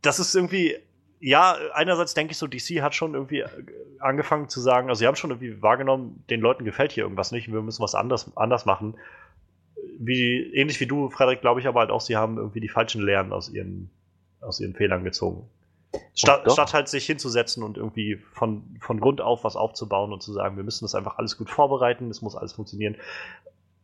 das ist irgendwie, ja, einerseits denke ich so, DC hat schon irgendwie angefangen zu sagen, also sie haben schon irgendwie wahrgenommen, den Leuten gefällt hier irgendwas nicht, wir müssen was anders, anders machen. Wie, ähnlich wie du, Frederik, glaube ich aber halt auch, sie haben irgendwie die falschen Lehren aus ihren, aus ihren Fehlern gezogen. Statt, doch. statt halt sich hinzusetzen und irgendwie von, von Grund auf was aufzubauen und zu sagen, wir müssen das einfach alles gut vorbereiten, es muss alles funktionieren.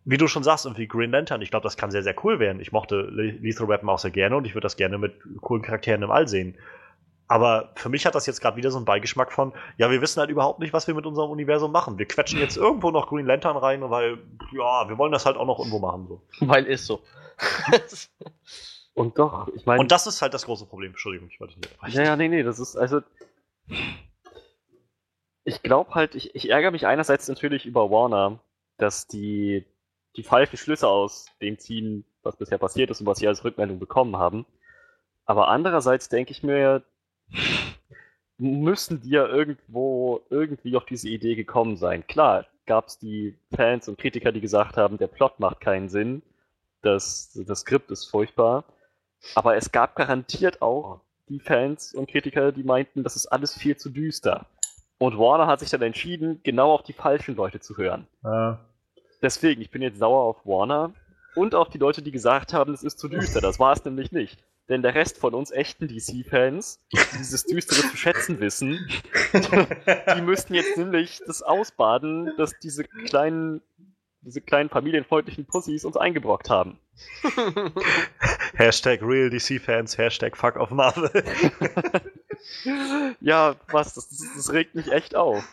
Wie du schon sagst, irgendwie Green Lantern, ich glaube, das kann sehr, sehr cool werden. Ich mochte Le- Lethal Weapon auch sehr gerne und ich würde das gerne mit coolen Charakteren im All sehen. Aber für mich hat das jetzt gerade wieder so einen Beigeschmack von, ja, wir wissen halt überhaupt nicht, was wir mit unserem Universum machen. Wir quetschen jetzt irgendwo noch Green Lantern rein, weil, ja, wir wollen das halt auch noch irgendwo machen. So. Weil ist so. (laughs) Und doch, ich meine. Und das ist halt das große Problem. Entschuldigung, ich wollte nicht unterbrechen. Ja, ja, nee, nee, das ist, also. Ich glaube halt, ich, ich ärgere mich einerseits natürlich über Warner, dass die die falschen Schlüsse aus dem ziehen, was bisher passiert ist und was sie als Rückmeldung bekommen haben. Aber andererseits denke ich mir, müssen die ja irgendwo irgendwie auf diese Idee gekommen sein. Klar, gab es die Fans und Kritiker, die gesagt haben, der Plot macht keinen Sinn, das, das Skript ist furchtbar. Aber es gab garantiert auch die Fans und Kritiker, die meinten, das ist alles viel zu düster. Und Warner hat sich dann entschieden, genau auf die falschen Leute zu hören. Äh, Deswegen, ich bin jetzt sauer auf Warner und auf die Leute, die gesagt haben, es ist zu düster. Das war es nämlich nicht. Denn der Rest von uns echten DC-Fans, die dieses Düstere zu schätzen wissen, (laughs) die müssten jetzt nämlich das ausbaden, dass diese kleinen, diese kleinen familienfreundlichen Pussys uns eingebrockt haben. (laughs) Hashtag Real DC Fans, Hashtag Fuck of Marvel. (laughs) Ja, was? Das, das, das regt mich echt auf.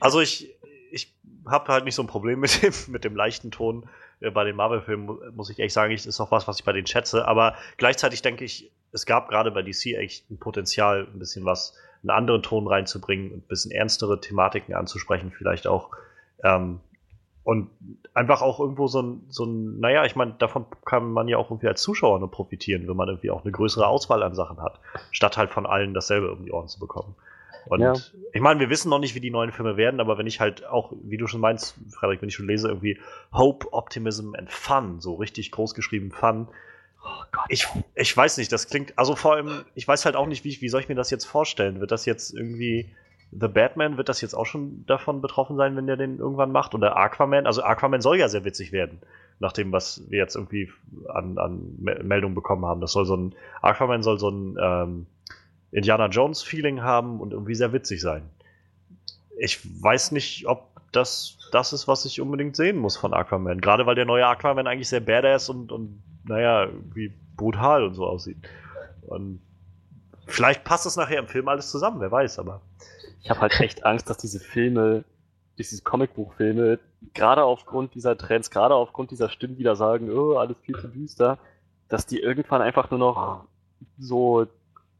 Also ich, ich habe halt nicht so ein Problem mit dem, (laughs) mit dem leichten Ton äh, bei den Marvel-Filmen, mu- muss ich echt sagen. Ich, ist auch was, was ich bei denen schätze. Aber gleichzeitig denke ich, es gab gerade bei DC echt ein Potenzial, ein bisschen was, einen anderen Ton reinzubringen, ein bisschen ernstere Thematiken anzusprechen, vielleicht auch. Ähm, und einfach auch irgendwo so ein, so ein, naja, ich meine, davon kann man ja auch irgendwie als Zuschauer nur profitieren, wenn man irgendwie auch eine größere Auswahl an Sachen hat, statt halt von allen dasselbe um die Ohren zu bekommen. Und Ja. ich meine, wir wissen noch nicht, wie die neuen Filme werden, aber wenn ich halt auch, wie du schon meinst, Frederik, wenn ich schon lese, irgendwie Hope, Optimism and Fun, so richtig groß geschrieben Fun. Oh. Ich, ich weiß nicht, das klingt, also vor allem, ich weiß halt auch nicht, wie, wie soll ich mir das jetzt vorstellen? Wird das jetzt irgendwie, The Batman, wird das jetzt auch schon davon betroffen sein, wenn der den irgendwann macht? Oder Aquaman? Also Aquaman soll ja sehr witzig werden, nach dem, was wir jetzt irgendwie an, an Me- Meldungen bekommen haben. Das soll so ein, Aquaman soll so ein ähm, Indiana Jones-Feeling haben und irgendwie sehr witzig sein. Ich weiß nicht, ob das das ist, was ich unbedingt sehen muss von Aquaman. Gerade weil der neue Aquaman eigentlich sehr badass und, und naja, irgendwie brutal und so aussieht. Und vielleicht passt es nachher im Film alles zusammen, wer weiß, aber. Ich habe halt echt Angst, dass diese Filme, diese Comicbuchfilme, gerade aufgrund dieser Trends, gerade aufgrund dieser Stimmen, die da sagen, oh, alles viel zu düster, dass die irgendwann einfach nur noch so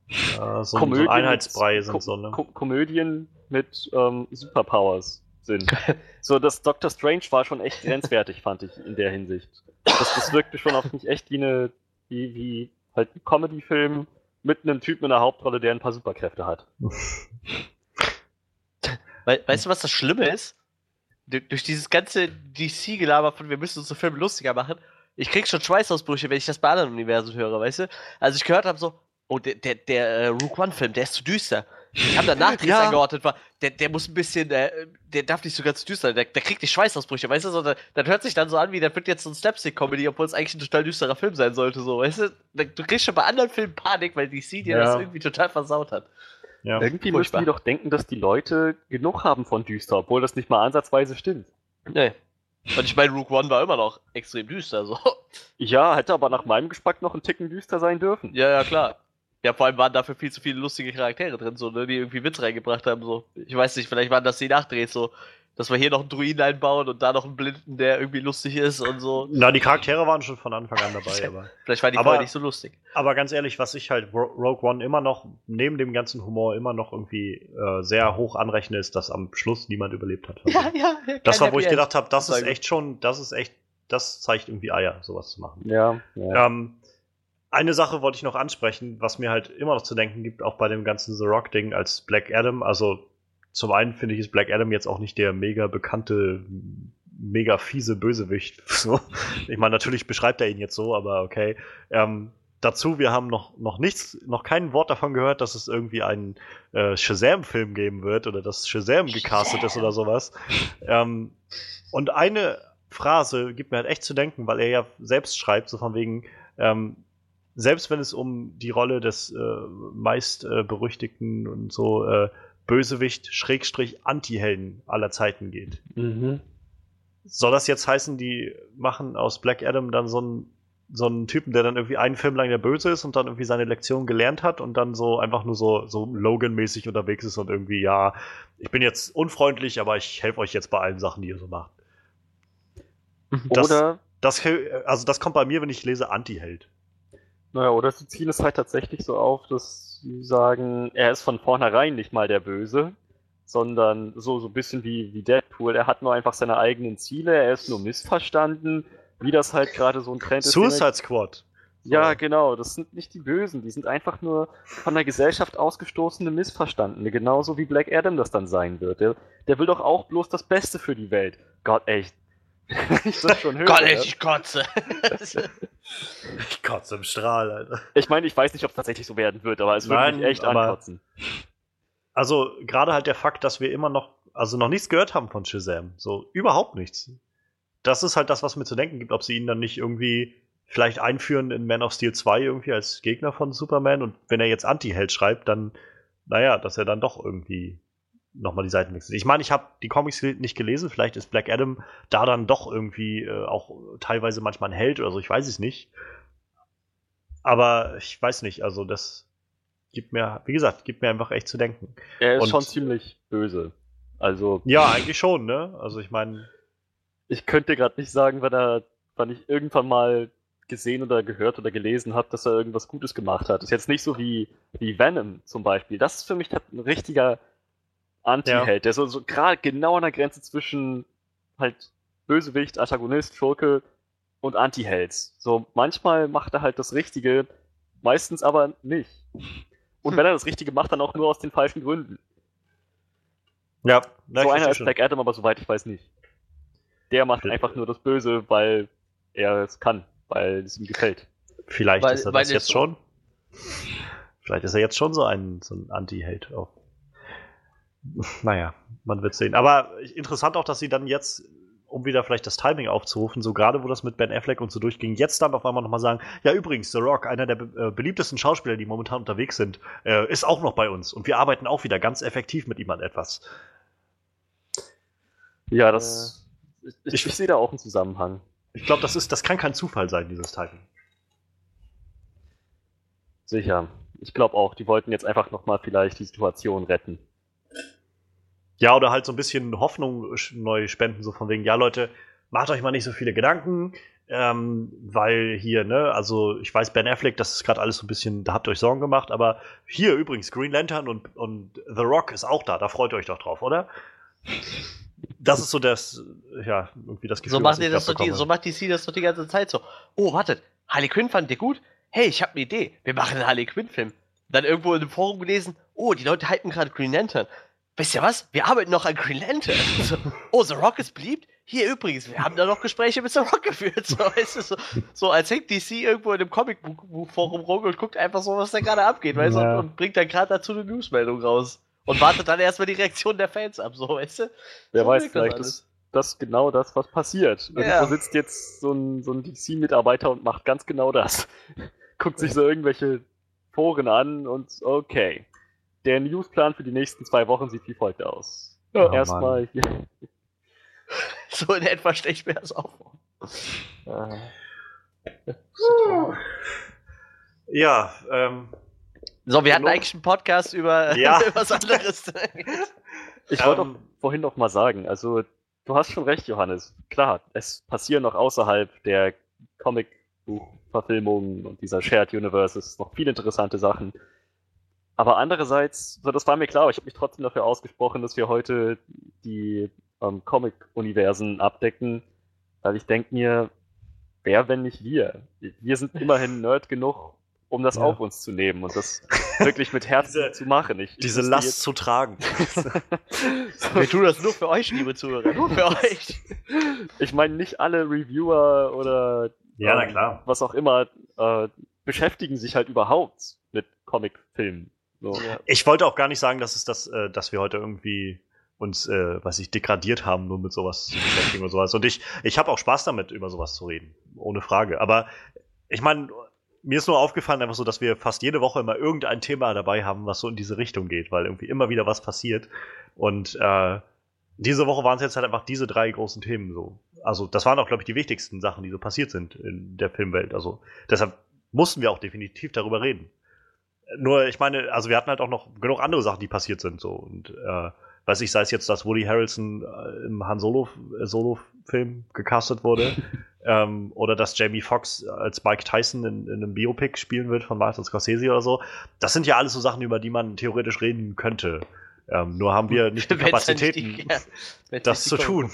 Äh, so, so Komödien ein Einheitsbrei sind Ko so, ne? Ko Komödien mit ähm, Superpowers sind. (laughs) so, das Doctor Strange war schon echt grenzwertig, fand ich in der Hinsicht. Das, das wirkte schon auf mich echt wie eine, wie, wie halt ein Comedy-Film mit einem Typen in der Hauptrolle, der ein paar Superkräfte hat. (laughs) We weißt du, was das Schlimme ist? Du- durch dieses ganze DC-Gelaber von wir müssen unsere Filme lustiger machen, ich krieg schon Schweißausbrüche, wenn ich das bei anderen Universen höre, weißt du? Also ich gehört habe so, oh, der, der, der äh, Rook One-Film, der ist zu düster. Ich habe danach (laughs) Dres Ja. angeordnet, war, der, der muss ein bisschen, äh, der darf nicht so ganz düster sein, der, der kriegt die Schweißausbrüche, weißt du, sondern dann hört sich dann so an, wie der wird jetzt so ein Slapstick-Comedy, obwohl es eigentlich ein total düsterer Film sein sollte, so, weißt du? Da- Du kriegst schon bei anderen Filmen Panik, weil DC dir Ja. das irgendwie total versaut hat. Ja. Irgendwie Furchtbar. müssen die doch denken, dass die Leute genug haben von düster, obwohl das nicht mal ansatzweise stimmt. Nee. Und ich meine, Rook One war immer noch extrem düster, so. Ja, hätte aber nach meinem Geschmack noch ein Ticken düster sein dürfen. Ja, ja, klar. Ja, vor allem waren dafür viel zu viele lustige Charaktere drin, so, ne, die irgendwie Witz reingebracht haben, so. Ich weiß nicht, vielleicht waren das die Nachdrehs, so, dass wir hier noch einen Druiden einbauen und da noch einen Blinden, der irgendwie lustig ist und so. Na, die Charaktere waren schon von Anfang an dabei, (laughs) aber. Vielleicht war die Aber- nicht so lustig. Aber ganz ehrlich, was ich halt Ro- Rogue One immer noch, neben dem ganzen Humor, immer noch irgendwie äh, sehr hoch anrechne, ist, dass am Schluss niemand überlebt hat. ja, ja. das kein war, wo ich gedacht habe, das ist echt schon, das ist echt, das zeigt irgendwie Eier, sowas zu machen. Ja, ja. Ähm, eine Sache wollte ich noch ansprechen, was mir halt immer noch zu denken gibt, auch bei dem ganzen The Rock-Ding als Black Adam. Also zum einen finde ich, ist Black Adam jetzt auch nicht der mega bekannte, mega fiese Bösewicht. (laughs) So. Ich meine, natürlich beschreibt er ihn jetzt so, aber okay. Ähm, dazu, wir haben noch, noch nichts, noch kein Wort davon gehört, dass es irgendwie einen äh, Shazam-Film geben wird oder dass Shazam gecastet ist oder sowas. Ähm, und eine Phrase gibt mir halt echt zu denken, weil er ja selbst schreibt, so von wegen, ähm, selbst wenn es um die Rolle des äh, meist äh, berüchtigten und so äh, Bösewicht, Schrägstrich, Anti-Helden aller Zeiten geht. Mhm. Soll das jetzt heißen, die machen aus Black Adam dann so einen, so einen Typen, der dann irgendwie einen Film lang der Böse ist und dann irgendwie seine Lektion gelernt hat und dann so einfach nur so, so Logan-mäßig unterwegs ist und irgendwie, ja, ich bin jetzt unfreundlich, aber ich helfe euch jetzt bei allen Sachen, die ihr so macht. Das- Oder, Das, also das kommt bei mir, wenn ich lese Anti-Held. Naja, oder sie ziehen es halt tatsächlich so auf, dass sie sagen, er ist von vornherein nicht mal der Böse, sondern so, so ein bisschen wie, wie Deadpool. Er hat nur einfach seine eigenen Ziele, er ist nur missverstanden, wie das halt gerade so ein Trend ist. Suicide Squad. Ja, genau. Das sind nicht die Bösen. Die sind einfach nur von der Gesellschaft ausgestoßene Missverstandene. Genauso wie Black Adam das dann sein wird. Der, der will doch auch bloß das Beste für die Welt. Gott, echt. Ich (laughs) das schon höre. Gott, echt, ich kotze. (laughs) Ich kotze im Strahl, Alter. Ich meine, ich weiß nicht, ob es tatsächlich so werden wird, aber es würde Nein, mich echt aber- ankotzen. Also gerade halt der Fakt, dass wir immer noch, also noch nichts gehört haben von Shazam. So überhaupt nichts. Das ist halt das, was mir zu denken gibt, ob sie ihn dann nicht irgendwie vielleicht einführen in Man of Steel 2 irgendwie als Gegner von Superman und wenn er jetzt Anti-Held schreibt, dann, naja, dass er dann doch irgendwie nochmal die Seiten wechselt. Ich meine, ich habe die Comics nicht gelesen, vielleicht ist Black Adam da dann doch irgendwie äh, auch teilweise manchmal ein Held oder so, ich weiß es nicht. Aber ich weiß nicht, also das gibt mir, wie gesagt, gibt mir einfach echt zu denken. Er ist und- schon ziemlich böse. Also, Ja, eigentlich schon, ne? Also ich meine, ich könnte gerade nicht sagen, wann er, wann ich irgendwann mal gesehen oder gehört oder gelesen habe, dass er irgendwas Gutes gemacht hat. Ist jetzt nicht so wie, wie Venom zum Beispiel. Das ist für mich ein richtiger Anti-Held, der so, so gerade genau an der Grenze zwischen halt Bösewicht, Antagonist, Schurke und Anti-Held. So manchmal macht er halt das Richtige, meistens aber nicht. Und wenn er das Richtige macht, dann auch nur aus den falschen Gründen. ja, so einer ist. Black Adam, aber soweit ich weiß nicht. Der macht einfach nur das Böse, weil er es kann, weil es ihm gefällt. Vielleicht Weil- ist er das jetzt so- schon. Vielleicht ist er jetzt schon so ein, so ein Anti-Held. Auch. Naja, man wird sehen. Aber interessant auch, dass sie dann jetzt, um wieder vielleicht das Timing aufzurufen, so gerade wo das mit Ben Affleck und so durchging, jetzt dann auf einmal nochmal sagen, ja übrigens, The Rock, einer der be äh, beliebtesten Schauspieler, die momentan unterwegs sind, äh, ist auch noch bei uns. Und wir arbeiten auch wieder ganz effektiv mit ihm an etwas. Ja, das. ich, ich- ich, ich sehe da auch einen Zusammenhang. Ich glaube, das ist, das kann kein Zufall sein, dieses Timing. Sicher. Ich glaube auch, die wollten jetzt einfach nochmal vielleicht die Situation retten. Ja, oder halt so ein bisschen Hoffnung neu spenden, so von wegen, ja Leute, macht euch mal nicht so viele Gedanken, ähm, weil hier, ne, also ich weiß, Ben Affleck, das ist gerade alles so ein bisschen, da habt ihr euch Sorgen gemacht, aber hier übrigens, Green Lantern und, und The Rock ist auch da, da freut ihr euch doch drauf, oder? Das ist so das, ja, irgendwie das Gefühl, So was macht, ihr das doch die, so macht DC das doch die ganze Zeit so. Oh, wartet, Harley Quinn fand ihr gut? Hey, ich habe eine Idee. Wir machen einen Harley Quinn-Film. Dann irgendwo in einem Forum gelesen, oh, die Leute hypen gerade Green Lantern. Wisst ihr was? Wir arbeiten noch an Green Lantern. So, (laughs) oh, The Rock ist beliebt? hier übrigens, wir haben da noch Gespräche mit The Rock geführt. So, weißt du, so, so als hängt DC irgendwo in einem Comicbuchforum rum und guckt einfach so, was da gerade abgeht, weißt Ja. du, und, und bringt dann gerade dazu eine Newsmeldung raus. Und wartet dann erstmal die Reaktion der Fans ab, so, weißt du? Wer So weiß, das vielleicht ist das genau das, was passiert. Ja. Irgendwo sitzt jetzt so ein, so ein DC-Mitarbeiter und macht ganz genau das. (laughs) Guckt sich so irgendwelche Foren an und okay. Der Newsplan für die nächsten zwei Wochen sieht wie folgt aus. Ja, Erstmal hier. (laughs) So in etwa stelle ich mir das auch vor. Äh, Ja, ähm, So, wir hatten eigentlich einen Podcast über, (laughs) Ja. (laughs) über was anderes. Ich wollte Ähm, vorhin noch mal sagen, also du hast schon recht, Johannes. Klar, es passieren noch außerhalb der Comicbuch-Verfilmungen und dieser Shared Universes noch viele interessante Sachen. Aber andererseits, so das war mir klar, aber ich habe mich trotzdem dafür ausgesprochen, dass wir heute die ähm, Comic-Universen abdecken, weil ich denke mir, wer, wenn nicht wir? Wir sind immerhin Nerd genug, um das Ja. auf uns zu nehmen und das wirklich mit Herzen (laughs) Diese- zu machen. Ich, ich diese musste Last jetzt- zu tragen. (laughs) (laughs) Wir tun das nur für euch, liebe Zuhörer. Nur für euch. Ich meine, nicht alle Reviewer oder Ja, na ähm, klar. was auch immer äh, beschäftigen sich halt überhaupt mit Comicfilmen. So. Ich wollte auch gar nicht sagen, dass es das, äh, dass wir heute irgendwie uns, äh, was ich degradiert haben, nur mit sowas zu beschäftigen oder sowas. Und ich, ich habe auch Spaß damit, über sowas zu reden, ohne Frage. Aber ich meine, mir ist nur aufgefallen einfach so, dass wir fast jede Woche immer irgendein Thema dabei haben, was so in diese Richtung geht, weil irgendwie immer wieder was passiert. Und äh, diese Woche waren es jetzt halt einfach diese drei großen Themen so. Also das waren auch, glaube ich, die wichtigsten Sachen, die so passiert sind in der Filmwelt. Also deshalb mussten wir auch definitiv darüber reden. Nur, ich meine, also wir hatten halt auch noch genug andere Sachen, die passiert sind so. Und äh, weiß ich, sei es jetzt, dass Woody Harrelson äh, im Han Solo äh, Solo-Film gecastet wurde, (laughs) ähm, oder dass Jamie Foxx als Mike Tyson in, in einem Biopic spielen wird von Martin Scorsese oder so. Das sind ja alles so Sachen, über die man theoretisch reden könnte. Ähm, nur haben wir nicht die (laughs) Kapazitäten. nicht die- (laughs) das nicht die zu tun.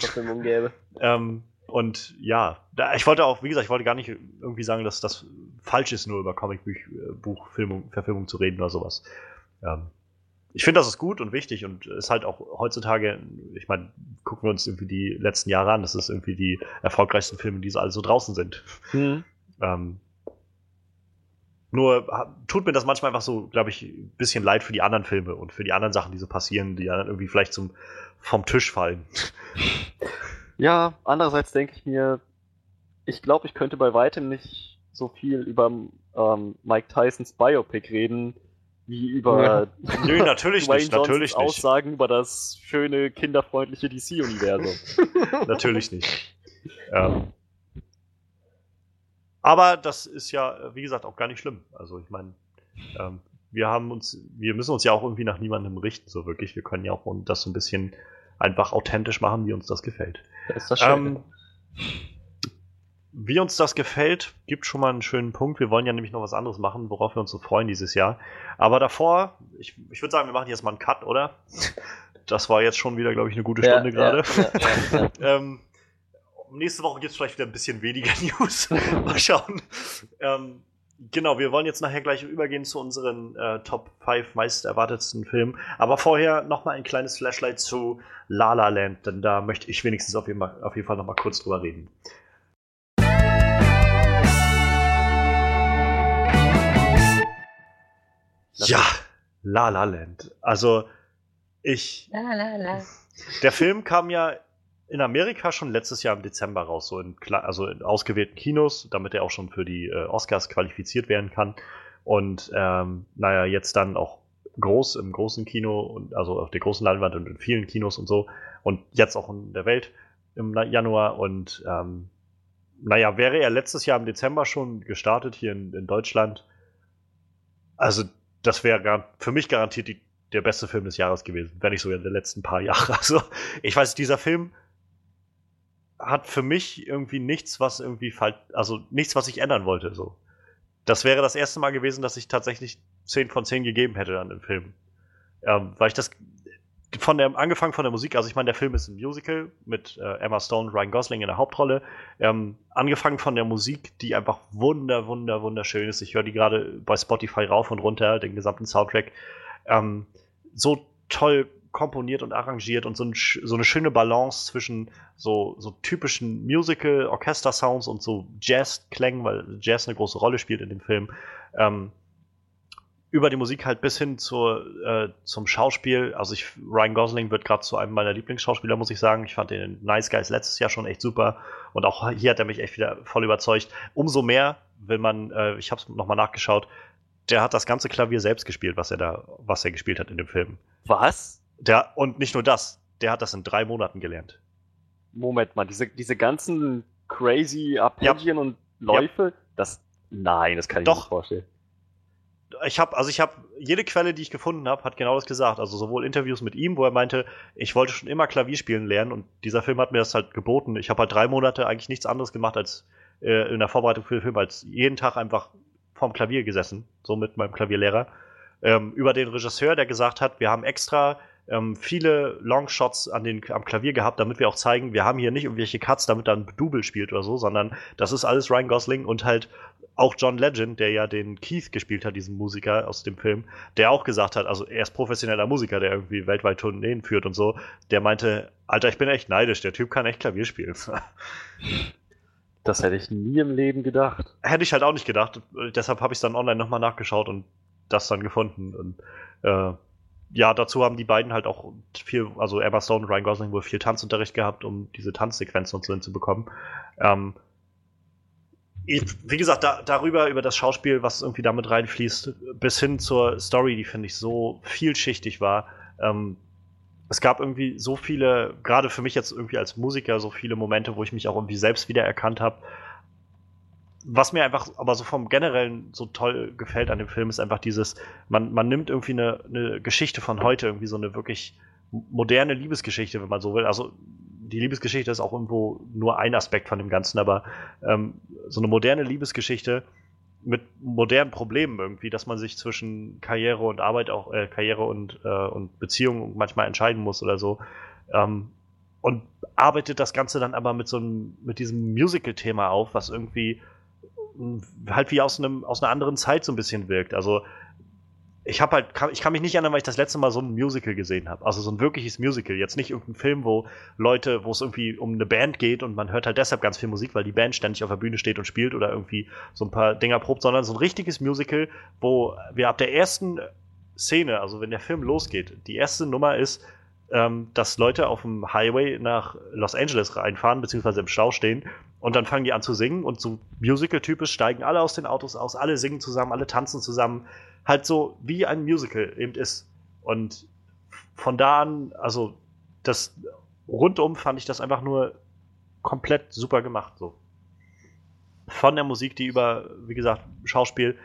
Ähm, und ja, ich wollte auch, wie gesagt, ich wollte gar nicht irgendwie sagen, dass das falsch ist, nur über Comicbuch-Verfilmung zu reden oder sowas. Ähm, ich finde, das ist gut und wichtig und ist halt auch heutzutage, ich meine, gucken wir uns irgendwie die letzten Jahre an, das ist irgendwie die erfolgreichsten Filme, die so alle so draußen sind. Hm. Ähm, nur tut mir das manchmal einfach so, glaube ich, ein bisschen leid für die anderen Filme und für die anderen Sachen, die so passieren, die dann irgendwie vielleicht zum, vom Tisch fallen. (laughs) Ja, andererseits denke ich mir, ich glaube, ich könnte bei weitem nicht so viel über ähm, Mike Tysons Biopic reden, wie über (laughs) Nö, natürlich Dwayne nicht, Johnsons natürlich nicht. Aussagen über das schöne, kinderfreundliche DC-Universum. (laughs) Natürlich nicht. Ähm, aber das ist ja, wie gesagt, auch gar nicht schlimm. Also ich meine, ähm, wir haben uns, wir müssen uns ja auch irgendwie nach niemandem richten, so wirklich. Wir können ja auch das so ein bisschen einfach authentisch machen, wie uns das gefällt. Ist das Ähm, wie uns das gefällt, gibt schon mal einen schönen Punkt. Wir wollen ja nämlich noch was anderes machen, worauf wir uns so freuen dieses Jahr. Aber davor, ich, ich würde sagen, wir machen jetzt mal einen Cut, oder? Das war jetzt schon wieder, glaube ich, eine gute Stunde gerade. Ja, ja, ja. (laughs) Ähm, nächste Woche gibt es vielleicht wieder ein bisschen weniger (laughs) News. Mal schauen. Ähm, genau, wir wollen jetzt nachher gleich übergehen zu unseren äh, Top 5 meist erwartetsten Filmen. Aber vorher nochmal ein kleines Flashlight zu La La Land, denn da möchte ich wenigstens auf jeden, Fall- auf jeden Fall nochmal kurz drüber reden. Ja, La La Land. Also, ich. La, la, la. Der Film kam ja in Amerika schon letztes Jahr im Dezember raus, so in, also in ausgewählten Kinos, damit er auch schon für die äh, Oscars qualifiziert werden kann. Und ähm, naja, jetzt dann auch groß im großen Kino und also auf der großen Leinwand und in vielen Kinos und so. Und jetzt auch in der Welt im Januar. Und ähm, naja, wäre er letztes Jahr im Dezember schon gestartet hier in, in Deutschland, also das wäre für mich garantiert die, der beste Film des Jahres gewesen, wenn nicht sogar der letzten paar Jahre. (laughs) Also ich weiß, dieser Film hat für mich irgendwie nichts, was irgendwie falsch, also nichts, was ich ändern wollte. So, das wäre das erste Mal gewesen, dass ich tatsächlich 10 von 10 gegeben hätte an dem Film, ähm, weil ich das von der angefangen von der Musik, also ich meine, der Film ist ein Musical mit äh, Emma Stone, Ryan Gosling in der Hauptrolle. Ähm, angefangen von der Musik, die einfach wunder, wunder, wunderschön ist. Ich höre die gerade bei Spotify rauf und runter, den gesamten Soundtrack. Ähm, so toll komponiert und arrangiert und so, ein, so eine schöne Balance zwischen so, so typischen Musical-Orchester-Sounds und so Jazz-Klängen, weil Jazz eine große Rolle spielt in dem Film. Ähm, über die Musik halt bis hin zur, äh, zum Schauspiel. Also ich, Ryan Gosling wird gerade zu einem meiner Lieblingsschauspieler, muss ich sagen. Ich fand den Nice Guys letztes Jahr schon echt super. Und auch hier hat er mich echt wieder voll überzeugt. Umso mehr will man, äh, ich habe es nochmal nachgeschaut, der hat das ganze Klavier selbst gespielt, was er da, was er gespielt hat in dem Film. Was? Der, und nicht nur das, der hat das in drei Monaten gelernt. Moment mal, diese, diese ganzen crazy Arpeggien ja. und Läufe, ja. das, nein, das kann ich Doch. mir nicht vorstellen. Ich habe, also ich habe, jede Quelle, die ich gefunden habe, hat genau das gesagt. Also sowohl Interviews mit ihm, wo er meinte, ich wollte schon immer Klavier spielen lernen und dieser Film hat mir das halt geboten. Ich habe halt drei Monate eigentlich nichts anderes gemacht als äh, in der Vorbereitung für den Film, als jeden Tag einfach vorm Klavier gesessen, so mit meinem Klavierlehrer, ähm, über den Regisseur, der gesagt hat, wir haben extra ähm, viele Longshots an den, am Klavier gehabt, damit wir auch zeigen, wir haben hier nicht irgendwelche Cuts, damit dann Double spielt oder so, sondern das ist alles Ryan Gosling und halt auch John Legend, der ja den Keith gespielt hat, diesen Musiker aus dem Film, der auch gesagt hat, also er ist professioneller Musiker, der irgendwie weltweit Tourneen führt und so, der meinte, Alter, ich bin echt neidisch, der Typ kann echt Klavier spielen. (laughs) Das hätte ich nie im Leben gedacht. Hätte ich halt auch nicht gedacht. Deshalb habe ich es dann online nochmal nachgeschaut und das dann gefunden. Und äh, ja, dazu haben die beiden halt auch viel, also Emma Stone und Ryan Gosling wohl viel Tanzunterricht gehabt, um diese Tanzsequenzen und so hinzubekommen. Ähm, wie gesagt, da, darüber, über das Schauspiel, was irgendwie damit reinfließt, bis hin zur Story, die finde ich so vielschichtig war. Ähm, es gab irgendwie so viele, gerade für mich jetzt irgendwie als Musiker, so viele Momente, wo ich mich auch irgendwie selbst wiedererkannt habe. Was mir einfach aber so vom Generellen so toll gefällt an dem Film, ist einfach dieses, man, man nimmt irgendwie eine, eine Geschichte von heute, irgendwie so eine wirklich moderne Liebesgeschichte, wenn man so will. Also die Liebesgeschichte ist auch irgendwo nur ein Aspekt von dem Ganzen, aber ähm, so eine moderne Liebesgeschichte mit modernen Problemen irgendwie, dass man sich zwischen Karriere und Arbeit auch, äh, Karriere und, äh, und Beziehung manchmal entscheiden muss oder so. Ähm, und arbeitet das Ganze dann aber mit so einem, mit diesem Musical-Thema auf, was irgendwie halt wie aus einem, aus einer anderen Zeit so ein bisschen wirkt. Also ich habe halt, kann, ich kann mich nicht erinnern, weil ich das letzte Mal so ein Musical gesehen habe. Also so ein wirkliches Musical. Jetzt nicht irgendein Film, wo Leute, wo es irgendwie um eine Band geht und man hört halt deshalb ganz viel Musik, weil die Band ständig auf der Bühne steht und spielt oder irgendwie so ein paar Dinger probt, sondern so ein richtiges Musical, wo wir ab der ersten Szene, also wenn der Film losgeht, die erste Nummer ist, ähm, dass Leute auf dem Highway nach Los Angeles reinfahren, beziehungsweise im Stau stehen und dann fangen die an zu singen und so Musical-typisch steigen alle aus den Autos aus, alle singen zusammen, alle tanzen zusammen halt so wie ein Musical eben ist. Und von da an, also das rundum fand ich das einfach nur komplett super gemacht. So. Von der Musik, die über, wie gesagt, Schauspiel,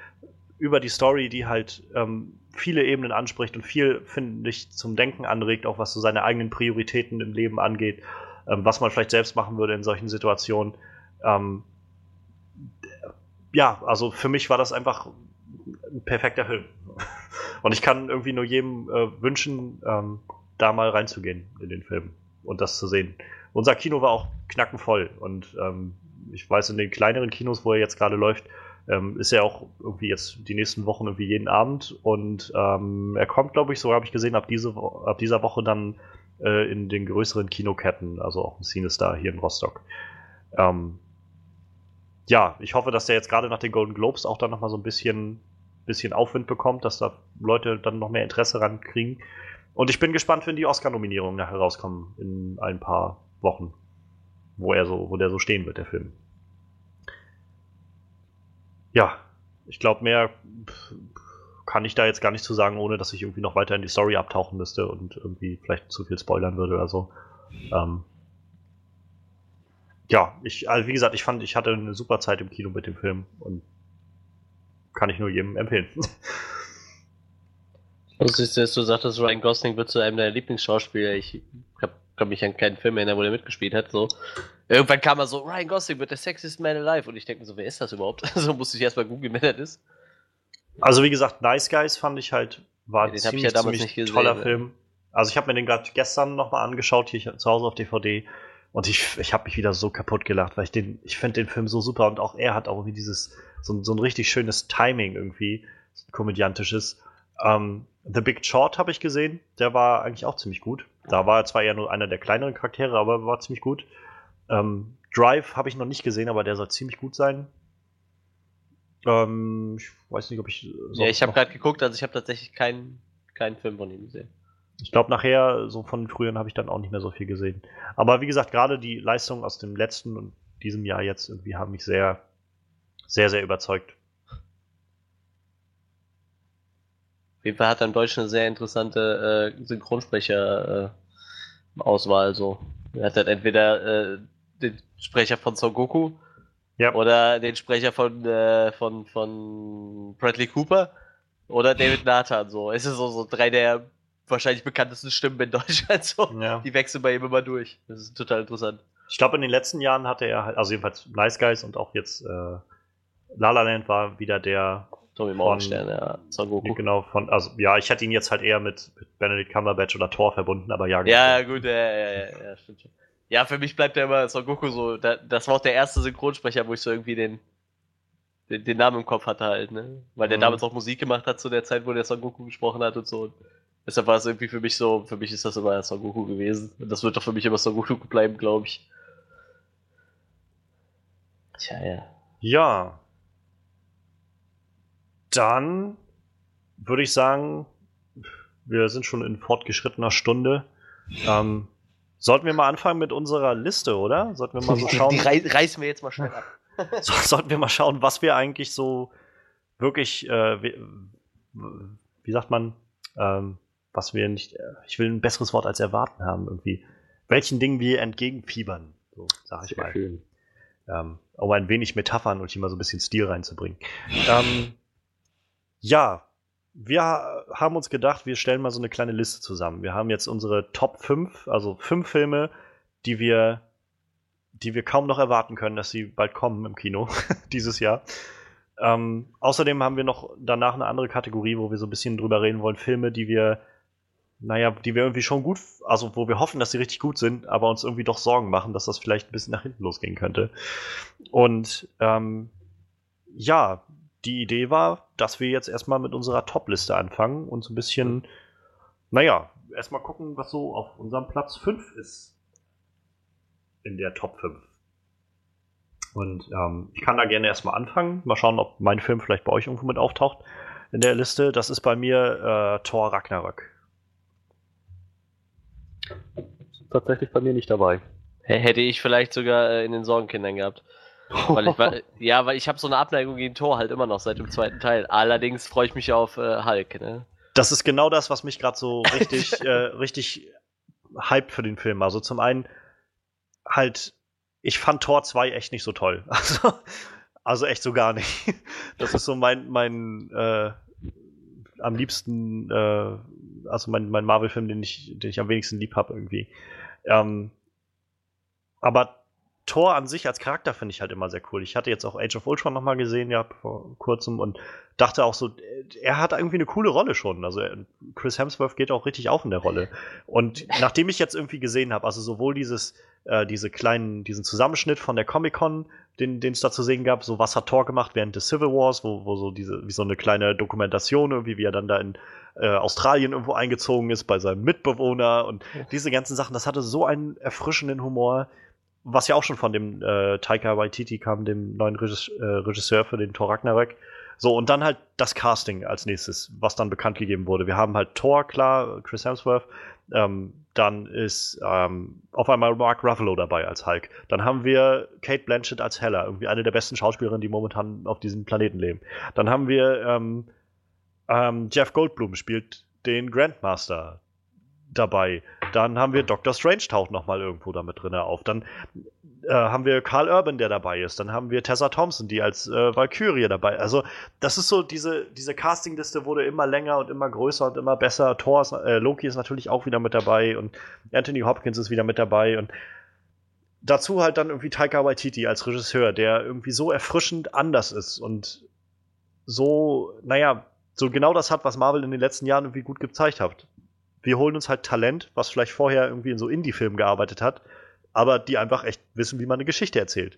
über die Story, die halt ähm, viele Ebenen anspricht und viel, finde ich, zum Denken anregt, auch was so seine eigenen Prioritäten im Leben angeht, ähm, was man vielleicht selbst machen würde in solchen Situationen. Ähm, ja, also für mich war das einfach ein perfekter Film. (laughs) Und ich kann irgendwie nur jedem äh, wünschen, ähm, da mal reinzugehen in den Film und das zu sehen. Unser Kino war auch knackenvoll und ähm, ich weiß, in den kleineren Kinos, wo er jetzt gerade läuft, ähm, ist er auch irgendwie jetzt die nächsten Wochen irgendwie jeden Abend und ähm, er kommt, glaube ich, so habe ich gesehen, ab, diese, ab dieser Woche dann äh, in den größeren Kinoketten, also auch ein Cinestar hier in Rostock. Ähm, ja, ich hoffe, dass der jetzt gerade nach den Golden Globes auch dann nochmal so ein bisschen, bisschen Aufwind bekommt, dass da Leute dann noch mehr Interesse rankriegen. Und ich bin gespannt, wenn die Oscar-Nominierungen nachher rauskommen in ein paar Wochen, wo er so, wo der so stehen wird, der Film. Ja, ich glaube, mehr kann ich da jetzt gar nicht zu sagen, ohne dass ich irgendwie noch weiter in die Story abtauchen müsste und irgendwie vielleicht zu viel spoilern würde oder so. Ähm, ja, ich, also wie gesagt, ich fand, ich hatte eine super Zeit im Kino mit dem Film und kann ich nur jedem empfehlen. (laughs) Lustig, dass du sagtest, Ryan Gosling wird zu einem deiner Lieblingsschauspieler. Ich kann mich an keinen Film erinnern, wo der mitgespielt hat. So. Irgendwann kam er so, Ryan Gosling wird der sexiest man alive. Und ich denke mir so, wer ist das überhaupt? (laughs) so musste ich erstmal googeln, wer das ist. Also wie gesagt, Nice Guys fand ich halt, war ja ziemlich, damals ziemlich gesehen, toller ne? Film. Also ich habe mir den gerade gestern nochmal angeschaut, hier zu Hause auf DVD. Und ich, ich habe mich wieder so kaputt gelacht, weil ich den, ich finde den Film so super und auch er hat auch irgendwie dieses, so, ein- so ein richtig schönes Timing irgendwie, so ein komödiantisches. Ähm, The Big Short habe ich gesehen, der war eigentlich auch ziemlich gut. Da war er zwar eher nur einer der kleineren Charaktere, aber war ziemlich gut. Ähm, Drive habe ich noch nicht gesehen, aber der soll ziemlich gut sein. Ähm, ich weiß nicht, ob ich. Ja, ich habe gerade geguckt, also ich habe tatsächlich keinen, keinen Film von ihm gesehen. Ich glaube, nachher, so von den früheren, habe ich dann auch nicht mehr so viel gesehen. Aber wie gesagt, gerade die Leistungen aus dem letzten und diesem Jahr jetzt irgendwie haben mich sehr, sehr, sehr überzeugt. Auf jeden Fall hat er im Deutschen eine sehr interessante äh, Synchronsprecher-Auswahl. so. Er hat halt entweder äh, den Sprecher von Son Goku Ja. oder den Sprecher von, äh, von, von Bradley Cooper oder David (laughs) Nathan. So. Es ist so, so drei der wahrscheinlich bekanntesten Stimmen in Deutschland. So. Ja. Die wechseln bei ihm immer durch. Das ist total interessant. Ich glaube, in den letzten Jahren hatte er halt, also jedenfalls Nice Guys und auch jetzt äh, La La Land war wieder der, Tommy Morgenstern, ja. Son Goku. genau von, also ja, ich hätte ihn jetzt halt eher mit, mit Benedict Cumberbatch oder Thor verbunden, aber ja. Ja, gut, ja, ja, ja, ja, stimmt schon. Ja, für mich bleibt ja immer Son Goku so. Da, das war auch der erste Synchronsprecher, wo ich so irgendwie den, den, den Namen im Kopf hatte halt, ne? Weil der Mhm. damals auch Musik gemacht hat zu der Zeit, wo der Son Goku gesprochen hat und so. Und deshalb war es irgendwie für mich so, für mich ist das immer Son Goku gewesen. Und das wird doch für mich immer Son Goku bleiben, glaube ich. Tja, ja. Ja. Dann würde ich sagen, wir sind schon in fortgeschrittener Stunde. Ähm, sollten wir mal anfangen mit unserer Liste, oder? Sollten wir mal so schauen, die rei reißen wir jetzt mal schnell ab. (laughs) (laughs) so, sollten wir mal schauen, was wir eigentlich so wirklich, äh, wie, wie sagt man, ähm, was wir nicht, äh, ich will ein besseres Wort als erwarten haben irgendwie. Welchen Dingen wir entgegenfiebern, so sag ich Sehr mal schön. ähm, um ein wenig Metaphern und hier mal so ein bisschen Stil reinzubringen. Ähm, ja, wir ha- haben uns gedacht, wir stellen mal so eine kleine Liste zusammen. Wir haben jetzt unsere Top 5, also fünf Filme, die wir, die wir kaum noch erwarten können, dass sie bald kommen im Kino (laughs) dieses Jahr. Ähm, außerdem haben wir noch danach eine andere Kategorie, wo wir so ein bisschen drüber reden wollen. Filme, die wir, naja, die wir irgendwie schon gut, also wo wir hoffen, dass sie richtig gut sind, aber uns irgendwie doch Sorgen machen, dass das vielleicht ein bisschen nach hinten losgehen könnte. Und ähm, ja, die Idee war, dass wir jetzt erstmal mit unserer Top-Liste anfangen und so ein bisschen, naja, erstmal gucken, was so auf unserem Platz 5 ist. In der Top 5. Und ähm, ich kann da gerne erstmal anfangen. Mal schauen, ob mein Film vielleicht bei euch irgendwo mit auftaucht in der Liste. Das ist bei mir äh, Thor Ragnarök. Tatsächlich bei mir nicht dabei. Hätte ich vielleicht sogar äh, in den Sorgenkindern gehabt. Weil ich, (laughs) ja, weil ich habe so eine Abneigung gegen Thor halt immer noch seit dem zweiten Teil. Allerdings freue ich mich auf äh, Hulk, ne? Das ist genau das, was mich gerade so richtig, (laughs) äh, richtig hyped für den Film. Also zum einen halt, ich fand Tor 2 echt nicht so toll. (laughs) Also, also echt so gar nicht. Das ist so mein, mein äh, am liebsten, äh, also mein, mein Marvel-Film, den ich, den ich am wenigsten lieb habe irgendwie. Ähm, aber Thor an sich als Charakter finde ich halt immer sehr cool. Ich hatte jetzt auch Age of Ultron nochmal gesehen, ja, vor kurzem und dachte auch so, er hat irgendwie eine coole Rolle schon. Also er- Chris Hemsworth geht auch richtig auf in der Rolle. Und (laughs) nachdem ich jetzt irgendwie gesehen habe, also sowohl dieses, äh, diese kleinen, diesen Zusammenschnitt von der Comic-Con, den den es da zu sehen gab, so was hat Thor gemacht während des Civil Wars, wo, wo so diese, wie so eine kleine Dokumentation irgendwie, wie er dann da in äh, Australien irgendwo eingezogen ist bei seinem Mitbewohner und diese ganzen Sachen, das hatte so einen erfrischenden Humor, was ja auch schon von dem äh, Taika Waititi kam, dem neuen äh, Regisseur für den Thor Ragnarök. So, und dann halt das Casting als nächstes, was dann bekannt gegeben wurde. Wir haben halt Thor, klar, Chris Hemsworth. Ähm, dann ist ähm, auf einmal Mark Ruffalo dabei als Hulk. Dann haben wir Kate Blanchett als Hella, irgendwie eine der besten Schauspielerinnen, die momentan auf diesem Planeten leben. Dann haben wir ähm, ähm, Jeff Goldblum spielt den Grandmaster dabei. Dann haben wir Doctor Strange taucht noch mal irgendwo damit drin auf. Dann äh, haben wir Carl Urban, der dabei ist. Dann haben wir Tessa Thompson, die als äh, Valkyrie dabei. Also das ist so diese diese Castingliste wurde immer länger und immer größer und immer besser. Thor, ist, äh, Loki ist natürlich auch wieder mit dabei und Anthony Hopkins ist wieder mit dabei und dazu halt dann irgendwie Taika Waititi als Regisseur, der irgendwie so erfrischend anders ist und so, naja, so genau das hat, was Marvel in den letzten Jahren irgendwie gut gezeigt hat. Wir holen uns halt Talent, was vielleicht vorher irgendwie in so Indie-Filmen gearbeitet hat, aber die einfach echt wissen, wie man eine Geschichte erzählt.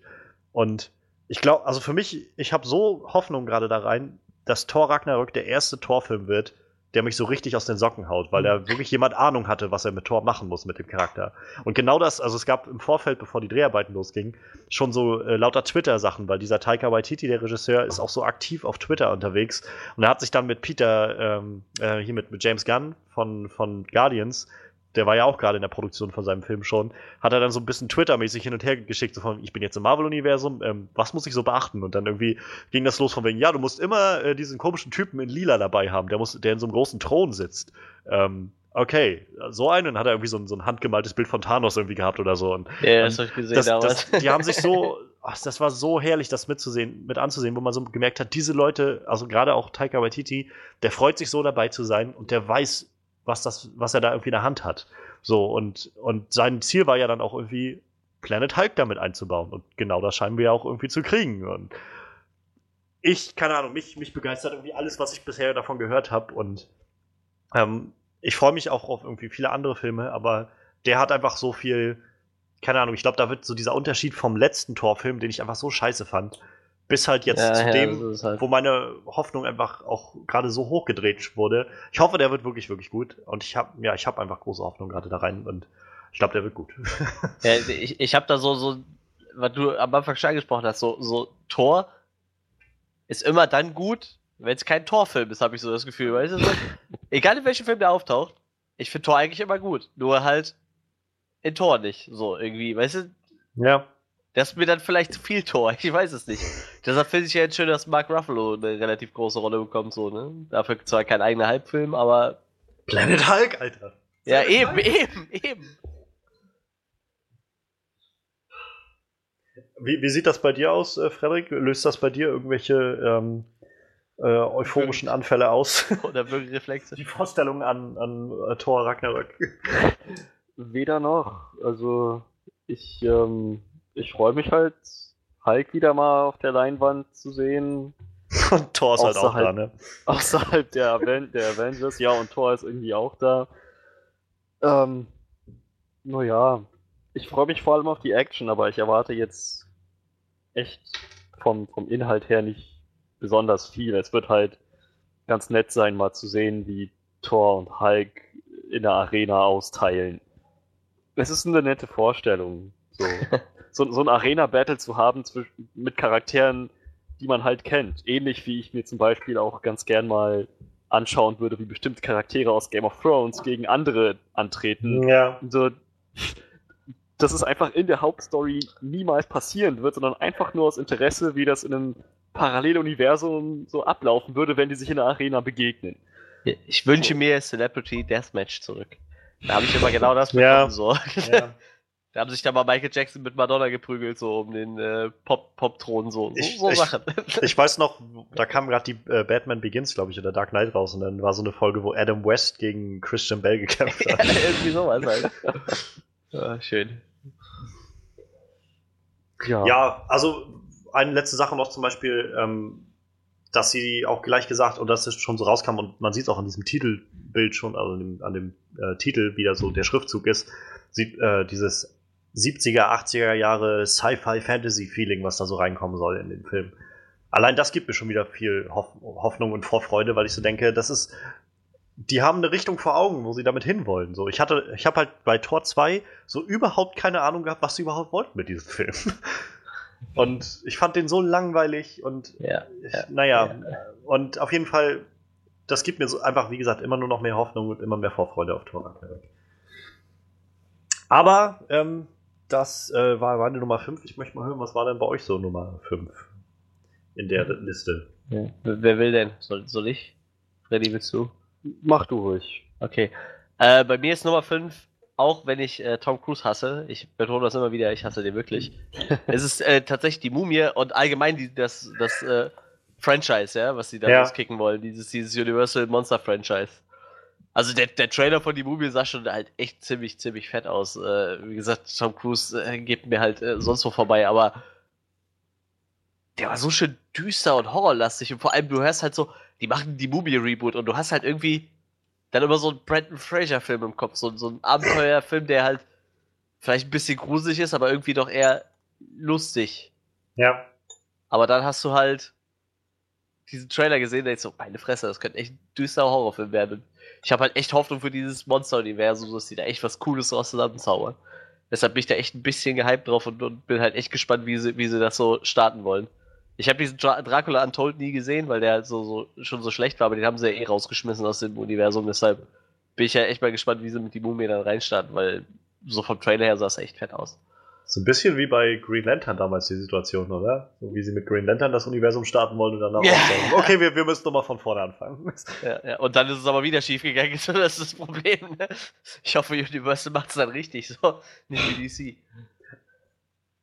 Und ich glaube, also für mich, ich habe so Hoffnung gerade da rein, dass Thor Ragnarök der erste Torfilm wird, der mich so richtig aus den Socken haut, weil er wirklich jemand Ahnung hatte, was er mit Thor machen muss mit dem Charakter. Und genau das, also es gab im Vorfeld, bevor die Dreharbeiten losgingen, schon so äh, lauter Twitter-Sachen, weil dieser Taika Waititi, der Regisseur, ist auch so aktiv auf Twitter unterwegs und er hat sich dann mit Peter, ähm, äh, hier mit, mit James Gunn von, von Guardians, der war ja auch gerade in der Produktion von seinem Film schon, hat er dann so ein bisschen Twitter-mäßig hin und her geschickt, so von, ich bin jetzt im Marvel-Universum, ähm, was muss ich so beachten? Und dann irgendwie ging das los von wegen, ja, du musst immer äh, diesen komischen Typen in Lila dabei haben, der, muss, der in so einem großen Thron sitzt. Ähm, okay, so einen hat er irgendwie so ein, so ein handgemaltes Bild von Thanos irgendwie gehabt oder so. Und, Ja, das habe ich gesehen das, damals. das, die haben sich so, (laughs) ach, das war so herrlich, das mitzusehen, mit anzusehen, wo man so gemerkt hat, diese Leute, also gerade auch Taika Waititi, der freut sich so dabei zu sein und der weiß, was das, was er da irgendwie in der Hand hat. So, und, und sein Ziel war ja dann auch irgendwie, Planet Hulk damit einzubauen. Und genau das scheinen wir ja auch irgendwie zu kriegen. Und ich, keine Ahnung, mich, mich begeistert irgendwie alles, was ich bisher davon gehört habe. Und ähm, ich freue mich auch auf irgendwie viele andere Filme, aber der hat einfach so viel, keine Ahnung, ich glaube, da wird so dieser Unterschied vom letzten Torfilm, den ich einfach so scheiße fand, bis halt jetzt Ja, zu ja, dem, halt. wo meine Hoffnung einfach auch gerade so hochgedreht wurde. Ich hoffe, der wird wirklich, wirklich gut. Und ich habe, ja, ich habe einfach große Hoffnung gerade da rein und ich glaube, der wird gut. (laughs) Ja, ich ich habe da so, so, was du am Anfang schon angesprochen hast, so, so Tor ist immer dann gut, wenn es kein Torfilm ist, habe ich so das Gefühl. Weißt du, so, (laughs) egal in welchem Film der auftaucht, ich finde Tor eigentlich immer gut. Nur halt in Tor nicht. So irgendwie, weißt du, ja. Das ist mir dann vielleicht zu viel Tor, (laughs) ich weiß es nicht. Deshalb finde ich ja jetzt schön, dass Mark Ruffalo eine relativ große Rolle bekommt, so, ne? Dafür zwar kein eigener Halbfilm, aber. Planet Hulk, Alter. Ja, eben, eben, eben. Wie, wie sieht das bei dir aus, äh, Frederik? Löst das bei dir irgendwelche ähm, äh, euphorischen Anfälle aus? (laughs) Oder Würgereflexe. Die Vorstellung an, an äh, Thor Ragnarök. Weder noch. Also ich, ähm, ich freue mich halt, Hulk wieder mal auf der Leinwand zu sehen. (laughs) Und Thor ist halt auch Außerhalb- da, ne? (laughs) Außerhalb der, Aven der Avengers, ja, und Thor ist irgendwie auch da. Ähm, naja, ich freue mich vor allem auf die Action, aber ich erwarte jetzt echt vom, vom Inhalt her nicht besonders viel. Es wird halt ganz nett sein, mal zu sehen, wie Thor und Hulk in der Arena austeilen. Es ist eine nette Vorstellung, so, (laughs) so, so ein Arena-Battle zu haben mit Charakteren, die man halt kennt. Ähnlich wie ich mir zum Beispiel auch ganz gern mal anschauen würde, wie bestimmte Charaktere aus Game of Thrones gegen andere antreten. Ja. So, das ist einfach in der Hauptstory niemals passieren wird, sondern einfach nur aus Interesse, wie das in einem Paralleluniversum so ablaufen würde, wenn die sich in der Arena begegnen. Ich wünsche mir Celebrity Deathmatch zurück. Da habe ich immer genau das Ja. bekommen, so. ja. (laughs) Da haben sich da mal Michael Jackson mit Madonna geprügelt, so um den äh, Pop- Pop-Thron, so, so, Ich- so ich- Sachen. (laughs) Ich weiß noch, da kam gerade die äh, Batman Begins, glaube ich, oder Dark Knight raus und dann war so eine Folge, wo Adam West gegen Christian Bell gekämpft (laughs) ja, hat. irgendwie sowas halt. Ja, (laughs) schön. Ja. Ja, also eine letzte Sache noch zum Beispiel, ähm, dass sie auch gleich gesagt, und dass es schon so rauskam, und man sieht es auch an diesem Titelbild schon, also an dem, an dem äh, Titel, wie da so der Schriftzug ist, sieht äh, dieses 70er, 80er Jahre Sci-Fi-Fantasy-Feeling, was da so reinkommen soll in den Film. Allein das gibt mir schon wieder viel Hoff Hoffnung und Vorfreude, weil ich so denke, das ist, die haben eine Richtung vor Augen, wo sie damit hinwollen. So, ich hatte, ich habe halt bei Tor 2 so überhaupt keine Ahnung gehabt, was sie überhaupt wollten mit diesem Film. (laughs) Und ich fand den so langweilig und Ja. ich, Ja, naja, und auf jeden Fall, das gibt mir so einfach, wie gesagt, immer nur noch mehr Hoffnung und immer mehr Vorfreude auf Tor Ragnarök. Aber ähm, das äh, war meine Nummer 5. Ich möchte mal hören, was war denn bei euch so Nummer 5 in der Liste? Ja. Wer will denn? Soll, soll ich? Freddy, willst du? Mach du ruhig. Okay. Äh, bei mir ist Nummer 5, auch wenn ich äh, Tom Cruise hasse, ich betone das immer wieder, ich hasse den wirklich. (laughs) es ist äh, tatsächlich die Mumie und allgemein die, das, das äh, Franchise, ja, was sie da Ja. rauskicken wollen, dieses, dieses Universal Monster Franchise. Also der, der Trailer von die Mumie sah schon halt echt ziemlich, ziemlich fett aus. Äh, wie gesagt, Tom Cruise äh, geht mir halt äh, sonst wo vorbei, aber der war so schön düster und horrorlastig und vor allem du hörst halt so, die machen die Mumie-Reboot und du hast halt irgendwie dann immer so einen Brandon Fraser-Film im Kopf, so, so ein Abenteuerfilm, der halt vielleicht ein bisschen gruselig ist, aber irgendwie doch eher lustig. Ja. Aber dann hast du halt diesen Trailer gesehen, da ich so, meine Fresse, das könnte echt ein düsterer Horrorfilm werden. Ich habe halt echt Hoffnung für dieses Monster-Universum, dass die da echt was Cooles draus zusammenzaubern. Deshalb bin ich da echt ein bisschen gehypt drauf und, und bin halt echt gespannt, wie sie, wie sie das so starten wollen. Ich habe diesen Dra Dracula Untold nie gesehen, weil der halt so, so, schon so schlecht war, aber den haben sie ja eh rausgeschmissen aus dem Universum. Deshalb bin ich ja echt mal gespannt, wie sie mit die Mumie dann reinstarten, weil so vom Trailer her sah es echt fett aus. So ein bisschen wie bei Green Lantern damals die Situation, oder? So wie sie mit Green Lantern das Universum starten wollen und dann auch Ja. sagen, okay, wir, wir müssen nochmal von vorne anfangen. Ja, ja. Und dann ist es aber wieder schief gegangen, (laughs) das ist das Problem. Ne? Ich hoffe, Universal macht es dann richtig, so. Nicht wie DC.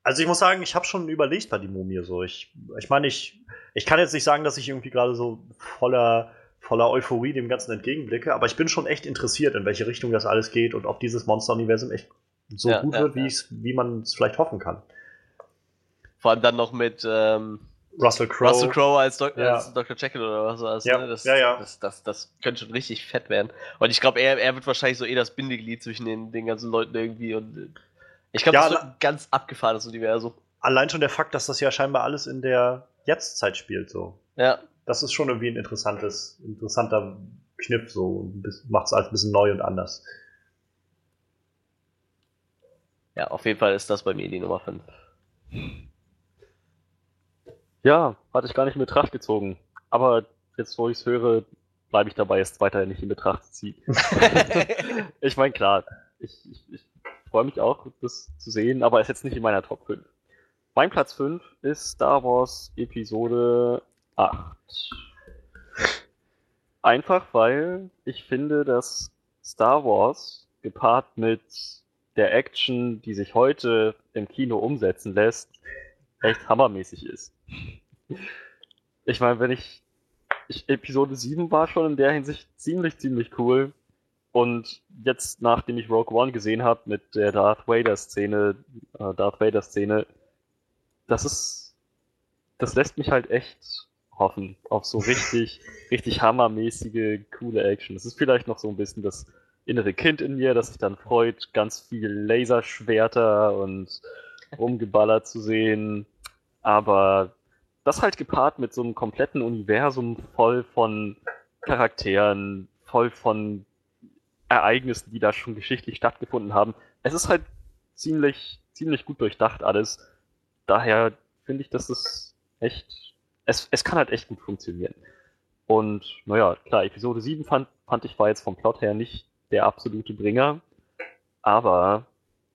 Also ich muss sagen, ich habe schon überlegt bei die Mumie so. Ich, ich meine, ich, ich kann jetzt nicht sagen, dass ich irgendwie gerade so voller, voller Euphorie dem Ganzen entgegenblicke, aber ich bin schon echt interessiert, in welche Richtung das alles geht und ob dieses Monster-Universum echt so Ja, gut ja, wird, wie, wie man es vielleicht hoffen kann. Vor allem dann noch mit ähm, Russell Crowe. Russell Crowe als, Dok als Dr. Jekyll oder was das? Ja, Ne? Das, ja. Das, das, das könnte schon richtig fett werden. Und ich glaube, er, er wird wahrscheinlich so eh das Bindeglied zwischen den, den ganzen Leuten irgendwie. Und äh, ich glaube, Ja, das wird na- ein ganz abgefahrenes Universum. Allein schon der Fakt, dass das ja scheinbar alles in der Jetztzeit spielt, so. Ja, Das ist schon irgendwie ein interessantes, interessanter Kniff, so. Macht es alles ein bisschen neu und anders. Ja, auf jeden Fall ist das bei mir die Nummer 5. Ja, hatte ich gar nicht in Betracht gezogen. Aber jetzt, wo ich es höre, bleibe ich dabei, es weiterhin nicht in Betracht zu ziehen. (laughs) ich meine, klar, ich, ich, ich freue mich auch, das zu sehen, aber ist jetzt nicht in meiner Top 5. Mein Platz 5 ist Star Wars Episode 8. Einfach weil ich finde, dass Star Wars gepaart mit der Action, die sich heute im Kino umsetzen lässt, echt hammermäßig ist. Ich meine, wenn ich, ich. Episode 7 war schon in der Hinsicht ziemlich, ziemlich cool. Und jetzt, nachdem ich Rogue One gesehen habe mit der Darth Vader-Szene, äh, Darth Vader-Szene, das ist. Das lässt mich halt echt hoffen auf so richtig, richtig hammermäßige, coole Action. Es ist vielleicht noch so ein bisschen das innere Kind in mir, das sich dann freut, ganz viel Laserschwerter und rumgeballert zu sehen. Aber das halt gepaart mit so einem kompletten Universum voll von Charakteren, voll von Ereignissen, die da schon geschichtlich stattgefunden haben. Es ist halt ziemlich, ziemlich gut durchdacht alles. Daher finde ich, dass es echt, es, es kann halt echt gut funktionieren. Und naja, klar, Episode 7 fand, fand ich war jetzt vom Plot her nicht der absolute Bringer, aber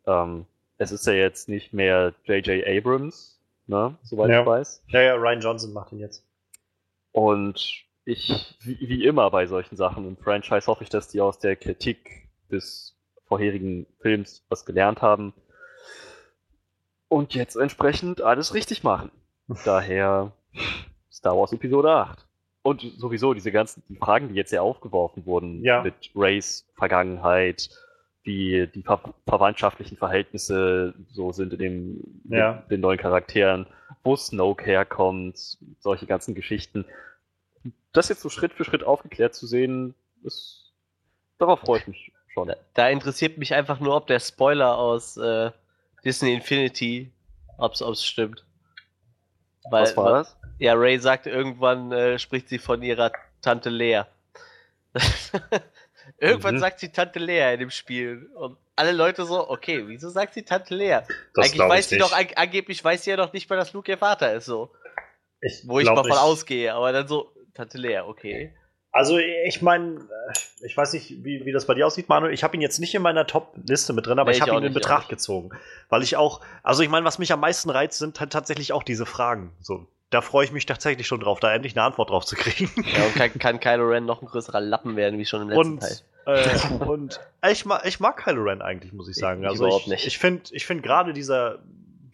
ähm, es ist ja jetzt nicht mehr J.J. Abrams, ne, soweit Ja. ich weiß. Ja, ja, Ryan Johnson macht ihn jetzt. Und ich, wie, wie immer bei solchen Sachen im Franchise, hoffe ich, dass die aus der Kritik des vorherigen Films was gelernt haben und jetzt entsprechend alles richtig machen. (laughs) Daher Star Wars Episode 8. Und sowieso diese ganzen die Fragen, die jetzt ja aufgeworfen wurden Ja. mit Rays Vergangenheit, wie die ver verwandtschaftlichen Verhältnisse so sind in dem, Ja. den, den neuen Charakteren, wo Snoke herkommt, solche ganzen Geschichten. Das jetzt so Schritt für Schritt aufgeklärt zu sehen, ist, darauf freue ich mich schon. Da, da interessiert mich einfach nur, ob der Spoiler aus äh, Disney Infinity, ob es stimmt. Weil, Was war das? Ja, Ray sagt irgendwann, äh, spricht sie von ihrer Tante Lea. (laughs) irgendwann Mhm. sagt sie Tante Lea in dem Spiel. Und alle Leute so, okay, wieso sagt sie Tante Lea? Das Eigentlich weiß ich sie doch, an, angeblich weiß sie ja noch nicht mal, dass Luke ihr Vater ist, so. Ich Wo ich mal von ausgehe, aber dann so, Tante Lea, okay. Also ich meine, ich weiß nicht, wie, wie das bei dir aussieht, Manuel. Ich habe ihn jetzt nicht in meiner Top-Liste mit drin, aber Nee, ich habe ihn in nicht, ich auch Betracht gezogen. Weil ich auch, also ich meine, was mich am meisten reizt, sind halt tatsächlich auch diese Fragen. So, da freue ich mich tatsächlich schon drauf, da endlich eine Antwort drauf zu kriegen. (laughs) Ja, und kann, kann Kylo Ren noch ein größerer Lappen werden, wie schon im letzten Und, Teil. äh, und ich, mag, ich mag Kylo Ren eigentlich, muss ich sagen. ich Also überhaupt ich, nicht. ich finde ich find gerade dieser,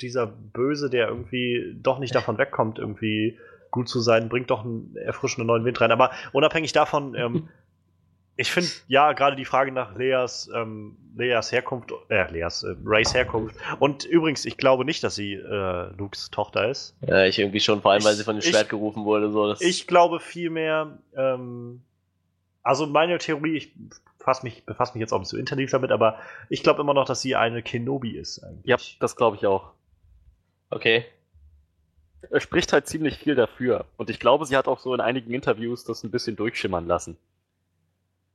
dieser Böse, der irgendwie doch nicht davon wegkommt, irgendwie gut zu sein, bringt doch einen erfrischenden neuen Wind rein. Aber unabhängig davon, ähm, (laughs) ich finde, ja, gerade die Frage nach Leas, ähm, Leas Herkunft, äh, Leas, äh, Rays Herkunft. Und übrigens, ich glaube nicht, dass sie äh, Lukes Tochter ist. Ja, ich irgendwie schon, vor allem, weil Ich- sie von dem ich- Schwert gerufen wurde. So, Ich glaube vielmehr, ähm, also meine Theorie, ich befasse mich, befasse mich jetzt auch nicht so intensiv damit, aber ich glaube immer noch, dass sie eine Kenobi ist eigentlich. Ja, das glaube ich auch. Okay. er spricht halt ziemlich viel dafür. Und ich glaube, sie hat auch so in einigen Interviews das ein bisschen durchschimmern lassen.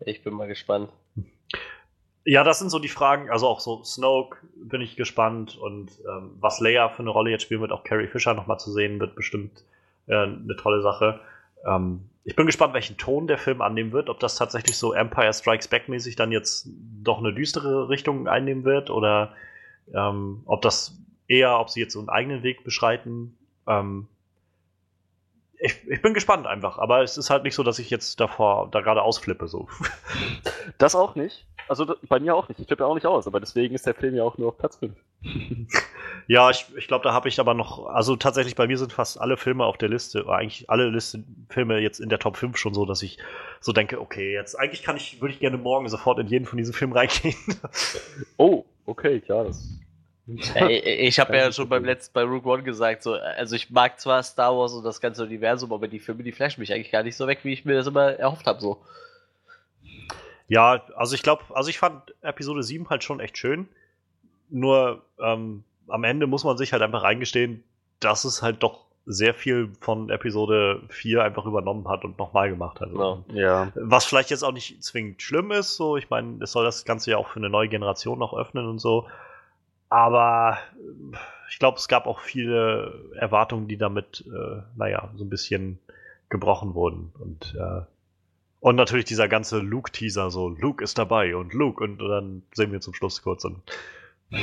Ich bin mal gespannt. Ja, das sind so die Fragen. Also auch so Snoke bin ich gespannt und ähm, was Leia für eine Rolle jetzt spielen wird, auch Carrie Fisher nochmal zu sehen, wird bestimmt äh, eine tolle Sache. Ähm, ich bin gespannt, welchen Ton der Film annehmen wird, ob das tatsächlich so Empire Strikes Back mäßig dann jetzt doch eine düstere Richtung einnehmen wird oder ähm, ob das eher, ob sie jetzt so einen eigenen Weg beschreiten. Ähm, ich, ich bin gespannt einfach, aber es ist halt nicht so, dass ich jetzt davor da gerade ausflippe so. Das auch nicht. Also bei mir auch nicht. Ich flippe auch nicht aus, aber deswegen ist der Film ja auch nur auf Platz 5. (laughs) Ja, ich, ich glaube, da habe ich aber noch, also tatsächlich bei mir sind fast alle Filme auf der Liste, oder eigentlich alle Liste, Filme jetzt in der Top 5 schon so, dass ich so denke, okay, jetzt eigentlich kann ich, würde ich gerne morgen sofort in jeden von diesen Filmen reingehen. (laughs) Oh, okay, klar, das. Ich habe ja schon beim letzten bei Rogue One gesagt, so, also ich mag zwar Star Wars und das ganze Universum, aber die Filme, die flashen mich eigentlich gar nicht so weg, wie ich mir das immer erhofft habe. So. ja, also ich glaube, also ich fand Episode 7 halt schon echt schön. Nur ähm, am Ende muss man sich halt einfach eingestehen, dass es halt doch sehr viel von Episode 4 einfach übernommen hat und nochmal gemacht hat. Genau. Ja. Was vielleicht jetzt auch nicht zwingend schlimm ist, so, ich meine, es soll das Ganze ja auch für eine neue Generation noch öffnen und so. Aber ich glaube, es gab auch viele Erwartungen, die damit, äh, naja, so ein bisschen gebrochen wurden. Und, äh, und natürlich dieser ganze Luke-Teaser, so, Luke ist dabei und Luke, und, dann sehen wir zum Schluss kurz. Und, (laughs)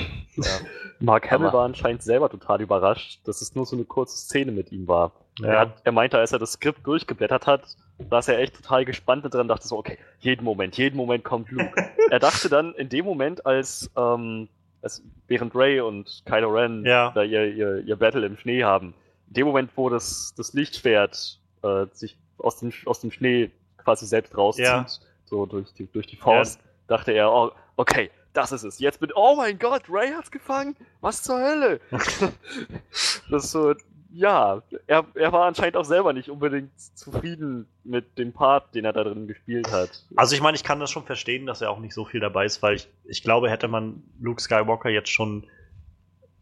Mark Hamill war anscheinend selber total überrascht, dass es nur so eine kurze Szene mit ihm war. Er, ja, hat, er meinte, als er das Skript durchgeblättert hat, saß er echt total gespannt da drin, dachte so, okay, jeden Moment, jeden Moment kommt Luke. (laughs) er dachte dann in dem Moment, als, ähm, als während Ray und Kylo Ren Ja. da ihr, ihr, ihr Battle im Schnee haben, in dem Moment, wo das, das Lichtschwert äh, sich aus dem, aus dem Schnee quasi selbst rauszieht, Ja. so durch die, durch die Faust, dachte er, oh, okay, das ist es. Jetzt bin oh mein Gott, Ray hat's gefangen. Was zur Hölle? (laughs) das ist so, ja, er, er war anscheinend auch selber nicht unbedingt zufrieden mit dem Part, den er da drin gespielt hat. Also ich meine, ich kann das schon verstehen, dass er auch nicht so viel dabei ist, weil ich, ich glaube, hätte man Luke Skywalker jetzt schon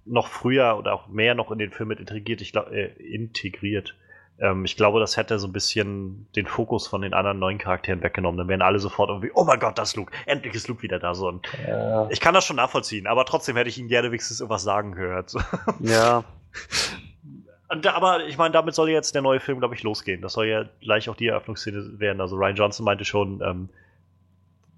noch früher oder auch mehr noch in den Film mit integriert, ich glaube, äh, integriert. Ähm, ich glaube, das hätte so ein bisschen den Fokus von den anderen neuen Charakteren weggenommen. Dann wären alle sofort irgendwie, oh mein Gott, das ist Luke, endlich ist Luke wieder da. So. Ja. ich kann das schon nachvollziehen, aber trotzdem hätte ich ihn gerne wenigstens irgendwas sagen gehört. Ja, (laughs) Aber ich meine, damit soll jetzt der neue Film, glaube ich, losgehen. Das soll ja gleich auch die Eröffnungsszene werden. Also Ryan Johnson meinte schon, ähm,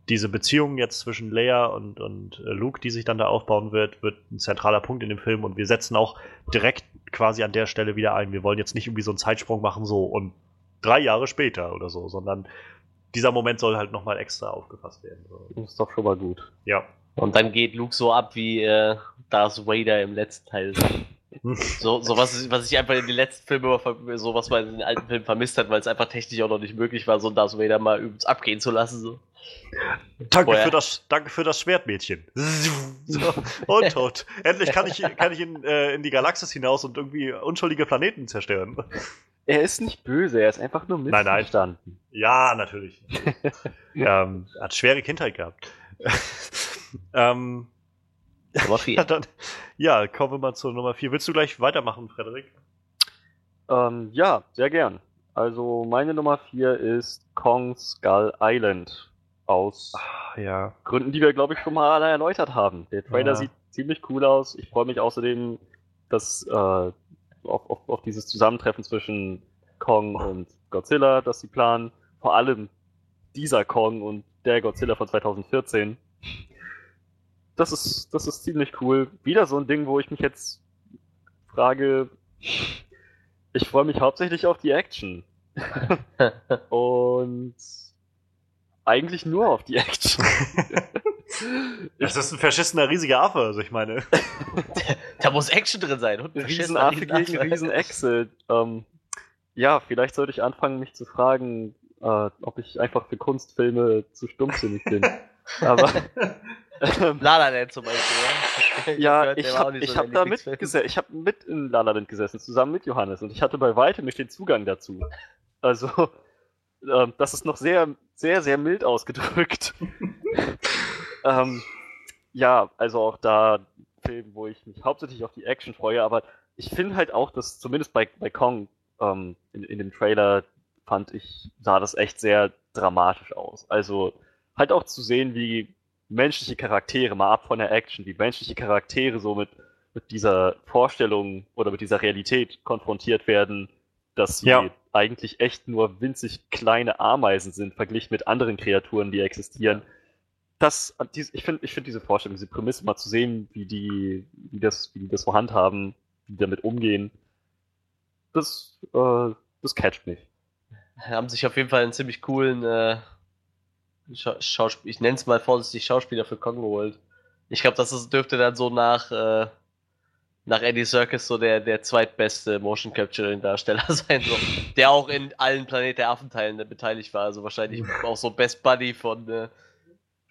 diese Beziehung jetzt zwischen Leia und, und äh, Luke, die sich dann da aufbauen wird, wird ein zentraler Punkt in dem Film. Und wir setzen auch direkt quasi an der Stelle wieder ein. Wir wollen jetzt nicht irgendwie so einen Zeitsprung machen, so und drei Jahre später oder so, sondern dieser Moment soll halt nochmal extra aufgefasst werden. So. das ist doch schon mal gut. Ja. Und dann geht Luke so ab wie äh, Darth Vader im letzten Teil. (laughs) So, so was, was ich einfach in den letzten Filmen immer, so was man in den alten Filmen vermisst hat, weil es einfach technisch auch noch nicht möglich war, so einen Darth Vader mal übelst abgehen zu lassen. So. Danke Vorher- für, das, danke für das Schwertmädchen. (laughs) So, und (laughs) tot. Endlich kann ich, kann ich in, äh, in die Galaxis hinaus und irgendwie unschuldige Planeten zerstören. Er ist nicht böse, er ist einfach nur Nein, nein. missverstanden. Ja, natürlich. ähm, hat schwere Kindheit gehabt. ähm, Nummer (laughs) ja, vier. dann, ja, kommen wir mal zur Nummer 4. Willst du gleich weitermachen, Frederik? Ähm, ja, sehr gern. Also meine Nummer 4 ist Kong Skull Island. Aus Ja. Gründen, die wir, glaube ich, schon mal alle erläutert haben. Der Trailer Ja. sieht ziemlich cool aus. Ich freue mich außerdem, dass äh, auf, auf, auf dieses Zusammentreffen zwischen Kong und Godzilla, das sie planen. Vor allem dieser Kong und der Godzilla von 2014. Das ist, das ist ziemlich cool. Wieder so ein Ding, wo ich mich jetzt frage, ich freue mich hauptsächlich auf die Action. (laughs) Und eigentlich nur auf die Action. (laughs) Das ist ein verschissener riesiger Affe, also ich meine. (laughs) Da muss Action drin sein. Und Riesenaffe gegen Riesenechse. Ähm, ja, vielleicht sollte ich anfangen, mich zu fragen, äh, ob ich einfach für Kunstfilme zu stumpfsinnig bin. Aber ähm, La La Land zum Beispiel, ja. (laughs) ja, ich habe so hab da Lieblingsfilm. mitgesessen, ich habe mit in La La Land gesessen, zusammen mit Johannes und ich hatte bei weitem nicht den Zugang dazu. Also, ähm, das ist noch sehr, sehr, sehr mild ausgedrückt. (laughs) ähm, ja, also auch da Film, wo ich mich hauptsächlich auf die Action freue, aber ich finde halt auch, dass zumindest bei, bei Kong ähm, in, in dem Trailer fand ich, sah das echt sehr dramatisch aus. Also halt auch zu sehen, wie menschliche Charaktere, mal ab von der Action, wie menschliche Charaktere so mit, mit dieser Vorstellung oder mit dieser Realität konfrontiert werden, dass sie Ja. eigentlich echt nur winzig kleine Ameisen sind, verglichen mit anderen Kreaturen, die existieren. Das, ich finde ich find diese Vorstellung, diese Prämisse mal zu sehen, wie die, wie das, wie die das so handhaben, wie die damit umgehen, das, äh, das catcht mich. haben sich auf jeden Fall einen ziemlich coolen äh, Scha Schauspiel, ich nenne es mal vorsichtig Schauspieler für Kong geholt. Ich glaube, das ist, dürfte dann so nach, äh, nach Andy Serkis so der, der zweitbeste Motion Capturing Darsteller (laughs) sein, so, der auch in allen Planet der Affenteilen beteiligt war. Also wahrscheinlich auch so Best Buddy von, äh,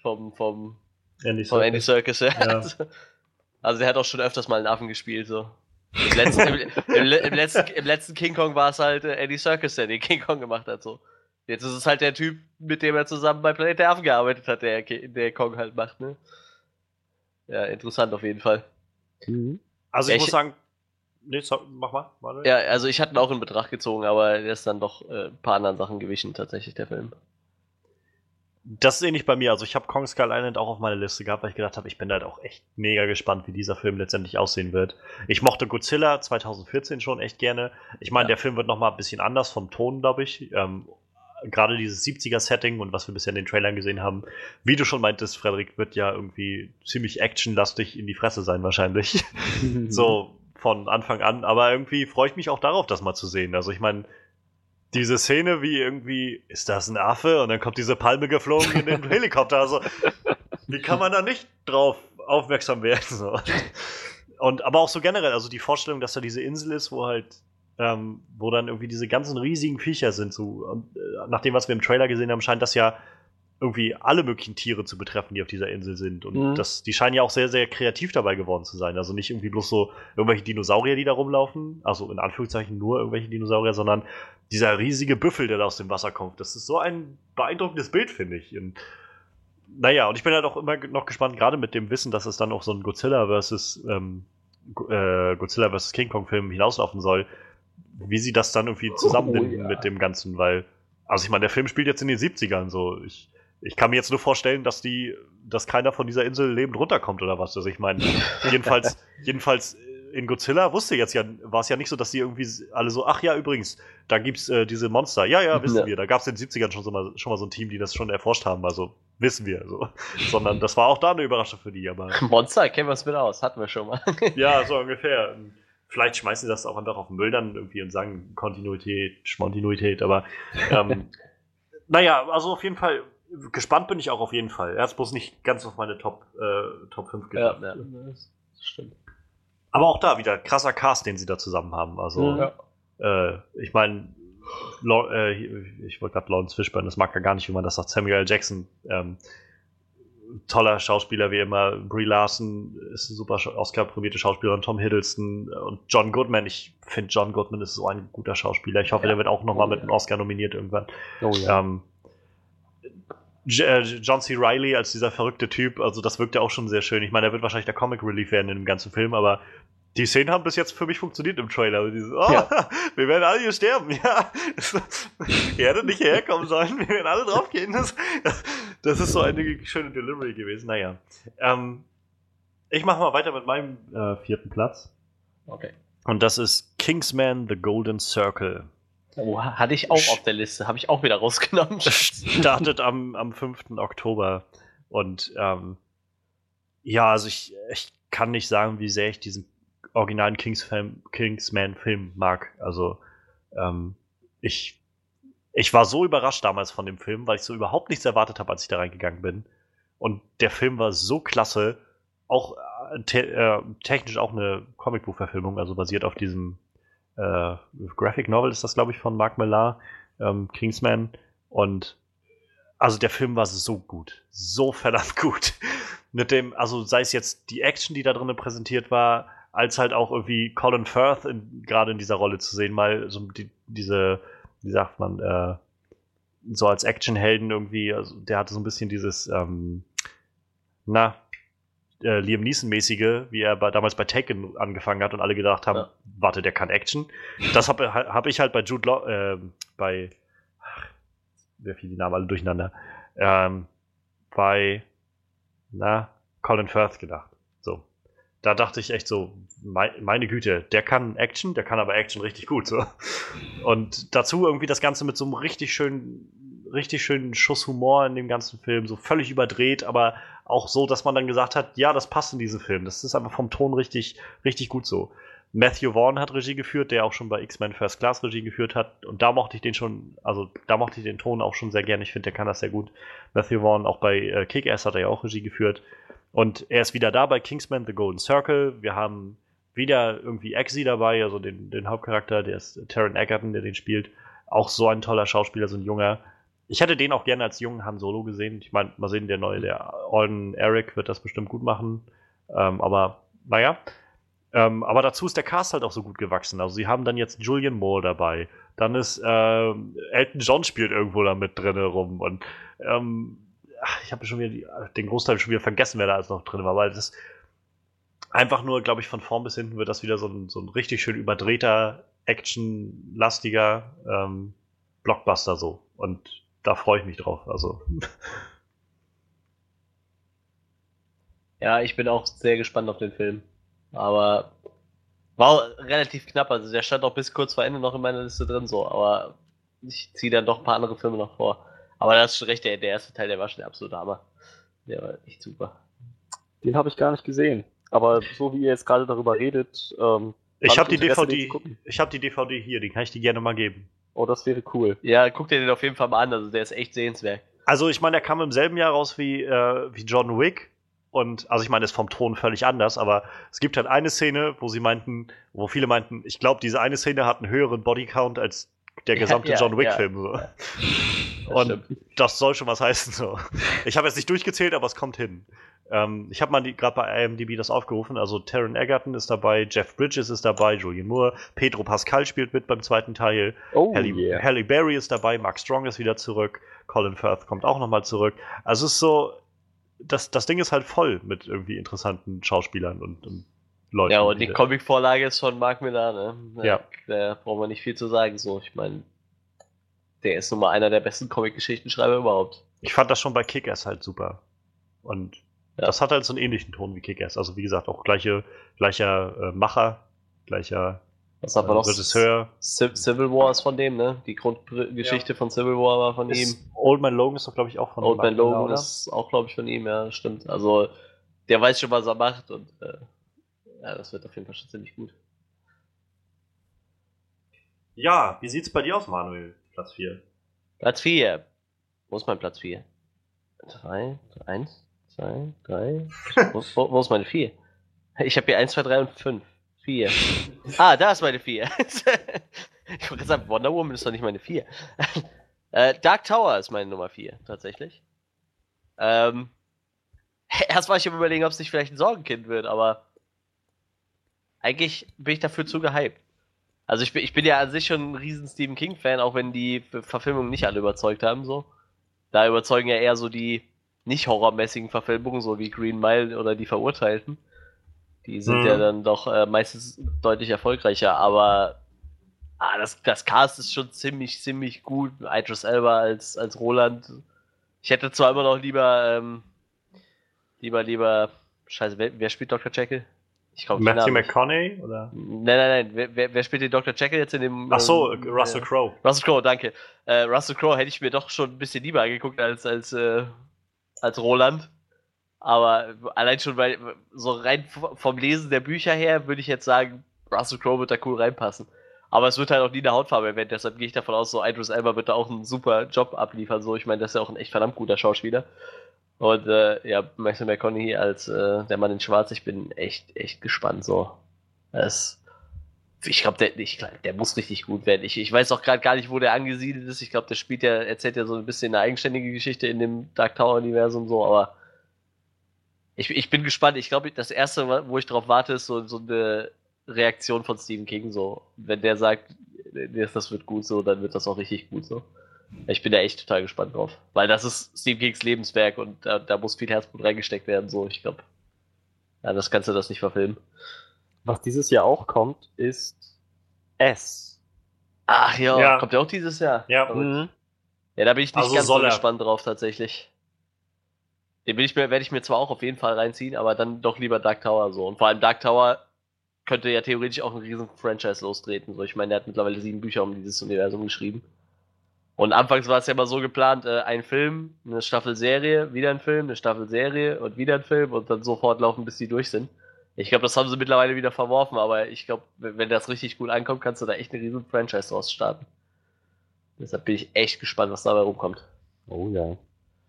vom, vom, Andy von Andy Serkis. Serkis. Ja. Ja. Also, (laughs) also der hat auch schon öfters mal einen Affen gespielt. So. Im, letzten, im, im, im, letzten, Im letzten King Kong war es halt äh, Andy Serkis, der den King Kong gemacht hat. So. Jetzt ist es halt der Typ, mit dem er zusammen bei Planet der Affen gearbeitet hat, der, der Kong halt macht. Ne? Ja, interessant auf jeden Fall. Also Ja, ich muss ich- sagen, nee, sorry, mach mal. Manuel. Ja, also ich hatte ihn auch in Betracht gezogen, aber der ist dann doch äh, ein paar anderen Sachen gewichen, tatsächlich, der Film. Das ist ähnlich bei mir. Also ich habe Kong Skull Island auch auf meiner Liste gehabt, weil ich gedacht habe, ich bin halt auch echt mega gespannt, wie dieser Film letztendlich aussehen wird. Ich mochte Godzilla 2014 schon echt gerne. Ich meine, Ja. der Film wird noch mal ein bisschen anders vom Ton, glaube ich. Ähm, Gerade dieses 70er-Setting und was wir bisher in den Trailern gesehen haben, wie du schon meintest, Frederik, wird ja irgendwie ziemlich actionlastig in die Fresse sein wahrscheinlich. (laughs) so von Anfang an. Aber irgendwie freue ich mich auch darauf, das mal zu sehen. Also ich meine, diese Szene, wie irgendwie, ist das ein Affe? Und dann kommt diese Palme geflogen in den (laughs) Helikopter. Also, wie kann man da nicht drauf aufmerksam werden? So. Und aber auch so generell, also die Vorstellung, dass da diese Insel ist, wo halt, ähm, wo dann irgendwie diese ganzen riesigen Viecher sind. So, und, äh, nach dem, was wir im Trailer gesehen haben, scheint das ja irgendwie alle möglichen Tiere zu betreffen, die auf dieser Insel sind. Und Mhm. das, die scheinen ja auch sehr, sehr kreativ dabei geworden zu sein. Also nicht irgendwie bloß so irgendwelche Dinosaurier, die da rumlaufen, also in Anführungszeichen nur irgendwelche Dinosaurier, sondern dieser riesige Büffel, der da aus dem Wasser kommt. Das ist so ein beeindruckendes Bild, finde ich. Und, naja, und ich bin halt auch immer noch gespannt, gerade mit dem Wissen, dass es dann auch so ein Godzilla versus ähm, äh, Godzilla versus King Kong Film hinauslaufen soll, wie sie das dann irgendwie zusammenbinden Oh, ja. mit dem Ganzen, weil, also ich meine, der Film spielt jetzt in den 70ern so. Ich, ich kann mir jetzt nur vorstellen, dass die, dass keiner von dieser Insel lebend runterkommt oder was. Also ich meine, (laughs) jedenfalls, jedenfalls in Godzilla wusste jetzt ja, war es ja nicht so, dass die irgendwie alle so, ach ja, übrigens, da gibt's äh, diese Monster. Ja, ja, wissen Ja. wir. Da gab's in den 70ern schon, so mal, schon mal so ein Team, die das schon erforscht haben. Also wissen wir. So. (laughs) Sondern das war auch da eine Überraschung für die. Aber Monster, kennen wir es mit aus, hatten wir schon mal. ja, so ungefähr. Vielleicht schmeißen sie das auch einfach auf den Müll dann irgendwie und sagen Kontinuität, Spontinuität, aber ähm, (laughs) naja, also auf jeden Fall, gespannt bin ich auch auf jeden Fall. Er hat bloß nicht ganz auf meine Top, äh, Top 5 ja, geschafft. ja, das stimmt. Aber auch da wieder krasser Cast, den sie da zusammen haben. Also, Mhm. äh, ich meine, äh, ich wollte gerade Lawrence Fishburne, das mag er gar nicht, wie man das sagt. Samuel L. Jackson, ähm, toller Schauspieler wie immer. Brie Larson ist eine super Oscar-prämierte Schauspielerin. Tom Hiddleston und John Goodman. Ich finde, John Goodman ist so ein guter Schauspieler. Ich hoffe, Ja. der wird auch nochmal Oh, mit einem Oscar nominiert irgendwann. Oh ja. Ähm, äh, John C. Riley als dieser verrückte Typ, also das wirkt ja auch schon sehr schön. Ich meine, er wird wahrscheinlich der Comic Relief werden in dem ganzen Film, aber die Szenen haben bis jetzt für mich funktioniert im Trailer. Dieses, oh, Ja. (laughs) wir werden alle hier sterben, (laughs) ja. Ihr (laughs) hättet nicht hierher kommen sollen, wir werden alle draufgehen. Das, das ist so eine schöne Delivery gewesen. Naja. Ähm, ich mache mal weiter mit meinem äh, vierten Platz. Okay. Und das ist Kingsman The Golden Circle. Oh, hatte ich auch auf der Liste, habe ich auch wieder rausgenommen. startet am, am 5. Oktober. Und ähm, ja, also ich, ich kann nicht sagen, wie sehr ich diesen originalen Kingsfilm, Kingsman-Film mag. Also ähm, ich, ich war so überrascht damals von dem Film, weil ich so überhaupt nichts erwartet habe, als ich da reingegangen bin. Und der Film war so klasse, auch äh, te äh, technisch auch eine Comicbuchverfilmung, also basiert auf diesem äh, Graphic Novel ist das, glaube ich, von Mark Millar, ähm, Kingsman. Und also der Film war so gut, so verdammt gut. (laughs) Mit dem, also sei es jetzt die Action, die da drin präsentiert war, als halt auch irgendwie Colin Firth in, gerade in dieser Rolle zu sehen, mal so die, diese, wie sagt man, äh, so als Actionhelden irgendwie, also der hatte so ein bisschen dieses, ähm, na, äh, Liam Neeson-mäßige, wie er bei, damals bei Taken angefangen hat und alle gedacht haben, Ja. warte, der kann Action. Das habe hab ich halt bei Jude Law, äh, bei, ach, wer fiel die Namen alle durcheinander, ähm, bei, na, Colin Firth gedacht. Da dachte ich echt so, mei- meine Güte, der kann Action, der kann aber Action richtig gut. So. Und dazu irgendwie das Ganze mit so einem richtig schönen, richtig schönen Schuss Humor in dem ganzen Film, so völlig überdreht, aber auch so, dass man dann gesagt hat, ja, das passt in diesen Film. Das ist einfach vom Ton richtig, richtig gut so. Matthew Vaughn hat Regie geführt, der auch schon bei X-Men First Class Regie geführt hat. Und da mochte ich den schon, also da mochte ich den Ton auch schon sehr gerne. Ich finde, der kann das sehr gut. Matthew Vaughn, auch bei äh, Kick-Ass hat er ja auch Regie geführt. Und er ist wieder da bei Kingsman The Golden Circle. Wir haben wieder irgendwie Exy dabei, also den, den Hauptcharakter, der ist Taron Egerton, der den spielt. Auch so ein toller Schauspieler, so ein junger. Ich hätte den auch gerne als jungen Han Solo gesehen. Ich meine, mal sehen, der neue, der Alden Eric wird das bestimmt gut machen. Ähm, aber naja. Ähm, aber dazu ist der Cast halt auch so gut gewachsen. Also sie haben dann jetzt Julian Moore dabei. Dann ist ähm, Elton John spielt irgendwo da mit drin rum. Und ähm, ach, ich habe schon wieder die, den Großteil schon wieder vergessen, wer da alles noch drin war, weil das einfach nur, glaube ich, von vorn bis hinten wird das wieder so ein, so ein richtig schön überdrehter, actionlastiger ähm, Blockbuster so. Und da freue ich mich drauf. Also (laughs) Ja, ich bin auch sehr gespannt auf den Film. Aber war relativ knapp. Also der stand auch bis kurz vor Ende noch in meiner Liste drin, so. Aber ich ziehe dann doch ein paar andere Filme noch vor. Aber da hast schon recht, der, der erste Teil, der war schon der absolute Hammer. Der war echt super. Den habe ich gar nicht gesehen. Aber so wie ihr jetzt gerade darüber redet, ähm, ich Hab habe die DVD, ich habe die DVD hier, die kann ich dir gerne mal geben. oh, das wäre cool. Ja, guck dir den auf jeden Fall mal an. Also der ist echt sehenswert. Also ich meine, der kam im selben Jahr raus wie, äh, wie John Wick. Und also ich meine, ist vom Ton völlig anders, aber es gibt halt eine Szene, wo sie meinten, wo viele meinten, ich glaube, diese eine Szene hat einen höheren Bodycount als der (laughs) gesamte ja, John Wick-Film. ja, ja. (laughs) Das Und stimmt. das soll schon was heißen. So. Ich habe jetzt nicht durchgezählt, aber es kommt hin. Ähm, ich habe mal gerade bei IMDb das aufgerufen. Also Taron Egerton ist dabei, Jeff Bridges ist dabei, Julian Moore, Pedro Pascal spielt mit beim zweiten Teil, Oh, Halle, yeah. Halle Berry ist dabei, Mark Strong ist wieder zurück, Colin Firth kommt auch nochmal zurück. Also es ist so, das, das Ding ist halt voll mit irgendwie interessanten Schauspielern und, und Leuten. Ja, und die Comicvorlage ist von Mark Miller, ne? Ja. Da brauchen wir nicht viel zu sagen. So, ich meine, der ist nun mal einer der besten Comic-Geschichtenschreiber überhaupt. Ich fand das schon bei Kick-Ass halt super. Und Ja. das hat halt so einen ähnlichen Ton wie Kick-Ass. Also wie gesagt, auch gleiche, gleicher äh, Macher, gleicher Was haben wir noch? Regisseur. Ci- Civil War ist von dem, ne? Die Grundgeschichte von Civil War war von ihm. Ist, Old Man Logan ist doch, glaube ich, auch von Old Man Logan oder? ist auch, glaube ich, von ihm, ja, stimmt. Also, der weiß schon, was er macht und äh, ja, das wird auf jeden Fall schon ziemlich gut. Ja, wie sieht's bei dir aus, Manuel? Platz 4. Platz 4. Wo ist mein Platz 4? 3, 1, 2, 3. Wo, ist meine 4? Ich habe hier 1, 2, 3 und 5. 4. Ah, da ist meine 4. (laughs) ich wollte sagen, Wonder Woman ist doch nicht meine 4. (laughs) äh, Dark Tower ist meine Nummer 4, tatsächlich. Ähm, (laughs) erst war ich am überlegen, ob es nicht vielleicht ein Sorgenkind wird, aber eigentlich bin ich dafür zu gehypt. Also ich bin, ich bin ja an sich schon ein riesen Stephen King-Fan, auch wenn die Verfilmungen nicht alle überzeugt haben, so. Da überzeugen ja eher so die nicht horrormäßigen Verfilmungen, so wie Green Mile oder die Verurteilten. Die sind Mhm. ja dann doch äh, meistens deutlich erfolgreicher, aber ah, das, das Cast ist schon ziemlich, ziemlich gut. Idris Elba als, als Roland. Ich hätte zwar immer noch lieber, ähm, lieber, lieber, scheiße, wer, wer spielt Dr. Jekyll? Ich glaube, Matthew McConaughey? Oder? Nein, nein, nein. Wer, wer, spielt den Dr. Jekyll jetzt in dem. Ach so, ähm, Russell äh, Crowe. Russell Crowe, danke. Äh, Russell Crowe hätte ich mir doch schon ein bisschen lieber angeguckt als, als, äh, als Roland. Aber allein schon, weil so rein vom Lesen der Bücher her würde ich jetzt sagen, Russell Crowe wird da cool reinpassen. Aber es wird halt auch nie eine Hautfarbe werden, deshalb gehe ich davon aus, so Idris Elba wird da auch einen super Job abliefern. So, ich meine, das ist ja auch ein echt verdammt guter Schauspieler. Und äh, ja, Matthew McConaughey als äh, der Mann in Schwarz, ich bin echt, echt gespannt. So, es, ich glaube, der, ich der muss richtig gut werden. Ich, ich weiß auch gerade gar nicht, wo der angesiedelt ist. Ich glaube, der spielt ja, erzählt ja so ein bisschen eine eigenständige Geschichte in dem Dark Tower-Universum so, aber ich, ich bin gespannt. Ich glaube, das erste, wo ich drauf warte, ist so, so eine Reaktion von Stephen King. So, wenn der sagt, das das wird gut so, dann wird das auch richtig gut so. Ich bin da echt total gespannt drauf. Weil das ist Stephen Kings Lebenswerk und da, da muss viel Herzblut reingesteckt werden. So, ich glaube, Ja, das kannst du das nicht verfilmen. Was dieses Jahr auch kommt, ist S. Ach ja, Ja. kommt ja auch dieses Jahr. Ja. Verrückt. Ja, da bin ich nicht Also ganz so gespannt drauf tatsächlich. Den will ich mir, werde ich mir zwar auch auf jeden Fall reinziehen, aber dann doch lieber Dark Tower so. Und vor allem Dark Tower könnte ja theoretisch auch ein riesen Franchise lostreten. So, ich meine, der hat mittlerweile sieben Bücher um dieses Universum geschrieben. Und anfangs war es ja immer so geplant, äh, ein Film, eine Staffel Serie, wieder ein Film, eine Staffel Serie und wieder ein Film und dann so fortlaufen, bis die durch sind. Ich glaube, das haben sie mittlerweile wieder verworfen, aber ich glaube, wenn das richtig gut ankommt, kannst du da echt eine riesen Franchise draus starten. Deshalb bin ich echt gespannt, was dabei rumkommt. Oh ja.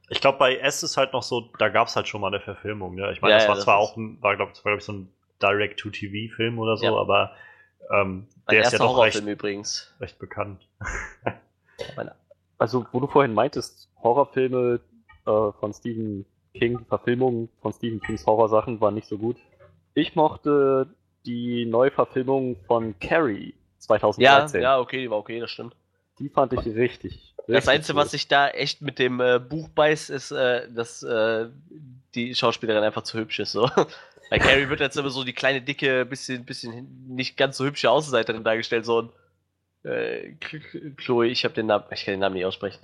Ich glaube, bei S ist halt noch so, da gab es halt schon mal eine Verfilmung. Ne? Ich meine, Ja, das ja, war das zwar auch ein, war glaube glaub ich so ein Direct-to-TV-Film oder so, Ja. aber ähm, der ist ja doch recht, übrigens. recht bekannt. (laughs) Also, wo du vorhin meintest, Horrorfilme äh, von Stephen King, die Verfilmungen von Stephen Kings Horrorsachen waren nicht so gut. Ich mochte die Neuverfilmung von Carrie ja, 2013. ja, okay, die war okay, das stimmt. Die fand ich richtig. richtig Das Einzige, cool. was ich da echt mit dem äh, Buch beiß, ist, äh, dass äh, die Schauspielerin einfach zu hübsch ist. So. (laughs) Bei Carrie wird jetzt immer so die kleine, dicke, bisschen, bisschen nicht ganz so hübsche Außenseiterin dargestellt. So ein äh, Chloe, ich habe den Namen, ich kann den Namen nicht aussprechen.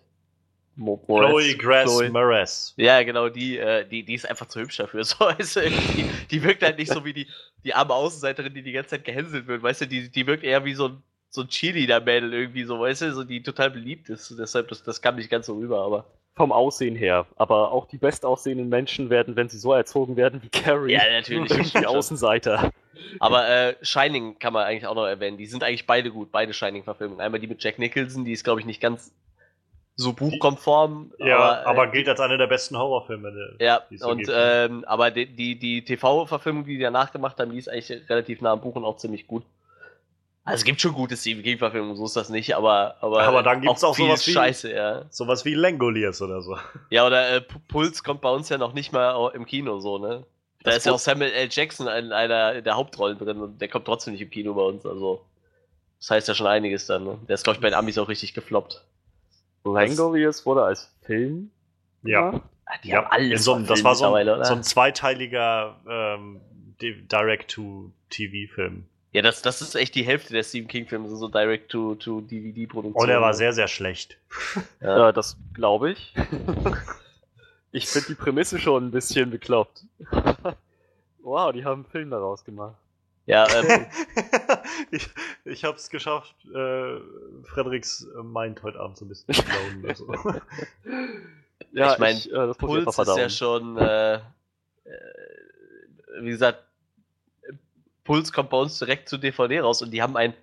Mo Chloe Grass. Moretz. Ja, genau, die, äh, die, die ist einfach zu hübsch dafür. (laughs) So, du, die, die wirkt halt nicht so wie die, die arme Außenseiterin, die die ganze Zeit gehänselt wird. Weißt du, die, die wirkt eher wie so ein, so ein Cheerleader-Mädel irgendwie, so, weißt du, so, die total beliebt ist. Deshalb, das, das kam nicht ganz so rüber, aber. Vom Aussehen her. Aber auch die bestaussehenden Menschen werden, wenn sie so erzogen werden wie Carrie, Ja, natürlich. (laughs) irgendwie Außenseiter. Aber äh, Shining kann man eigentlich auch noch erwähnen. Die sind eigentlich beide gut, beide Shining-Verfilmungen. Einmal die mit Jack Nicholson, die ist, glaube ich, nicht ganz so buchkonform. Ja, äh, aber gilt als einer der besten Horrorfilme. der- Ja, die und gibt, ne? ähm, aber die, die, die TV-Verfilmung, die die danach gemacht haben, die ist eigentlich relativ nah am Buch und auch ziemlich gut. Also es gibt schon gute Stephen King-Verfilmungen, so ist das nicht, aber aber, Aber dann gibt's auch viel sowas wie- Scheiße, ja. Sowas wie Langoliers oder so. Ja, oder äh, Puls kommt bei uns ja noch nicht mal im Kino so, ne? Da Das ist ja auch Samuel L. Jackson in einer der Hauptrollen drin und der kommt trotzdem nicht im Kino bei uns, also das heißt ja schon einiges dann, ne? Der ist glaube ich bei den Amis auch richtig gefloppt. Langoliers wurde als Film Ja. gemacht. Ah, Die ja. haben alles in so, einem- das war so mittlerweile, ein, oder? so ein zweiteiliger ähm, Di- Direct-to-TV-Film. Ja, das, das ist echt die Hälfte der Stephen King-Filme, sind so Direct-to-DVD-Produktionen. Und er war sehr, sehr schlecht. Ja. Ja, das glaube ich. ich finde die Prämisse schon ein bisschen bekloppt. wow, die haben einen Film daraus gemacht. Ja, ähm, (laughs) ich ich habe es geschafft, äh, Frederiks äh, Mind heute Abend so ein bisschen zu blauen. Also. Ja, Ich mein, äh, das Puls ist ja schon, äh, äh, wie gesagt, Puls kommt bei uns direkt zu DVD raus und die haben ein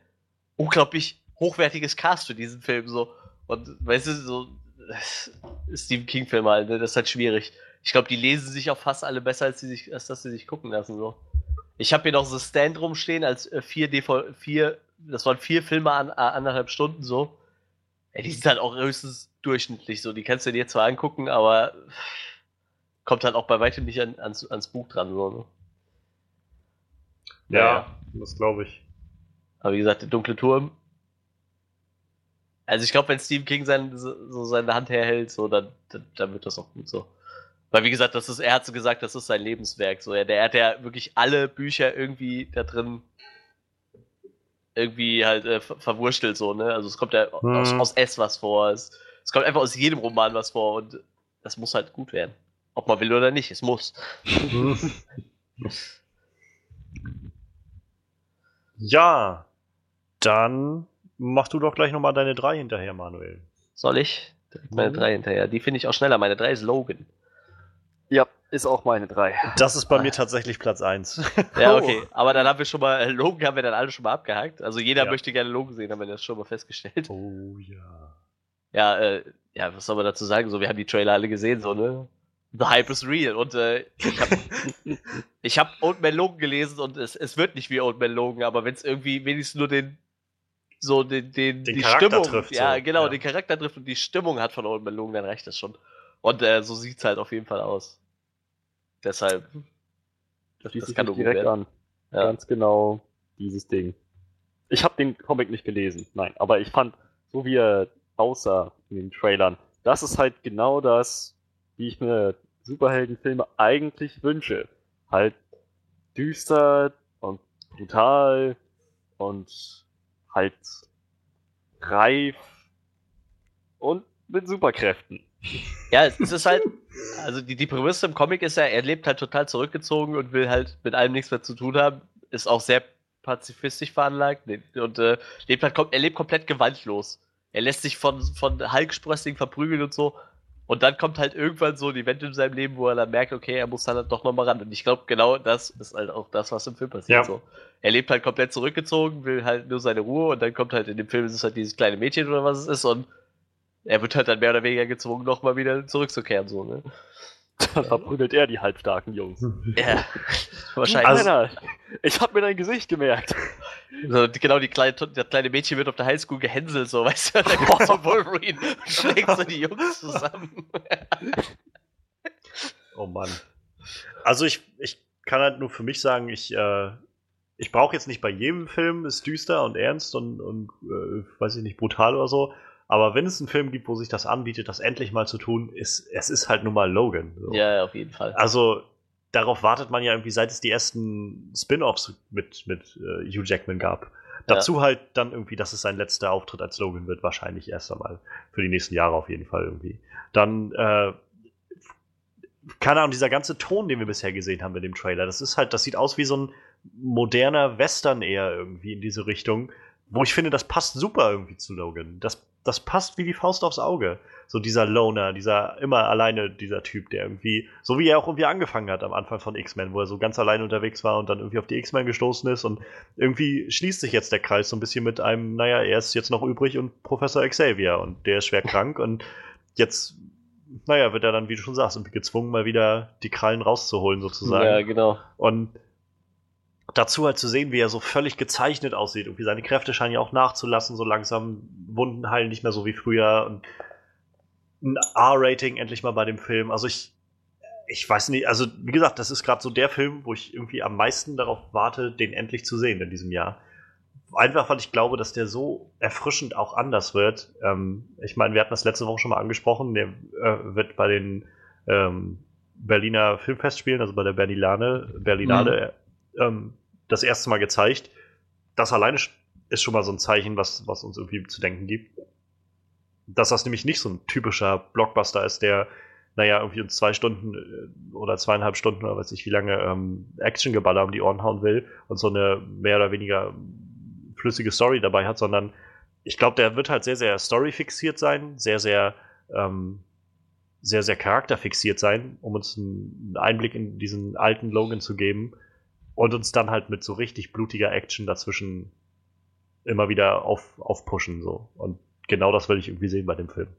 unglaublich hochwertiges Cast für diesen Film so. Und weißt du, so äh, Stephen King-Film halt, ne? das ist halt schwierig. Ich glaube, die lesen sich auch fast alle besser, als, sich, als dass sie sich gucken lassen. So. Ich habe hier noch so Stand rumstehen als äh, vier DV, vier, das waren vier Filme an, an anderthalb Stunden so. Ey, die sind halt auch höchstens durchschnittlich so. Die kannst du dir zwar angucken, aber kommt halt auch bei weitem nicht an, ans, ans Buch dran. So, ne? Ja, das glaube ich. Aber wie gesagt, der dunkle Turm. Also ich glaube, wenn Stephen King sein, so seine Hand herhält, so, dann, dann, dann wird das auch gut so. Weil wie gesagt, das ist, er hat so gesagt, das ist sein Lebenswerk. So, er, der hat ja wirklich alle Bücher irgendwie da drin irgendwie halt äh, ver verwurstelt so, ne? Also es kommt ja aus, Mhm. aus S was vor. Es, es kommt einfach aus jedem Roman was vor und das muss halt gut werden. Ob man will oder nicht, es muss. (laughs) ja, dann mach du doch gleich nochmal deine drei hinterher, Manuel. Soll ich? Direkt Meine Mhm. drei hinterher. Die finde ich auch schneller. Meine drei ist Logan. Ja, ist auch meine drei. Das ist bei mir tatsächlich Platz 1. Ja, (laughs) Oh. okay. Aber dann haben wir schon mal, äh, Logan haben wir dann alle schon mal abgehakt. Also jeder Ja. möchte gerne Logan sehen, haben wir das schon mal festgestellt. Oh ja. Ja, äh, ja, was soll man dazu sagen? So, wir haben die Trailer alle gesehen, so, ne? The Hype is real. Und äh, ich habe (laughs) ich hab Old Man Logan gelesen und es, es wird nicht wie Old Man Logan, aber wenn es irgendwie wenigstens nur den so den, den, Den die Charakter Stimmung, trifft, ja, so. genau, Ja. den Charakter trifft und die Stimmung hat von Old Man Logan, dann reicht das schon. Und äh, so sieht's halt auf jeden Fall aus. Deshalb, das, das kann direkt werden. an. Ja. Ganz genau dieses Ding. Ich habe den Comic nicht gelesen, nein, aber ich fand, so wie er aussah in den Trailern, das ist halt genau das, wie ich mir Superheldenfilme eigentlich wünsche. Halt düster und brutal und halt reif und mit Superkräften. (laughs) Ja, es ist halt, also die, die Prämisse im Comic ist ja, er lebt halt total zurückgezogen und will halt mit allem nichts mehr zu tun haben. Ist auch sehr pazifistisch veranlagt und äh, lebt halt, er lebt komplett gewaltlos. Er lässt sich von, von Hulk-Sprössling verprügeln und so. Und dann kommt halt irgendwann so ein Event in seinem Leben, wo er dann merkt, okay, er muss dann halt doch nochmal ran. Und ich glaube, genau das ist halt auch das, was im Film passiert. Ja. So. Er lebt halt komplett zurückgezogen, will halt nur seine Ruhe und dann kommt halt in dem Film ist es halt dieses kleine Mädchen oder was es ist und er wird halt dann mehr oder weniger gezwungen, nochmal wieder zurückzukehren. So, ne? (laughs) Dann verprügelt er die halbstarken Jungs. Ja, wahrscheinlich. Also- ich hab mir dein Gesicht gemerkt. So, genau, die kleine, das kleine Mädchen wird auf der Highschool gehänselt, so, weißt du, dann (laughs) kommt so Wolverine und schlägt so die Jungs zusammen. Oh Mann. Also ich, ich kann halt nur für mich sagen, ich, äh, ich brauche jetzt nicht bei jedem Film ist düster und ernst und, und äh, weiß ich nicht, brutal oder so. Aber wenn es einen Film gibt, wo sich das anbietet, das endlich mal zu tun, ist, es ist halt nun mal Logan. So. Ja, auf jeden Fall. Also darauf wartet man ja irgendwie, seit es die ersten Spin-offs mit, mit äh, Hugh Jackman gab. Dazu halt dann irgendwie, dass es sein letzter Auftritt als Logan wird, wahrscheinlich erst einmal. Für die nächsten Jahre auf jeden Fall irgendwie. Dann, äh, keine Ahnung, dieser ganze Ton, den wir bisher gesehen haben in dem Trailer, das ist halt, das sieht aus wie so ein moderner Western eher irgendwie in diese Richtung, wo ich finde, das passt super irgendwie zu Logan. Das, das passt wie die Faust aufs Auge. So dieser Loner, dieser immer alleine, dieser Typ, der irgendwie, so wie er auch irgendwie angefangen hat am Anfang von X-Men, wo er so ganz alleine unterwegs war und dann irgendwie auf die X-Men gestoßen ist und irgendwie schließt sich jetzt der Kreis so ein bisschen mit einem, naja, er ist jetzt noch übrig und Professor Xavier und der ist schwer krank und jetzt, naja, wird er dann, wie du schon sagst, irgendwie gezwungen, mal wieder die Krallen rauszuholen sozusagen. Ja, genau. Und dazu halt zu sehen, wie er so völlig gezeichnet aussieht. Irgendwie seine Kräfte scheinen ja auch nachzulassen, so langsam. Wunden heilen nicht mehr so wie früher. Und ein R-Rating endlich mal bei dem Film. Also ich, ich weiß nicht, also wie gesagt, das ist gerade so der Film, wo ich irgendwie am meisten darauf warte, den endlich zu sehen in diesem Jahr. Einfach, weil ich glaube, dass der so erfrischend auch anders wird. Ähm, ich meine, wir hatten das letzte Woche schon mal angesprochen. Der äh, wird bei den ähm, Berliner Filmfestspielen, also bei der Berlinale, Berlinale ähm, das erste Mal gezeigt. Das alleine ist schon mal so ein Zeichen, was, was uns irgendwie zu denken gibt. Dass das nämlich nicht so ein typischer Blockbuster ist, der, naja, irgendwie uns zwei Stunden äh, oder zweieinhalb Stunden oder weiß ich wie lange ähm, Actiongeballer um die Ohren hauen will und so eine mehr oder weniger flüssige Story dabei hat, sondern ich glaube, der wird halt sehr, sehr story-fixiert sein, sehr, sehr, ähm, sehr, sehr charakterfixiert sein, um uns einen Einblick in diesen alten Logan zu geben und uns dann halt mit so richtig blutiger Action dazwischen immer wieder auf, aufpushen. So. Und genau das will ich irgendwie sehen bei dem Film.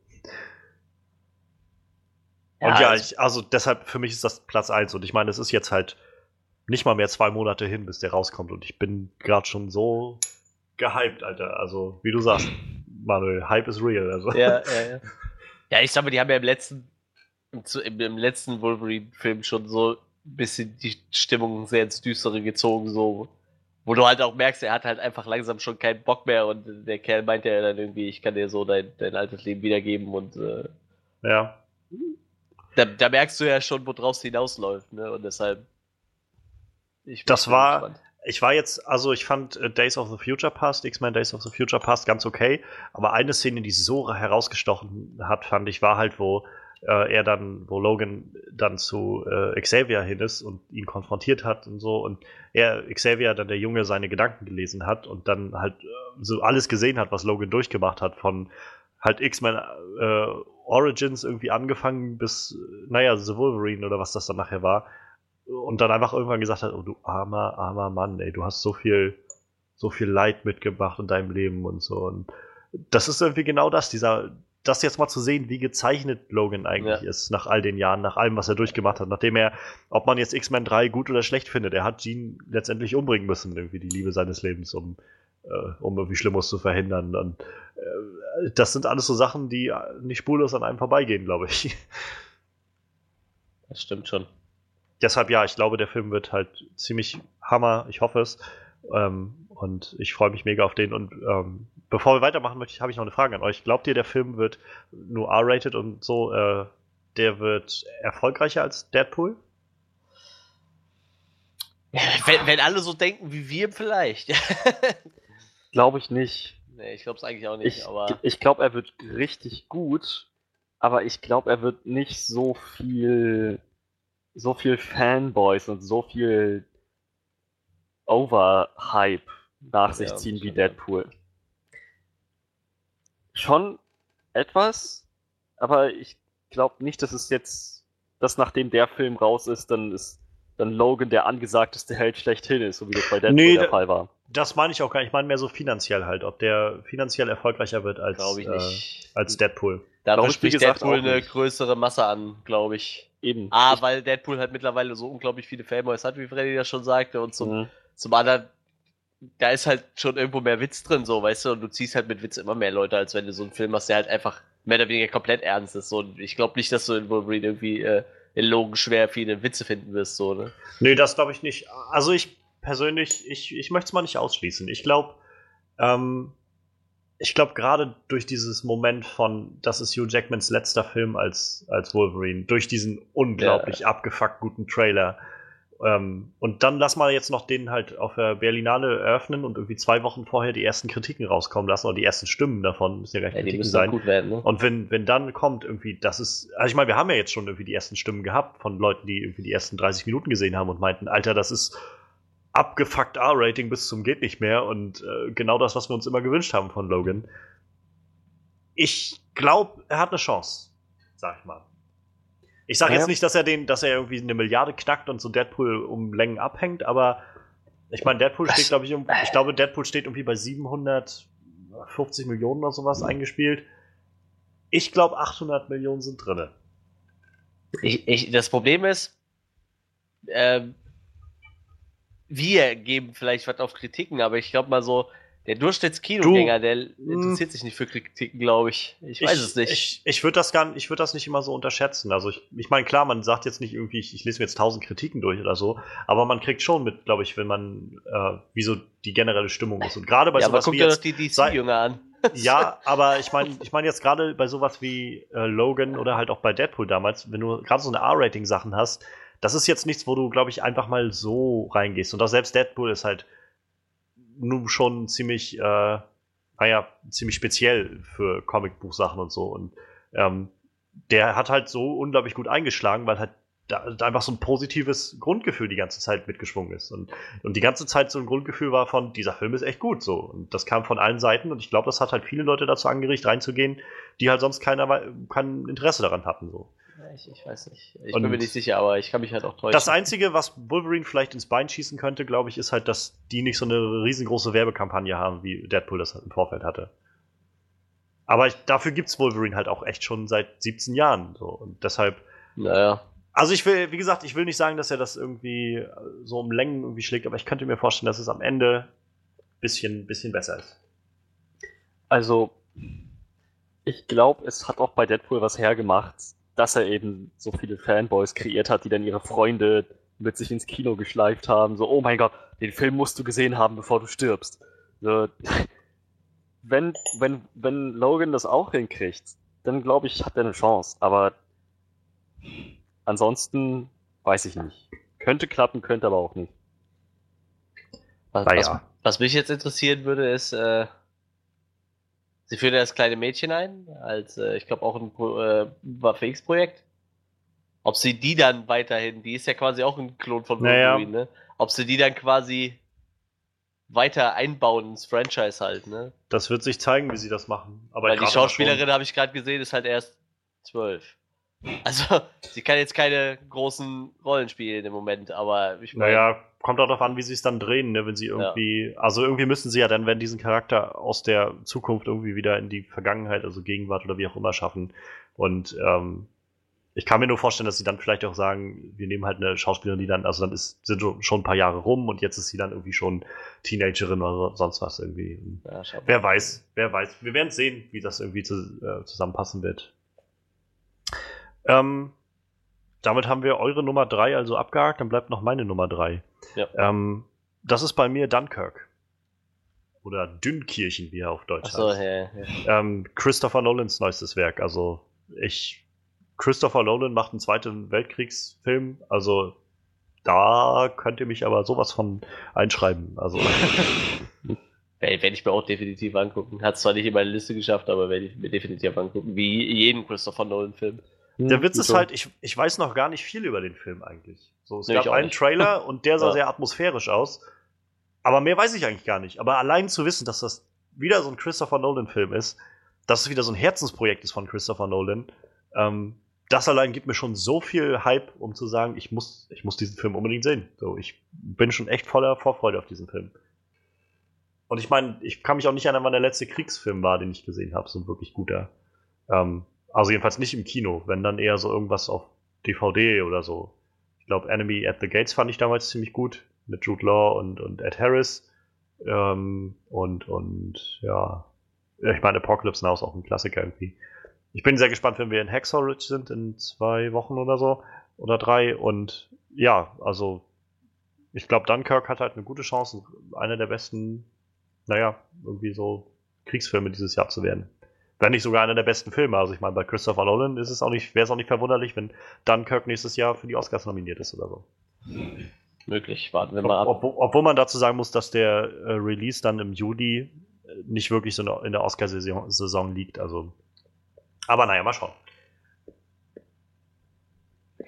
und ja, also- ich, also deshalb für mich ist das Platz 1. Und ich meine, es ist jetzt halt nicht mal mehr zwei Monate hin, bis der rauskommt. Und ich bin gerade schon so gehypt, Alter. Also, wie du sagst, Manuel, Hype is real. Also. ja, ja, ja. (laughs) Ja, ich mal, die haben ja im letzten, im, im, letzten Wolverine-Film schon so bisschen die Stimmung sehr ins Düstere gezogen, so. Wo du halt auch merkst, er hat halt einfach langsam schon keinen Bock mehr und der Kerl meint ja dann irgendwie, ich kann dir so dein, dein altes Leben wiedergeben und äh, ja. da, da merkst du ja schon, worauf es hinausläuft, ne? Und deshalb. Ich Das war- gespannt. Ich war jetzt, also ich fand äh, Days of the Future Past, X-Men Days of the Future Past ganz okay, aber eine Szene, die so herausgestochen hat, fand ich, war halt, wo äh, er dann, wo Logan dann zu äh, Xavier hin ist und ihn konfrontiert hat und so und er, Xavier, dann der Junge, seine Gedanken gelesen hat und dann halt äh, so alles gesehen hat, was Logan durchgemacht hat, von halt X-Men äh, Origins irgendwie angefangen bis, naja, The Wolverine oder was das dann nachher war und dann einfach irgendwann gesagt hat, oh du armer, armer Mann, ey, du hast so viel, so viel Leid mitgebracht in deinem Leben und so. Und das ist irgendwie genau das, dieser, das jetzt mal zu sehen, wie gezeichnet Logan eigentlich Ja. ist, nach all den Jahren, nach allem, was er durchgemacht hat, nachdem er, ob man jetzt X-Men 3 gut oder schlecht findet, er hat Jean letztendlich umbringen müssen, irgendwie die Liebe seines Lebens, um, äh, um irgendwie Schlimmes zu verhindern. Und äh, das sind alles so Sachen, die nicht spurlos an einem vorbeigehen, glaube ich. Das stimmt schon. deshalb ja, ich glaube, der Film wird halt ziemlich Hammer. Ich hoffe es. Ähm, und ich freue mich mega auf den. Und ähm, bevor wir weitermachen, möchte ich, habe ich noch eine Frage an euch. Glaubt ihr, der Film wird nur R-rated und so? Äh, der wird erfolgreicher als Deadpool? Wenn, wenn alle so denken wie wir, vielleicht. (laughs) Glaube ich nicht. nee, ich glaube es eigentlich auch nicht, Ich, aber. ich glaube, er wird richtig gut, aber ich glaube, er wird nicht so viel, so viel Fanboys und so viel Overhype nach sich Ja, ziehen wie. Deadpool. Schon etwas, aber ich glaube nicht, dass es jetzt, dass nachdem der Film raus ist, dann ist dann Logan der angesagteste Held schlechthin ist, so wie das bei Deadpool Nee, der Fall war. Das meine ich auch gar nicht. Ich meine mehr so finanziell halt, ob der finanziell erfolgreicher wird als, äh, als Deadpool. Wie spricht Deadpool eine nicht. größere Masse an, glaube ich. Eben. A, weil Deadpool halt mittlerweile so unglaublich viele Fanboys hat, wie Freddy das schon sagte, und zum, Mhm. zum anderen, da ist halt schon irgendwo mehr Witz drin, so, weißt du, und du ziehst halt mit Witz immer mehr Leute, als wenn du so einen Film hast, der halt einfach mehr oder weniger komplett ernst ist. So, und ich glaube nicht, dass du in Wolverine irgendwie äh, in Logan schwer viele Witze finden wirst, so, ne? Nee, das glaube ich nicht. Also ich persönlich, ich, ich möchte es mal nicht ausschließen. Ich glaube, ähm, ich glaube gerade durch dieses Moment von, das ist Hugh Jackmans letzter Film als, als Wolverine, durch diesen unglaublich abgefuckt guten Trailer. Ähm, und dann lass mal jetzt noch den halt auf der Berlinale eröffnen und irgendwie zwei Wochen vorher die ersten Kritiken rauskommen lassen oder die ersten Stimmen davon, müssen ja gar nicht Ja, Kritiken sein. gut werden, ne? Und wenn, wenn dann kommt irgendwie, das ist, also ich meine, wir haben ja jetzt schon irgendwie die ersten Stimmen gehabt von Leuten, die irgendwie die ersten 30 Minuten gesehen haben und meinten, Alter, das ist abgefuckt R-Rating bis zum geht nicht mehr und äh, genau das, was wir uns immer gewünscht haben von Logan. Ich glaube, er hat eine Chance, sag ich mal. Ich sage Ja. jetzt nicht, dass er den, dass er irgendwie eine Milliarde knackt und so Deadpool um Längen abhängt, aber ich meine, Deadpool steht, glaube ich, um, ich glaube, Deadpool steht irgendwie bei 750 Millionen oder sowas eingespielt. Ich glaube, 800 Millionen sind drinne. Ich, ich, das Problem ist, ähm, wir geben vielleicht was auf Kritiken, aber ich glaube mal so, der Durchschnittskinogänger, der interessiert sich nicht für Kritiken, glaube ich. Ich weiß es nicht. Ich, ich würde das gar ich würde das nicht immer so unterschätzen. Also ich, ich meine, klar, man sagt jetzt nicht irgendwie, ich, ich lese mir jetzt tausend Kritiken durch oder so, aber man kriegt schon mit, glaube ich, wenn man, äh, wie so die generelle Stimmung ist. Und gerade bei ja, aber sowas guck wie dir doch jetzt, die sei- DC-Jünger an. (laughs) ja, aber ich meine, ich meine jetzt gerade bei sowas wie äh, Logan oder halt auch bei Deadpool damals, wenn du gerade so eine R-Rating-Sachen hast, das ist jetzt nichts, wo du, glaube ich, einfach mal so reingehst. Und auch selbst Deadpool ist halt nun schon ziemlich, äh, naja, ziemlich speziell für Comicbuchsachen und so. Und ähm, der hat halt so unglaublich gut eingeschlagen, weil halt da, da einfach so ein positives Grundgefühl die ganze Zeit mitgeschwungen ist. Und, und die ganze Zeit so ein Grundgefühl war von, dieser Film ist echt gut so. Und das kam von allen Seiten und ich glaube, das hat halt viele Leute dazu angeregt, reinzugehen, die halt sonst keiner, kein Interesse daran hatten. So. Ich, ich weiß nicht. Ich Und- bin mir nicht sicher, aber ich kann mich halt auch täuschen. Das Einzige, was Wolverine vielleicht ins Bein schießen könnte, glaube ich, ist halt, dass die nicht so eine riesengroße Werbekampagne haben, wie Deadpool das im Vorfeld hatte. Aber ich, dafür gibt's Wolverine halt auch echt schon seit 17 Jahren. So. Und deshalb, naja. also ich will, wie gesagt, ich will nicht sagen, dass er das irgendwie äh, so um Längen irgendwie schlägt, aber ich könnte mir vorstellen, dass es am Ende bisschen, bisschen besser ist. Also, ich glaube, es hat auch bei Deadpool was hergemacht, dass er eben so viele Fanboys kreiert hat, die dann ihre Freunde mit sich ins Kino geschleift haben. So, oh mein Gott, den Film musst du gesehen haben, bevor du stirbst. So, (laughs) wenn, wenn, wenn Logan das auch hinkriegt, dann glaube ich, hat er eine Chance. Aber ansonsten weiß ich nicht. Könnte klappen, könnte aber auch nicht. Was, Na was, ja. was mich jetzt interessieren würde, ist, äh, sie führen ja das kleine Mädchen ein, als, äh, ich glaube, auch ein äh, Waffe X-Projekt. Ob sie die dann weiterhin, die ist ja quasi auch ein Klon von Naja. Wolverine, ne? Ob sie die dann quasi weiter einbauen ins Franchise halt, ne? Das wird sich zeigen, wie sie das machen. Aber Weil die Schauspielerin, habe ich gerade gesehen, ist halt erst zwölf. Also, (laughs) sie kann jetzt keine großen Rollen spielen im Moment, aber ich meine, Naja, kommt auch darauf an, wie sie es dann drehen, ne? wenn sie irgendwie, also irgendwie müssen sie ja dann, wenn diesen Charakter aus der Zukunft irgendwie wieder in die Vergangenheit, also Gegenwart oder wie auch immer schaffen. Und ähm, ich kann mir nur vorstellen, dass sie dann vielleicht auch sagen, wir nehmen halt eine Schauspielerin, die dann, also dann ist, sind schon ein paar Jahre rum und jetzt ist sie dann irgendwie schon Teenagerin oder so- sonst was irgendwie. Ja. Wer weiß, wer weiß. Wir werden sehen, wie das irgendwie zu, äh, zusammenpassen wird. Ähm, damit haben wir eure Nummer drei also abgehakt, dann bleibt noch meine Nummer drei. Ja. Ähm, das ist bei mir Dunkirk. Oder Dünnkirchen, wie er auf Deutsch Achso, heißt. ja, ja. Ähm, Christopher Nolans neuestes Werk. Also ich, Christopher Nolan macht einen Zweiten Weltkriegsfilm. Also da könnt ihr mich aber sowas von einschreiben. Also, (laughs) Werde werd ich mir auch definitiv angucken. Hat zwar nicht in meine Liste geschafft, aber werde ich mir definitiv angucken. Wie jeden Christopher Nolan-Film. Der Witz ist halt, ich, ich weiß noch gar nicht viel über den Film eigentlich. So, es Nee, gab einen nicht. Trailer (laughs) und der sah Ja. sehr atmosphärisch aus. Aber mehr weiß ich eigentlich gar nicht. Aber allein zu wissen, dass das wieder so ein Christopher Nolan-Film ist, dass es wieder so ein Herzensprojekt ist von Christopher Nolan, ähm, das allein gibt mir schon so viel Hype, um zu sagen, ich muss, ich muss diesen Film unbedingt sehen. So, ich bin schon echt voller Vorfreude auf diesen Film. Und ich meine, ich kann mich auch nicht erinnern, wann der letzte Kriegsfilm war, den ich gesehen habe, so ein wirklich guter. Ähm, also jedenfalls nicht im Kino, wenn dann eher so irgendwas auf DVD oder so. Ich glaube, Enemy at the Gates fand ich damals ziemlich gut mit Jude Law und, und Ed Harris. Ähm, und, und ja, ich meine, Apocalypse Now ist auch ein Klassiker irgendwie. Ich bin sehr gespannt, wenn wir in Ridge sind in zwei Wochen oder so oder drei. Und ja, also ich glaube, Dunkirk hat halt eine gute Chance, einer der besten, naja, irgendwie so Kriegsfilme dieses Jahr zu werden. Wenn nicht sogar einer der besten Filme. Also ich meine, bei Christopher Nolan ist es auch nicht, wäre es auch nicht verwunderlich, wenn Dunkirk nächstes Jahr für die Oscars nominiert ist oder so. Möglich, warten wir Ob, mal ab. obwohl, obwohl man dazu sagen muss, dass der äh, Release dann im Juli äh, nicht wirklich so in der Oscar-Saison Saison liegt. Also, aber naja, mal schauen.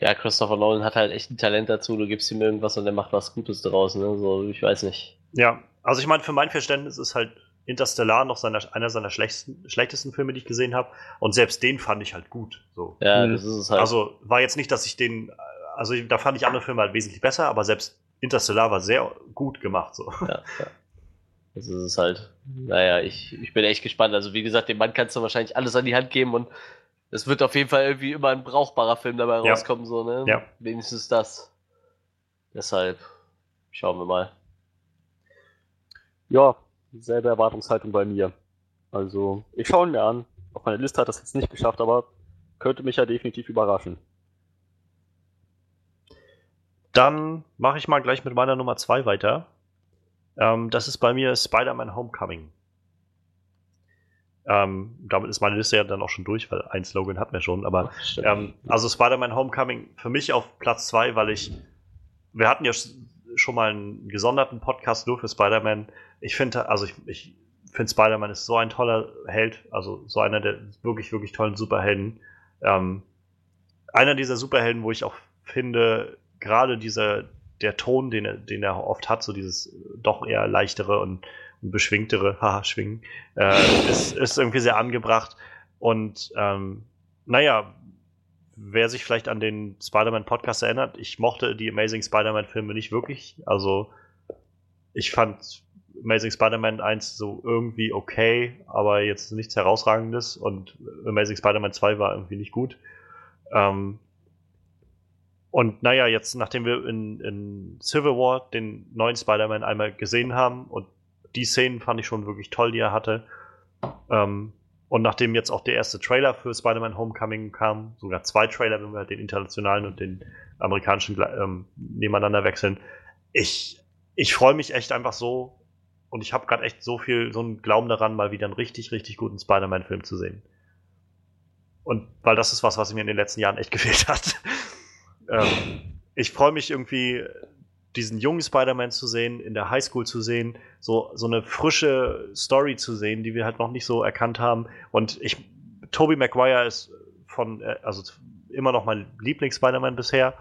Ja, Christopher Nolan hat halt echt ein Talent dazu. Du gibst ihm irgendwas und er macht was Gutes draus. Ne? So, ich weiß nicht. Ja, also ich meine, für mein Verständnis ist halt Interstellar noch seiner, einer seiner schlechtesten, schlechtesten Filme, die ich gesehen habe. Und selbst den fand ich halt gut. So. Ja, Mhm. das ist es halt. Also war jetzt nicht, dass ich den, also da fand ich andere Filme halt wesentlich besser, aber selbst Interstellar war sehr gut gemacht. So. ja, ja. Das ist es halt. Naja, ich, ich bin echt gespannt. Also, wie gesagt, dem Mann kannst du wahrscheinlich alles an die Hand geben und es wird auf jeden Fall irgendwie immer ein brauchbarer Film dabei Ja. rauskommen, so, ne? Ja. Wenigstens das. Deshalb schauen wir mal. Ja, selbe Erwartungshaltung bei mir. Also, ich schaue ihn mir an. Auf meine Liste hat das jetzt nicht geschafft, aber könnte mich ja definitiv überraschen. Dann mache ich mal gleich mit meiner Nummer zwei weiter. Ähm, das ist bei mir Spider-Man Homecoming. Ähm, damit ist meine Liste ja dann auch schon durch, weil ein Slogan hatten wir schon. Aber Stimmt. ähm, also Spider-Man Homecoming für mich auf Platz zwei, weil ich, wir hatten ja sch- schon mal einen gesonderten Podcast nur für Spider-Man. Ich finde, also ich, ich finde Spider-Man ist so ein toller Held, also so einer der wirklich, wirklich tollen Superhelden. Ähm, einer dieser Superhelden, wo ich auch finde, gerade dieser, der Ton, den er, den er oft hat, so dieses äh, doch eher leichtere und, und beschwingtere, (laughs) haha, schwingen, äh, ist, ist irgendwie sehr angebracht. Und ähm, naja, wer sich vielleicht an den Spider-Man-Podcast erinnert, ich mochte die Amazing Spider-Man-Filme nicht wirklich. Also ich fand Amazing Spider-Man 1 so irgendwie okay, aber jetzt nichts Herausragendes und Amazing Spider-Man 2 war irgendwie nicht gut. Ähm, und naja, jetzt, nachdem wir in, in Civil War den neuen Spider-Man einmal gesehen haben und die Szenen fand ich schon wirklich toll, die er hatte. Ähm, und nachdem jetzt auch der erste Trailer für Spider-Man Homecoming kam, sogar zwei Trailer, wenn wir halt den internationalen und den amerikanischen ähm, nebeneinander wechseln, ich, ich freue mich echt einfach so und ich habe gerade echt so viel, so einen Glauben daran, mal wieder einen richtig, richtig guten Spider-Man-Film zu sehen. Und weil das ist was, was mir in den letzten Jahren echt (laughs) gefehlt hat. ähm, ich freue mich irgendwie, diesen jungen Spider-Man zu sehen, in der Highschool zu sehen, so, so eine frische Story zu sehen, die wir halt noch nicht so erkannt haben. Und ich, Tobey Maguire ist von, äh, also immer noch mein Lieblings-Spider-Man bisher.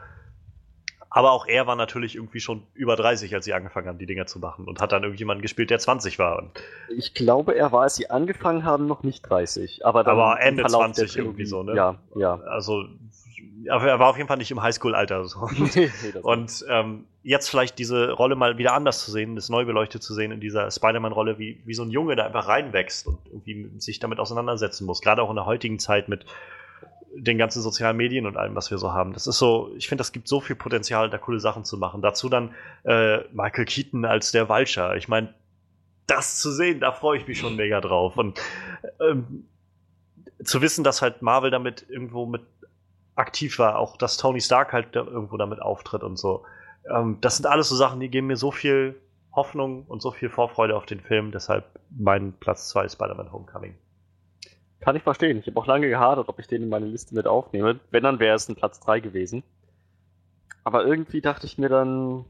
Aber auch er war natürlich irgendwie schon über 30, als sie angefangen haben, die Dinger zu machen. Und hat dann irgendjemanden gespielt, der 20 war. Ich glaube, er war, als sie angefangen haben, noch nicht 30. Aber, dann Aber Ende Verlauf 20 der irgendwie so, ne? Ja, ja. also, aber er war auf jeden Fall nicht im Highschool-Alter. So. (laughs) Nee, Und ähm, jetzt vielleicht diese Rolle mal wieder anders zu sehen, das neu beleuchtet zu sehen in dieser Spider-Man-Rolle, wie, wie so ein Junge, der einfach reinwächst und irgendwie sich damit auseinandersetzen muss. Gerade auch in der heutigen Zeit mit den ganzen sozialen Medien und allem, was wir so haben. Das ist so, ich finde, das gibt so viel Potenzial, da coole Sachen zu machen. Dazu dann äh, Michael Keaton als der Vulture. Ich meine, das zu sehen, da freue ich mich schon mega drauf. Und ähm, zu wissen, dass halt Marvel damit irgendwo mit aktiv war, auch dass Tony Stark halt da irgendwo damit auftritt und so. Ähm, das sind alles so Sachen, die geben mir so viel Hoffnung und so viel Vorfreude auf den Film. Deshalb mein Platz 2 Spider-Man Homecoming. Kann ich verstehen. Ich habe auch lange gehadert, ob ich den in meine Liste mit aufnehme. Wenn, dann wäre es ein Platz 3 gewesen. aber irgendwie dachte ich mir dann,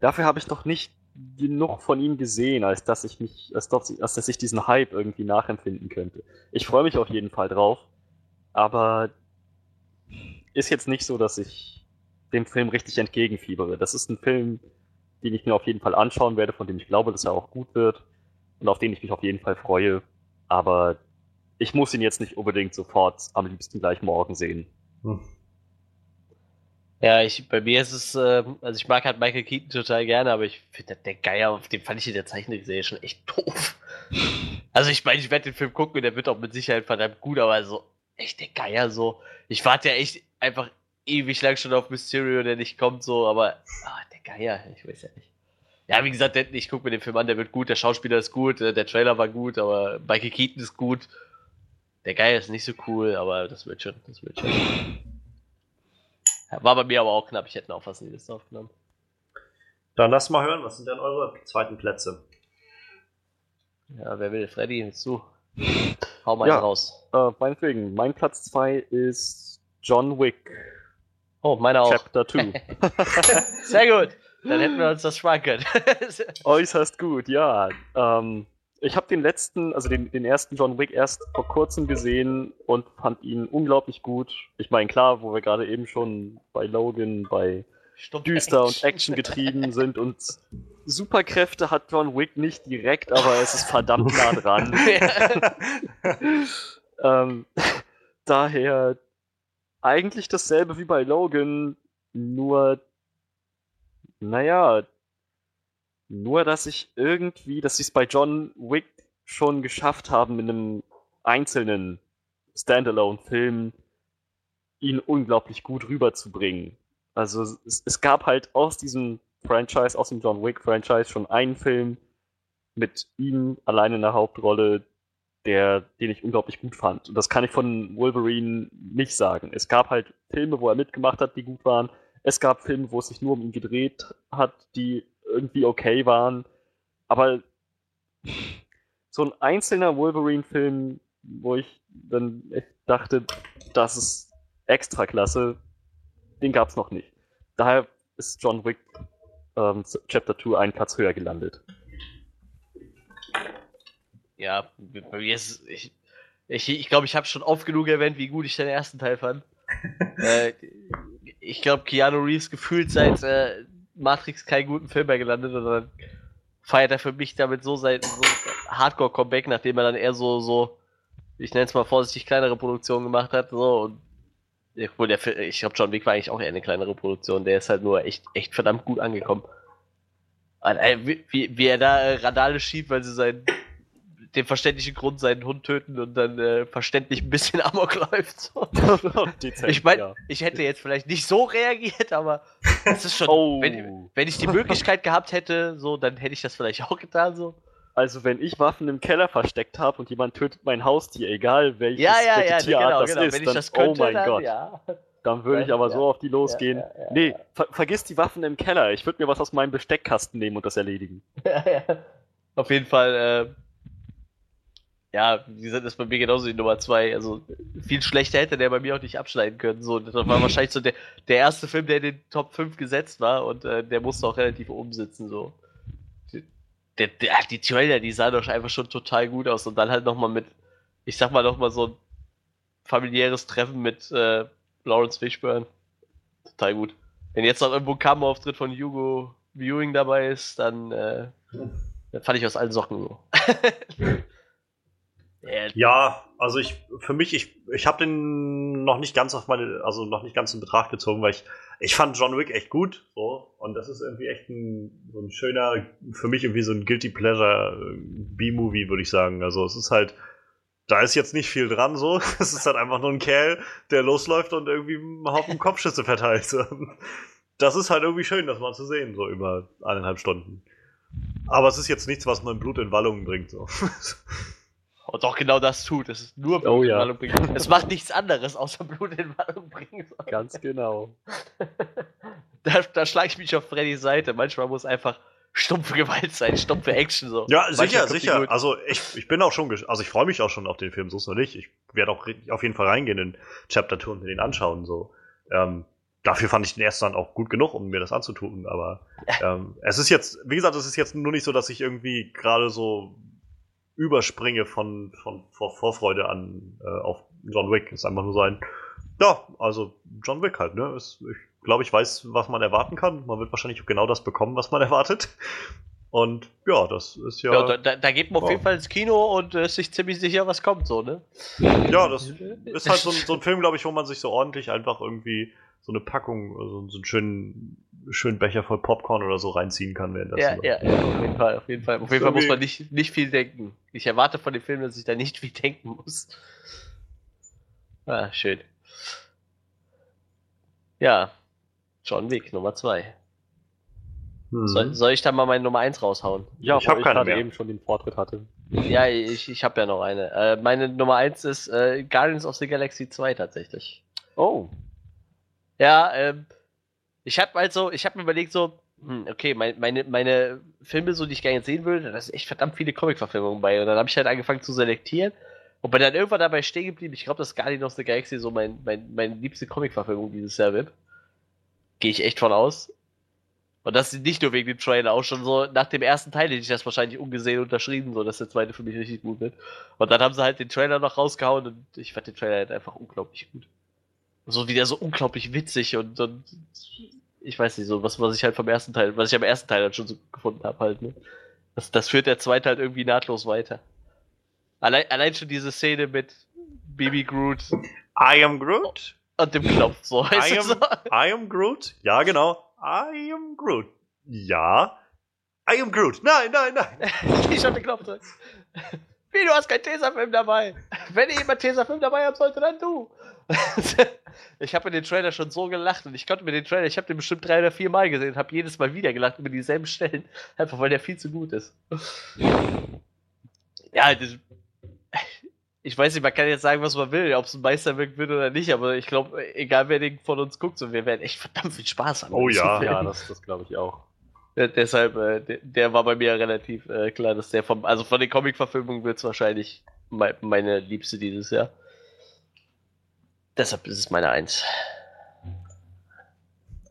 dafür habe ich doch nicht genug von ihm gesehen, als dass ich mich, als, als dass ich diesen Hype irgendwie nachempfinden könnte. Ich freue mich auf jeden Fall drauf, aber ist jetzt nicht so, dass ich dem Film richtig entgegenfiebere. Das ist ein Film, den ich mir auf jeden Fall anschauen werde, von dem ich glaube, dass er auch gut wird und auf den ich mich auf jeden Fall freue. Aber ich muss ihn jetzt nicht unbedingt sofort am liebsten gleich morgen sehen. Hm. Ja, ich, bei mir ist es, äh, also ich mag halt Michael Keaton total gerne, aber ich finde, der Geier, auf den fand ich in der Zeichentrickserie schon echt doof. (laughs) Also ich meine, ich werde den Film gucken und der wird auch mit Sicherheit verdammt gut, aber so, echt der Geier so. Ich warte ja echt einfach ewig lang schon auf Mysterio, der nicht kommt, so, aber ah, der Geier, ich weiß ja nicht. Ja, wie gesagt, ich gucke mir den Film an, der wird gut, der Schauspieler ist gut, äh, der Trailer war gut, aber Michael Keaton ist gut. Der Geier ist nicht so cool, aber das wird schon, das wird schon. War bei mir aber auch knapp, ich hätte auch fast in die Liste aufgenommen. Dann lass mal hören, was sind denn eure zweiten Plätze? Ja, wer will? Freddy, hinzu. Hau mal ja, raus. Äh, meinetwegen, mein Platz 2 ist John Wick. Oh, meiner auch. Chapter 2. (laughs) (laughs) Sehr gut. Dann hätten wir uns das sparen können. (laughs) Äußerst gut, ja. Ähm, ich habe den letzten, also den, den ersten John Wick erst vor kurzem gesehen und fand ihn unglaublich gut. Ich meine, klar, wo wir gerade eben schon bei Logan, bei Stimmt, düster Action. und Action (laughs) getrieben sind und Superkräfte hat John Wick nicht direkt, aber es ist verdammt nah dran. (laughs) (laughs) ähm, daher eigentlich dasselbe wie bei Logan, nur, naja, nur, dass ich irgendwie, dass sie es bei John Wick schon geschafft haben, mit einem einzelnen Standalone-Film ihn unglaublich gut rüberzubringen. Also es, es, gab halt aus diesem Franchise, aus dem John Wick-Franchise schon einen Film mit ihm allein in der Hauptrolle, der, den ich unglaublich gut fand. Und das kann ich von Wolverine nicht sagen. Es gab halt Filme, wo er mitgemacht hat, die gut waren. Es gab Filme, wo es sich nur um ihn gedreht hat, die irgendwie okay waren. Aber so ein einzelner Wolverine-Film, wo ich dann echt dachte, das ist extra klasse, den gab es noch nicht. Daher ist John Wick ähm, Chapter 2 einen Platz höher gelandet. Ja, bei mir ist ich ich, ich glaube, ich habe schon oft genug erwähnt, wie gut ich den ersten Teil fand. (laughs) äh, ich glaube, Keanu Reeves gefühlt seit äh, Matrix keinen guten Film mehr gelandet dann feiert er für mich damit so sein so Hardcore-Comeback, nachdem er dann eher so, so, ich nenne es mal vorsichtig, kleinere Produktionen gemacht hat. So, und obwohl der ich glaube, John Wick war eigentlich auch eher eine kleinere Produktion, der ist halt nur echt, echt verdammt gut angekommen. Wie, wie, wie er da äh, Randale schiebt, weil sie seinen den verständlichen Grund seinen Hund töten und dann äh, verständlich ein bisschen Amok läuft. So. (laughs) ich meine, ja. ich hätte jetzt vielleicht nicht so reagiert, aber es ist schon, oh. wenn, wenn, ich die Möglichkeit gehabt hätte, so, dann hätte ich das vielleicht auch getan. So. Also wenn ich Waffen im Keller versteckt habe und jemand tötet mein Haustier, egal welches ja, ja, ja, Tierart genau, das genau. ist, wenn dann, das oh könnte, oh mein dann, Gott. Ja. Dann würde ich aber so auf die losgehen. nee, ver vergiss die Waffen im Keller. Ich würde mir was aus meinem Besteckkasten nehmen und das erledigen. (laughs) Auf jeden Fall, äh, ja, wie gesagt, das ist bei mir genauso die Nummer zwei. Also viel schlechter hätte der bei mir auch nicht abschneiden können. So, das war wahrscheinlich so der, der erste Film, der in den Top 5 gesetzt war und äh, der musste auch relativ umsitzen. So. Der, der, die Trailer, die sahen doch einfach schon total gut aus. Und dann halt nochmal mit, ich sag mal nochmal so ein familiäres Treffen mit äh, Lawrence Fishburne. Total gut. Wenn jetzt noch irgendwo ein Kamerauftritt von Hugo Viewing dabei ist, dann, äh, dann fand ich aus allen Socken so. (laughs) (laughs) Ja, also ich, für mich, ich, ich habe den noch nicht ganz auf meine, also noch nicht ganz in Betracht gezogen, weil ich, ich fand John Wick echt gut, so, und das ist irgendwie echt ein, so ein schöner, für mich irgendwie so ein Guilty Pleasure äh, B-Movie, würde ich sagen. Also es ist halt, da ist jetzt nicht viel dran, so. (laughs) Es ist halt einfach nur ein Kerl, der losläuft und irgendwie einen Haufen (laughs) Kopfschüsse verteilt. (laughs) Das ist halt irgendwie schön, das mal zu sehen, so über eineinhalb Stunden. Aber es ist jetzt nichts, was mein Blut in Wallungen bringt, so. Und doch genau das tut. Es ist nur Blut oh, in ja. Wallung bringen. Es macht nichts anderes, außer Blut in Wallung bringen. Ganz genau. (laughs) da, da schlage ich mich auf Freddys Seite. Manchmal muss einfach stumpfe Gewalt sein, stumpfe Action so. Ja, sicher, sicher. Also ich, ich bin auch schon, also ich freue mich auch schon auf den Film, so ist noch nicht. Ich werde auch auf jeden Fall reingehen in Chapter 2 und mir den anschauen, so. Ähm, dafür fand ich den ersten dann auch gut genug, um mir das anzutun. Aber (laughs) ähm, es ist jetzt, wie gesagt, es ist jetzt nur nicht so, dass ich irgendwie gerade so überspringe von, von, vor Vorfreude an äh, auf John Wick. Ist einfach nur so ein, ja, also John Wick halt, ne? Ist, ich glaube, ich weiß, was man erwarten kann. Man wird wahrscheinlich genau das bekommen, was man (laughs) erwartet. Und ja, das ist ja. Ja, da, da geht man auf Ja. jeden Fall ins Kino und äh, ist sich ziemlich sicher, was kommt, so, ne? Ja, das ist halt so ein, so ein Film, glaube ich, wo man sich so ordentlich einfach irgendwie so eine Packung, also so einen schönen, schönen Becher voll Popcorn oder so reinziehen kann. Ja, ja, ja, auf jeden Fall, auf jeden Fall. Auf jeden Fall muss man nicht, nicht viel denken. Ich erwarte von dem Film, dass ich da nicht viel denken muss. Ah, schön. Ja, John Wick, Nummer 2. Hm. Soll, soll ich da mal meine Nummer 1 raushauen? Ja, Ich hab weil keine gerade mehr. eben schon den Vortritt hatte. Ja, ich, ich habe ja noch eine. Äh, meine Nummer 1 ist äh, Guardians of the Galaxy 2 tatsächlich. Oh. Ja, ähm, ich habe also, ich habe mir überlegt so, hm, okay, mein, meine, meine Filme, so die ich gerne sehen würde, da sind echt verdammt viele Comic-Verfilmungen bei. Und dann habe ich halt angefangen zu selektieren und bin dann irgendwann dabei stehen geblieben. Ich glaube, dass Guardians of the Galaxy so mein, mein, meine liebste Comic-Verfilmung dieses Jahr wird. Gehe ich echt von aus. Und das nicht nur wegen dem Trailer, auch schon so nach dem ersten Teil hätte ich das wahrscheinlich ungesehen unterschrieben, so dass der zweite für mich richtig gut wird. Und dann haben sie halt den Trailer noch rausgehauen und ich fand den Trailer halt einfach unglaublich gut. So wieder so unglaublich witzig und, und ich weiß nicht, so was, was ich halt vom ersten Teil, was ich am ersten Teil dann schon so gefunden habe halt, ne? Das, das führt der zweite halt irgendwie nahtlos weiter. Allein, allein schon diese Szene mit Baby Groot I am Groot. und dem Knopf, so. Weißt I am, so? I am Groot. Ja, genau. I am Groot. Ja. I am Groot. Nein, nein, nein. (laughs) Ich hab den Knopf drücken. Wie, du hast keinen Tesafilm dabei. Wenn jemand Tesafilm dabei haben sollte, dann du. (laughs) ich habe in den Trailer schon so gelacht und ich konnte mir den Trailer, ich habe den bestimmt drei oder vier Mal gesehen und habe jedes Mal wieder gelacht über dieselben Stellen. (laughs) Einfach weil der viel zu gut ist. (laughs) Ja, das, ich weiß nicht, man kann jetzt sagen, was man will, ob es ein Meisterwerk wird oder nicht, aber ich glaube, egal wer den von uns guckt, so, wir werden echt verdammt viel Spaß haben. Oh ja. Ja, das, das glaube ich auch. Äh, deshalb, äh, der, der war bei mir relativ äh, klar, dass der vom, also von den Comic-Verfilmungen wird es wahrscheinlich mei- meine liebste dieses Jahr. Deshalb ist es meine Eins.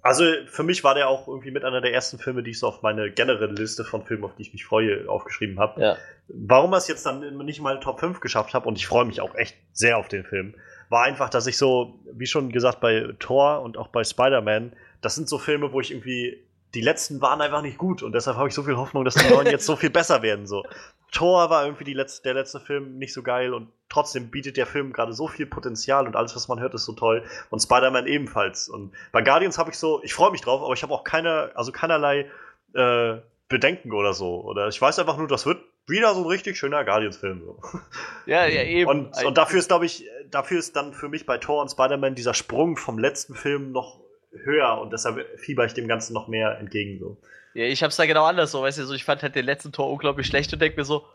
Also für mich war der auch irgendwie mit einer der ersten Filme, die ich so auf meine generelle Liste von Filmen, auf die ich mich freue, aufgeschrieben habe. Ja. Warum er es jetzt dann nicht mal Top 5 geschafft habe, und ich freue mich auch echt sehr auf den Film, war einfach, dass ich so, wie schon gesagt, bei Thor und auch bei Spider-Man, das sind so Filme, wo ich irgendwie, die letzten waren einfach nicht gut und deshalb habe ich so viel Hoffnung, dass die neuen (laughs) jetzt so viel besser werden. So. Thor war irgendwie letzte, der letzte Film nicht so geil und trotzdem bietet der Film gerade so viel Potenzial und alles, was man hört, ist so toll. Und Spider-Man ebenfalls. Und bei Guardians habe ich so, ich freue mich drauf, aber ich habe auch keine, also keinerlei äh, Bedenken oder so. Oder ich weiß einfach nur, das wird wieder so ein richtig schöner Guardians-Film. So. (laughs) Ja, ja, eben. Und, und dafür ist, glaube ich, dafür ist dann für mich bei Thor und Spider-Man dieser Sprung vom letzten Film noch höher und deshalb fieber ich dem Ganzen noch mehr entgegen. So. Ja, ich hab's da genau anders so, weißt du, so, ich fand halt den letzten Tor unglaublich schlecht und denk mir so,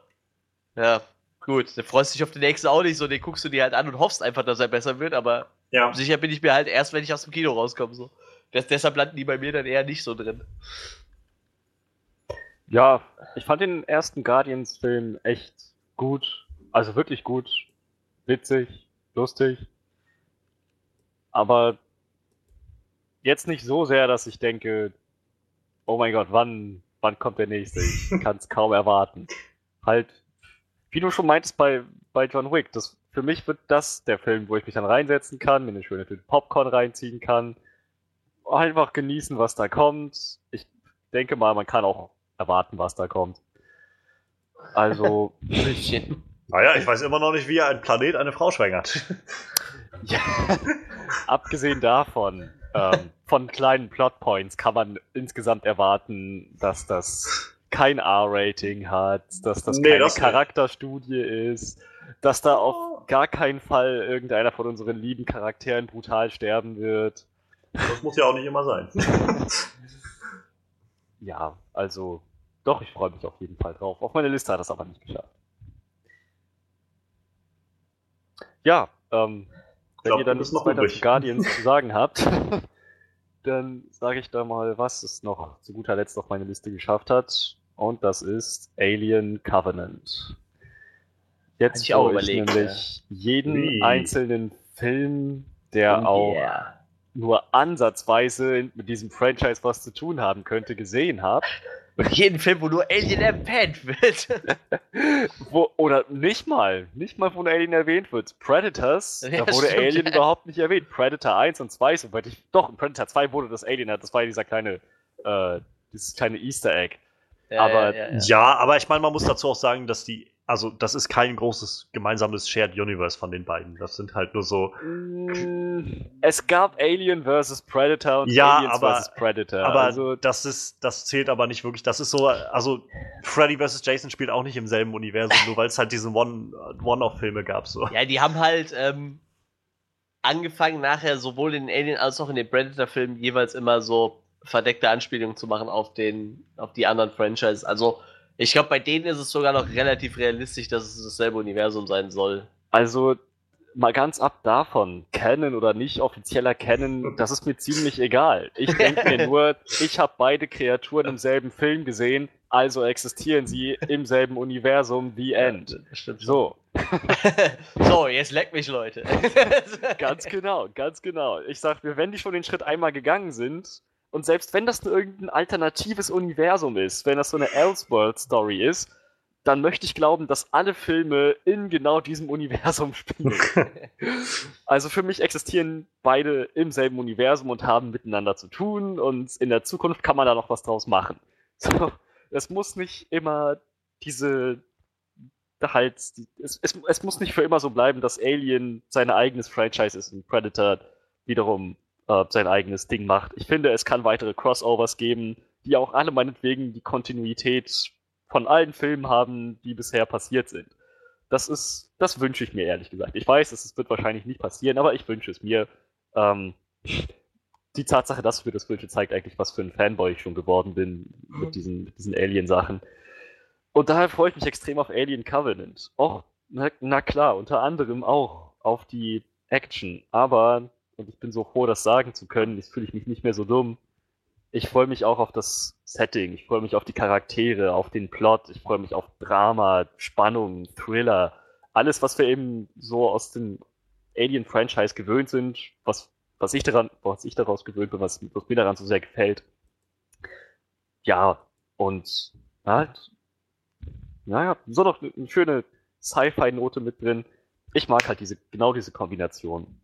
ja, gut, dann freust du dich auf den nächsten auch nicht so, den guckst du dir halt an und hoffst einfach, dass er besser wird, aber Ja. sicher bin ich mir halt erst, wenn ich aus dem Kino rauskomme, so. Des, deshalb landen die bei mir dann eher nicht so drin. Ja, ich fand den ersten Guardians-Film echt gut. Also wirklich gut. Witzig, lustig. Aber jetzt nicht so sehr, dass ich denke, oh mein Gott, wann, wann kommt der nächste? Ich kann es kaum erwarten. Halt, wie du schon meintest bei, bei John Wick, das, für mich wird das der Film, wo ich mich dann reinsetzen kann, mir eine schöne Tüte Popcorn reinziehen kann, einfach genießen, was da kommt. Ich denke mal, man kann auch erwarten, was da kommt. Also. (laughs) Naja, ich weiß immer noch nicht, wie ein Planet eine Frau schwängert. ja, (laughs) abgesehen davon, ähm, von kleinen Plotpoints kann man insgesamt erwarten, dass das kein R-Rating hat, dass das Nee, keine das. Charakterstudie ist, dass da auf gar keinen Fall irgendeiner von unseren lieben Charakteren brutal sterben wird. Das muss ja auch nicht immer sein. (laughs) Ja, also, doch, ich freue mich auf jeden Fall drauf. Auf meine Liste hat das aber nicht geschafft. Ja, ähm, wenn glaub, ihr dann nichts noch weiter übrig. zu Guardians (laughs) zu sagen habt, (laughs) dann sage ich da mal, was es noch zu guter Letzt auf meine Liste geschafft hat. Und das ist Alien Covenant. Jetzt ich auch ich überlegt, nämlich jeden Wie? einzelnen Film, der Oh auch yeah. nur ansatzweise mit diesem Franchise was zu tun haben könnte, gesehen habe. Jeden Film, wo nur Alien erwähnt wird. (laughs) wo, oder nicht mal, nicht mal von Alien erwähnt wird. Predators, Ja, da wurde stimmt, Alien ja. überhaupt nicht erwähnt. Predator 1 und 2, soweit ich, doch, in Predator 2 wurde das Alien, das war ja dieser kleine, äh, dieses kleine Easter Egg. Aber- ja, ja. Ja, aber ich meine, man muss dazu auch sagen, dass die, also das ist kein großes gemeinsames Shared Universe von den beiden. Das sind halt nur so. Mm, Es gab Alien vs. Predator und Ja, Aliens aber- vs. Predator. aber also, das ist, das zählt aber nicht wirklich. Das ist so, also Freddy vs. Jason spielt auch nicht im selben Universum, nur weil es halt diese One- One-Off-Filme gab. So. Ja, die haben halt ähm, angefangen, nachher sowohl in den Alien als auch in den Predator-Filmen jeweils immer so verdeckte Anspielungen zu machen auf, den, auf die anderen Franchises. Also, ich glaube, bei denen ist es sogar noch relativ realistisch, dass es dasselbe Universum sein soll. also mal ganz ab davon, Canon oder nicht offizieller Canon, das ist mir ziemlich egal. Ich denke mir (laughs) nur, ich habe beide Kreaturen im selben Film gesehen, also existieren sie im selben Universum, the end. Stimmt. So, (laughs) so, jetzt leck mich, Leute. (laughs) ganz genau, ganz genau. Ich sag mir, wenn die schon den Schritt einmal gegangen sind, und selbst wenn das nur irgendein alternatives Universum ist, wenn das so eine Elseworld-Story ist, dann möchte ich glauben, dass alle Filme in genau diesem Universum (laughs) spielen. also für mich existieren beide im selben Universum und haben miteinander zu tun und in der Zukunft kann man da noch was draus machen. So, es muss nicht immer diese halt, es, es, es muss nicht für immer so bleiben, dass Alien sein eigenes Franchise ist und Predator wiederum äh, sein eigenes Ding macht. Ich finde, es kann weitere Crossovers geben, die auch alle meinetwegen die Kontinuität von allen Filmen haben, die bisher passiert sind. Das ist, das wünsche ich mir ehrlich gesagt. Ich weiß, es wird wahrscheinlich nicht passieren, aber ich wünsche es mir. Ähm, die Tatsache, dass mir das wünsche, zeigt eigentlich, was für ein Fanboy ich schon geworden bin mit diesen, mit diesen Alien-Sachen. Und daher freue ich mich extrem auf Alien Covenant. Och, na, na klar, unter anderem auch auf die Action. Aber, und ich bin so froh, das sagen zu können, jetzt fühle ich mich nicht mehr so dumm. Ich freue mich auch auf das Setting, ich freue mich auf die Charaktere, auf den Plot, ich freue mich auf Drama, Spannung, Thriller. Alles, was wir eben so aus dem Alien-Franchise gewöhnt sind, was, was, ich daran, was ich daraus gewöhnt bin, was, was mir daran so sehr gefällt. Ja, und halt, naja, so noch eine schöne Sci-Fi-Note mit drin. Ich mag halt diese, genau diese Kombination.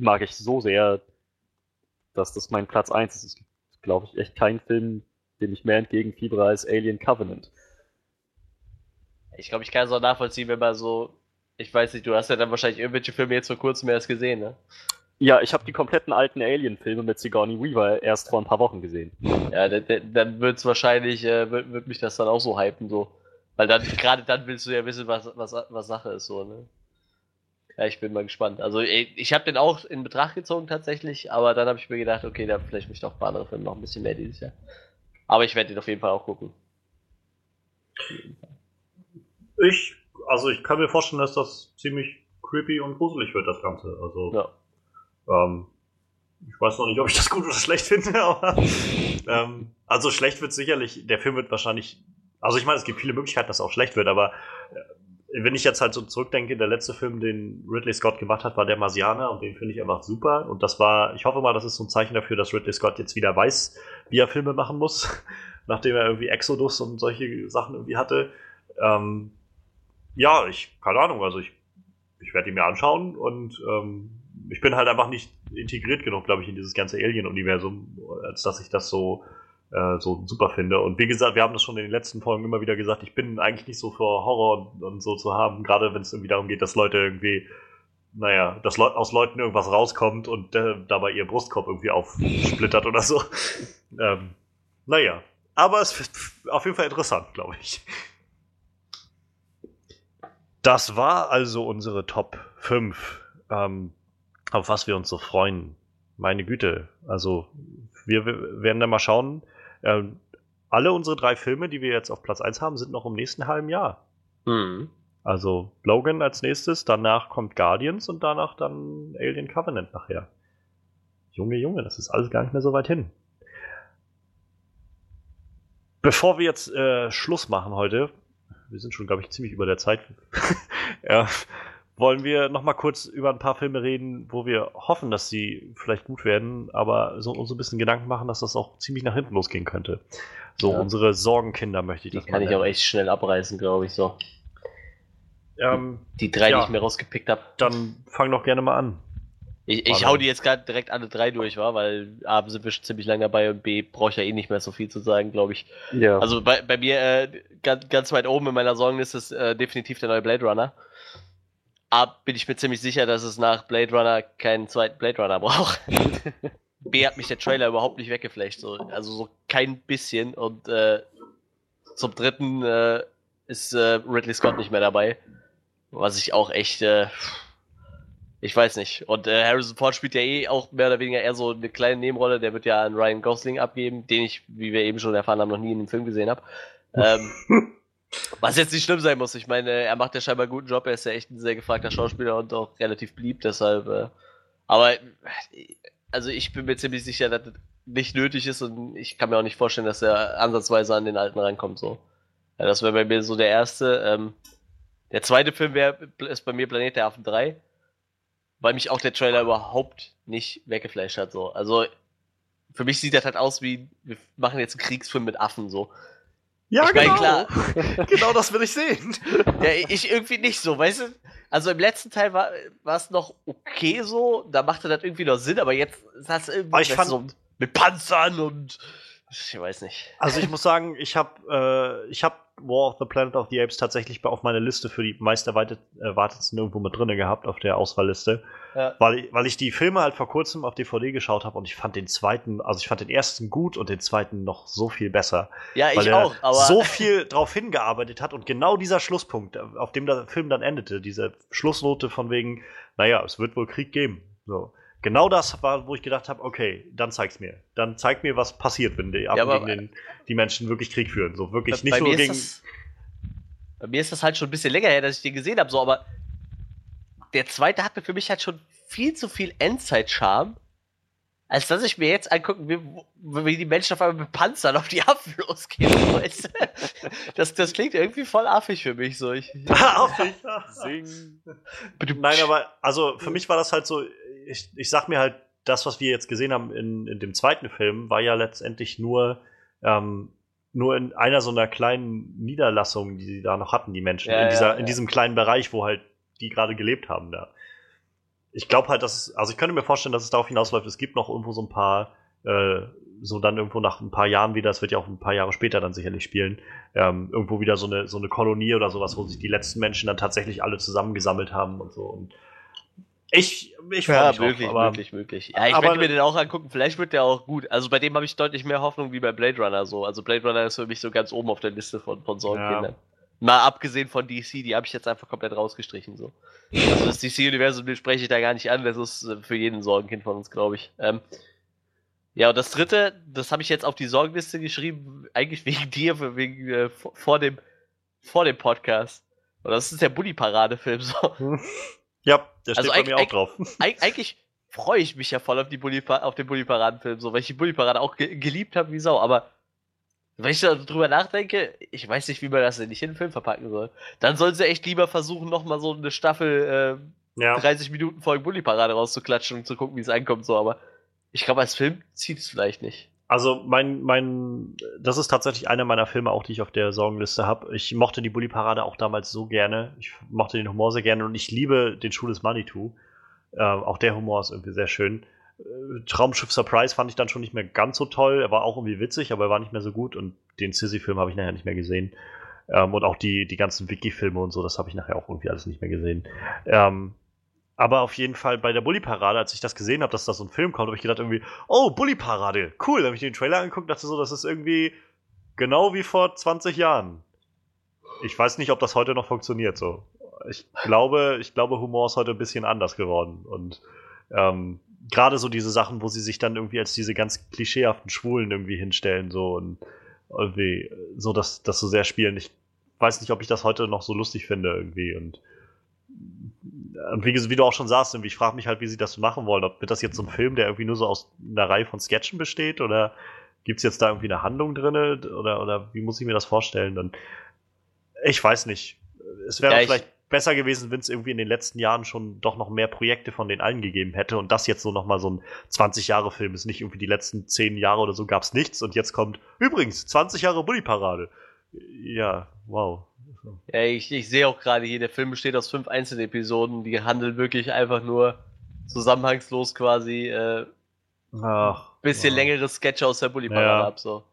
Die mag ich so sehr, dass das mein Platz 1 ist. Es gibt, glaube ich, echt keinen Film, dem ich mehr entgegenfiebere als Alien Covenant. Ich glaube, ich kann es auch nachvollziehen, wenn man so. Ich weiß nicht, du hast ja dann wahrscheinlich irgendwelche Filme jetzt vor kurzem erst gesehen, ne? Ja, ich habe die kompletten alten Alien-Filme mit Sigourney Weaver erst vor ein paar Wochen gesehen. Ja, dann, dann- dann wird es wahrscheinlich, äh, wird, wird mich das dann auch so hypen, so. Weil dann, (laughs) gerade dann willst du ja wissen, was, was, was Sache ist, so, ne? Ja, ich bin mal gespannt. Also, ich, habe den auch in Betracht gezogen tatsächlich, aber dann habe ich mir gedacht, okay, da vielleicht mich doch ein paar andere Filme noch ein bisschen mehr dieses Jahr. Aber ich werde den auf jeden Fall auch gucken. Ich, also ich kann mir vorstellen, dass das ziemlich creepy und gruselig wird, das Ganze. Also, Ja. ähm, ich weiß noch nicht, ob ich das gut oder schlecht finde, (laughs) aber ähm, also schlecht wird sicherlich, der Film wird wahrscheinlich, also ich meine, es gibt viele Möglichkeiten, dass er auch schlecht wird, aber äh, wenn ich jetzt halt so zurückdenke, der letzte Film, den Ridley Scott gemacht hat, war der Marsianer und den finde ich einfach super und das war, ich hoffe mal, das ist so ein Zeichen dafür, dass Ridley Scott jetzt wieder weiß, wie er Filme machen muss, (laughs) nachdem er irgendwie Exodus und solche Sachen irgendwie hatte. Ähm, ja, ich, keine Ahnung, also ich, ich werde ihn mir anschauen und ähm, ich bin halt einfach nicht integriert genug, glaube ich, in dieses ganze Alien-Universum, als dass ich das so, so super finde. Und wie gesagt, wir haben das schon in den letzten Folgen immer wieder gesagt, ich bin eigentlich nicht so für Horror und, und so zu haben, gerade wenn es irgendwie darum geht, dass Leute irgendwie, naja, dass Leu aus Leuten irgendwas rauskommt und äh, dabei ihr Brustkorb irgendwie aufsplittert oder so. (laughs) ähm, naja, aber es ist auf jeden Fall interessant, glaube ich. Das war also unsere Top 5, ähm, auf was wir uns so freuen. Meine Güte. Also, wir, wir werden da mal schauen. Ähm, alle unsere drei Filme, die wir jetzt auf Platz 1 haben, sind noch im nächsten halben Jahr. Mhm. Also Logan als nächstes, danach kommt Guardians und danach dann Alien Covenant nachher. Junge, Junge, das ist alles gar nicht mehr so weit hin. Bevor wir jetzt äh, Schluss machen heute, wir sind schon, glaube ich, ziemlich über der Zeit, (laughs) ja, wollen wir noch mal kurz über ein paar Filme reden, wo wir hoffen, dass sie vielleicht gut werden, aber so uns so ein bisschen Gedanken machen, dass das auch ziemlich nach hinten losgehen könnte. So Ja. unsere Sorgenkinder möchte ich Die das kann ich nennen. auch echt schnell abreißen, glaube ich, so. Ähm, Die drei, Ja. die ich mir rausgepickt habe. dann fang doch gerne mal an. Ich, ich hau die jetzt gerade direkt alle drei durch, war, weil A sind wir schon ziemlich lange dabei und B brauche ich ja eh nicht mehr so viel zu sagen, glaube ich. Ja. Also bei, bei mir äh, ganz, ganz weit oben in meiner Sorgenliste ist äh, definitiv der neue Blade Runner. A bin ich mir ziemlich sicher, dass es nach Blade Runner keinen zweiten Blade Runner braucht. B hat mich der Trailer überhaupt nicht weggeflecht, so, also so kein bisschen. Und äh, zum dritten äh, ist äh, Ridley Scott nicht mehr dabei. Was ich auch echt, äh, ich weiß nicht. Und äh, Harrison Ford spielt ja eh auch mehr oder weniger eher so eine kleine Nebenrolle. Der wird ja an Ryan Gosling abgeben, den ich, wie wir eben schon erfahren haben, noch nie in dem Film gesehen habe. Ähm, (laughs) was jetzt nicht schlimm sein muss. Ich meine, er macht ja scheinbar einen guten Job. Er ist ja echt ein sehr gefragter Schauspieler und auch relativ beliebt. Deshalb, äh, aber äh, also ich bin mir ziemlich sicher, dass das nicht nötig ist und ich kann mir auch nicht vorstellen, dass er ansatzweise an den alten rankommt. So. Ja, das wäre bei mir so der erste. Ähm, der zweite Film wär, ist bei mir Planet der Affen 3, weil mich auch der Trailer überhaupt nicht weggeflasht hat. So. Also für mich sieht das halt aus wie, wir machen jetzt einen Kriegsfilm mit Affen so. Ja, ich meine, klar, (laughs) genau das will ich sehen. ja, ich irgendwie nicht so, weißt du? Also im letzten Teil war es noch okay so, da machte das irgendwie noch Sinn, aber jetzt ist das irgendwie Aber ich fand- so mit Panzern und ich weiß nicht. Also ich muss sagen, ich habe äh, ich habe War of the Planet of the Apes tatsächlich auf meiner Liste für die meist erwartet, erwartetsten irgendwo mit drinne gehabt auf der Auswahlliste, Ja. weil ich, weil ich die Filme halt vor kurzem auf DVD geschaut habe und ich fand den zweiten, also ich fand den ersten gut und den zweiten noch so viel besser, Ja, ich auch, aber so viel drauf hingearbeitet hat und genau dieser Schlusspunkt, auf dem der Film dann endete, diese Schlussnote von wegen, naja, es wird wohl Krieg geben, so. Genau das war, wo ich gedacht habe, okay, dann zeig's mir. Dann zeig mir, was passiert, wenn die, aber- gegen den, die Menschen wirklich Krieg führen. So wirklich bei, nicht bei nur mir gegen. ist das, bei mir ist das halt schon ein bisschen länger her, dass ich den gesehen habe, so, aber der zweite hatte für mich halt schon viel zu viel Endzeit-Charme, als dass ich mir jetzt angucken will, wie die Menschen auf einmal mit Panzern auf die Affen losgehen. Weißt du? (laughs) das, das klingt irgendwie voll affig für mich. So. Ich, Affig. (laughs) Sing. Nein, aber also für mich war das halt so, ich, ich sag mir halt, das, was wir jetzt gesehen haben in, in dem zweiten Film, war ja letztendlich nur, ähm, nur in einer so einer kleinen Niederlassung, die sie da noch hatten, die Menschen, Ja, in, dieser, ja, in ja. diesem kleinen Bereich, wo halt die gerade gelebt haben da. Ich glaube halt, dass es, also ich könnte mir vorstellen, dass es darauf hinausläuft, es gibt noch irgendwo so ein paar, äh, so dann irgendwo nach ein paar Jahren wieder, es wird ja auch ein paar Jahre später dann sicherlich spielen, ähm, irgendwo wieder so eine, so eine Kolonie oder sowas, wo sich die letzten Menschen dann tatsächlich alle zusammengesammelt haben und so. Und ich, ich ja, mich drauf, möglich, aber möglich, möglich. Ja, ich aber- möchte mir den auch angucken. Vielleicht wird der auch gut. Also bei dem habe ich deutlich mehr Hoffnung wie bei Blade Runner. So. Also Blade Runner ist für mich so ganz oben auf der Liste von, von Sorgenkindern. Mal abgesehen von DC, die habe ich jetzt einfach komplett rausgestrichen. So. Also das DC-Universum spreche ich da gar nicht an. Das ist äh, für jeden Sorgenkind von uns, glaube ich. Ähm, ja, und das dritte, das habe ich jetzt auf die Sorgenliste geschrieben, eigentlich wegen (laughs) dir, wegen äh, vor, vor dem vor dem Podcast. Und das ist der Bully-Parade-Film. So. (laughs) ja, der steht Also bei eig- mir auch drauf. (laughs) Eig eigentlich freue ich mich ja voll auf, die Bulli auf den Bulli-Paraden-Film, so, weil ich die Bulli-Parade auch ge geliebt habe wie Sau, aber wenn ich da drüber nachdenke, ich weiß nicht, wie man das denn nicht in den Film verpacken soll. Dann sollen sie echt lieber versuchen, nochmal so eine Staffel äh, Ja. 30 Minuten Folge Bulli-Parade rauszuklatschen und zu gucken, wie es ankommt, so, aber ich glaube, als Film zieht es vielleicht nicht. Also mein, mein, das ist tatsächlich einer meiner Filme auch, die ich auf der Sorgenliste habe. Ich mochte die Bully-Parade auch damals so gerne. Ich mochte den Humor sehr gerne und ich liebe den Schuh des Manitou. Äh, auch der Humor ist irgendwie sehr schön. Äh, Traumschiff Surprise fand ich dann schon nicht mehr ganz so toll. Er war auch irgendwie witzig, aber er war nicht mehr so gut und den Sissy-Film habe ich nachher nicht mehr gesehen. Ähm, und auch die, die ganzen Wiki-Filme und so, das habe ich nachher auch irgendwie alles nicht mehr gesehen. Ähm, aber auf jeden Fall bei der Bully-Parade, als ich das gesehen habe, dass da so ein Film kommt, habe ich gedacht irgendwie, oh, Bully-Parade, cool. Dann habe ich den Trailer angeguckt dachte so, das ist irgendwie genau wie vor 20 Jahren. Ich weiß nicht, ob das heute noch funktioniert so. Ich glaube, ich glaube, Humor ist heute ein bisschen anders geworden. Und ähm, gerade so diese Sachen, wo sie sich dann irgendwie als diese ganz klischeehaften Schwulen irgendwie hinstellen, so und irgendwie so das, das so sehr spielen. Ich weiß nicht, ob ich das heute noch so lustig finde irgendwie. Und wie, wie du auch schon sagst, irgendwie, ich frage mich halt, wie sie das machen wollen. Ob wird das jetzt so ein Film, der irgendwie nur so aus einer Reihe von Sketchen besteht oder gibt es jetzt da irgendwie eine Handlung drin oder, oder wie muss ich mir das vorstellen? Und ich weiß nicht. Es wäre Ja, ich- vielleicht besser gewesen, wenn es irgendwie in den letzten Jahren schon doch noch mehr Projekte von den allen gegeben hätte und das jetzt so nochmal so ein 20-Jahre-Film ist. Nicht irgendwie die letzten 10 Jahre oder so gab es nichts und jetzt kommt übrigens 20 Jahre Bully-Parade. Ja, wow. Ja, ich, ich sehe auch gerade hier, der Film besteht aus fünf Einzelepisoden, die handeln wirklich einfach nur zusammenhangslos quasi äh, Ach, bisschen wow. längere Sketche aus der Bully-Parade Ja. ab. So.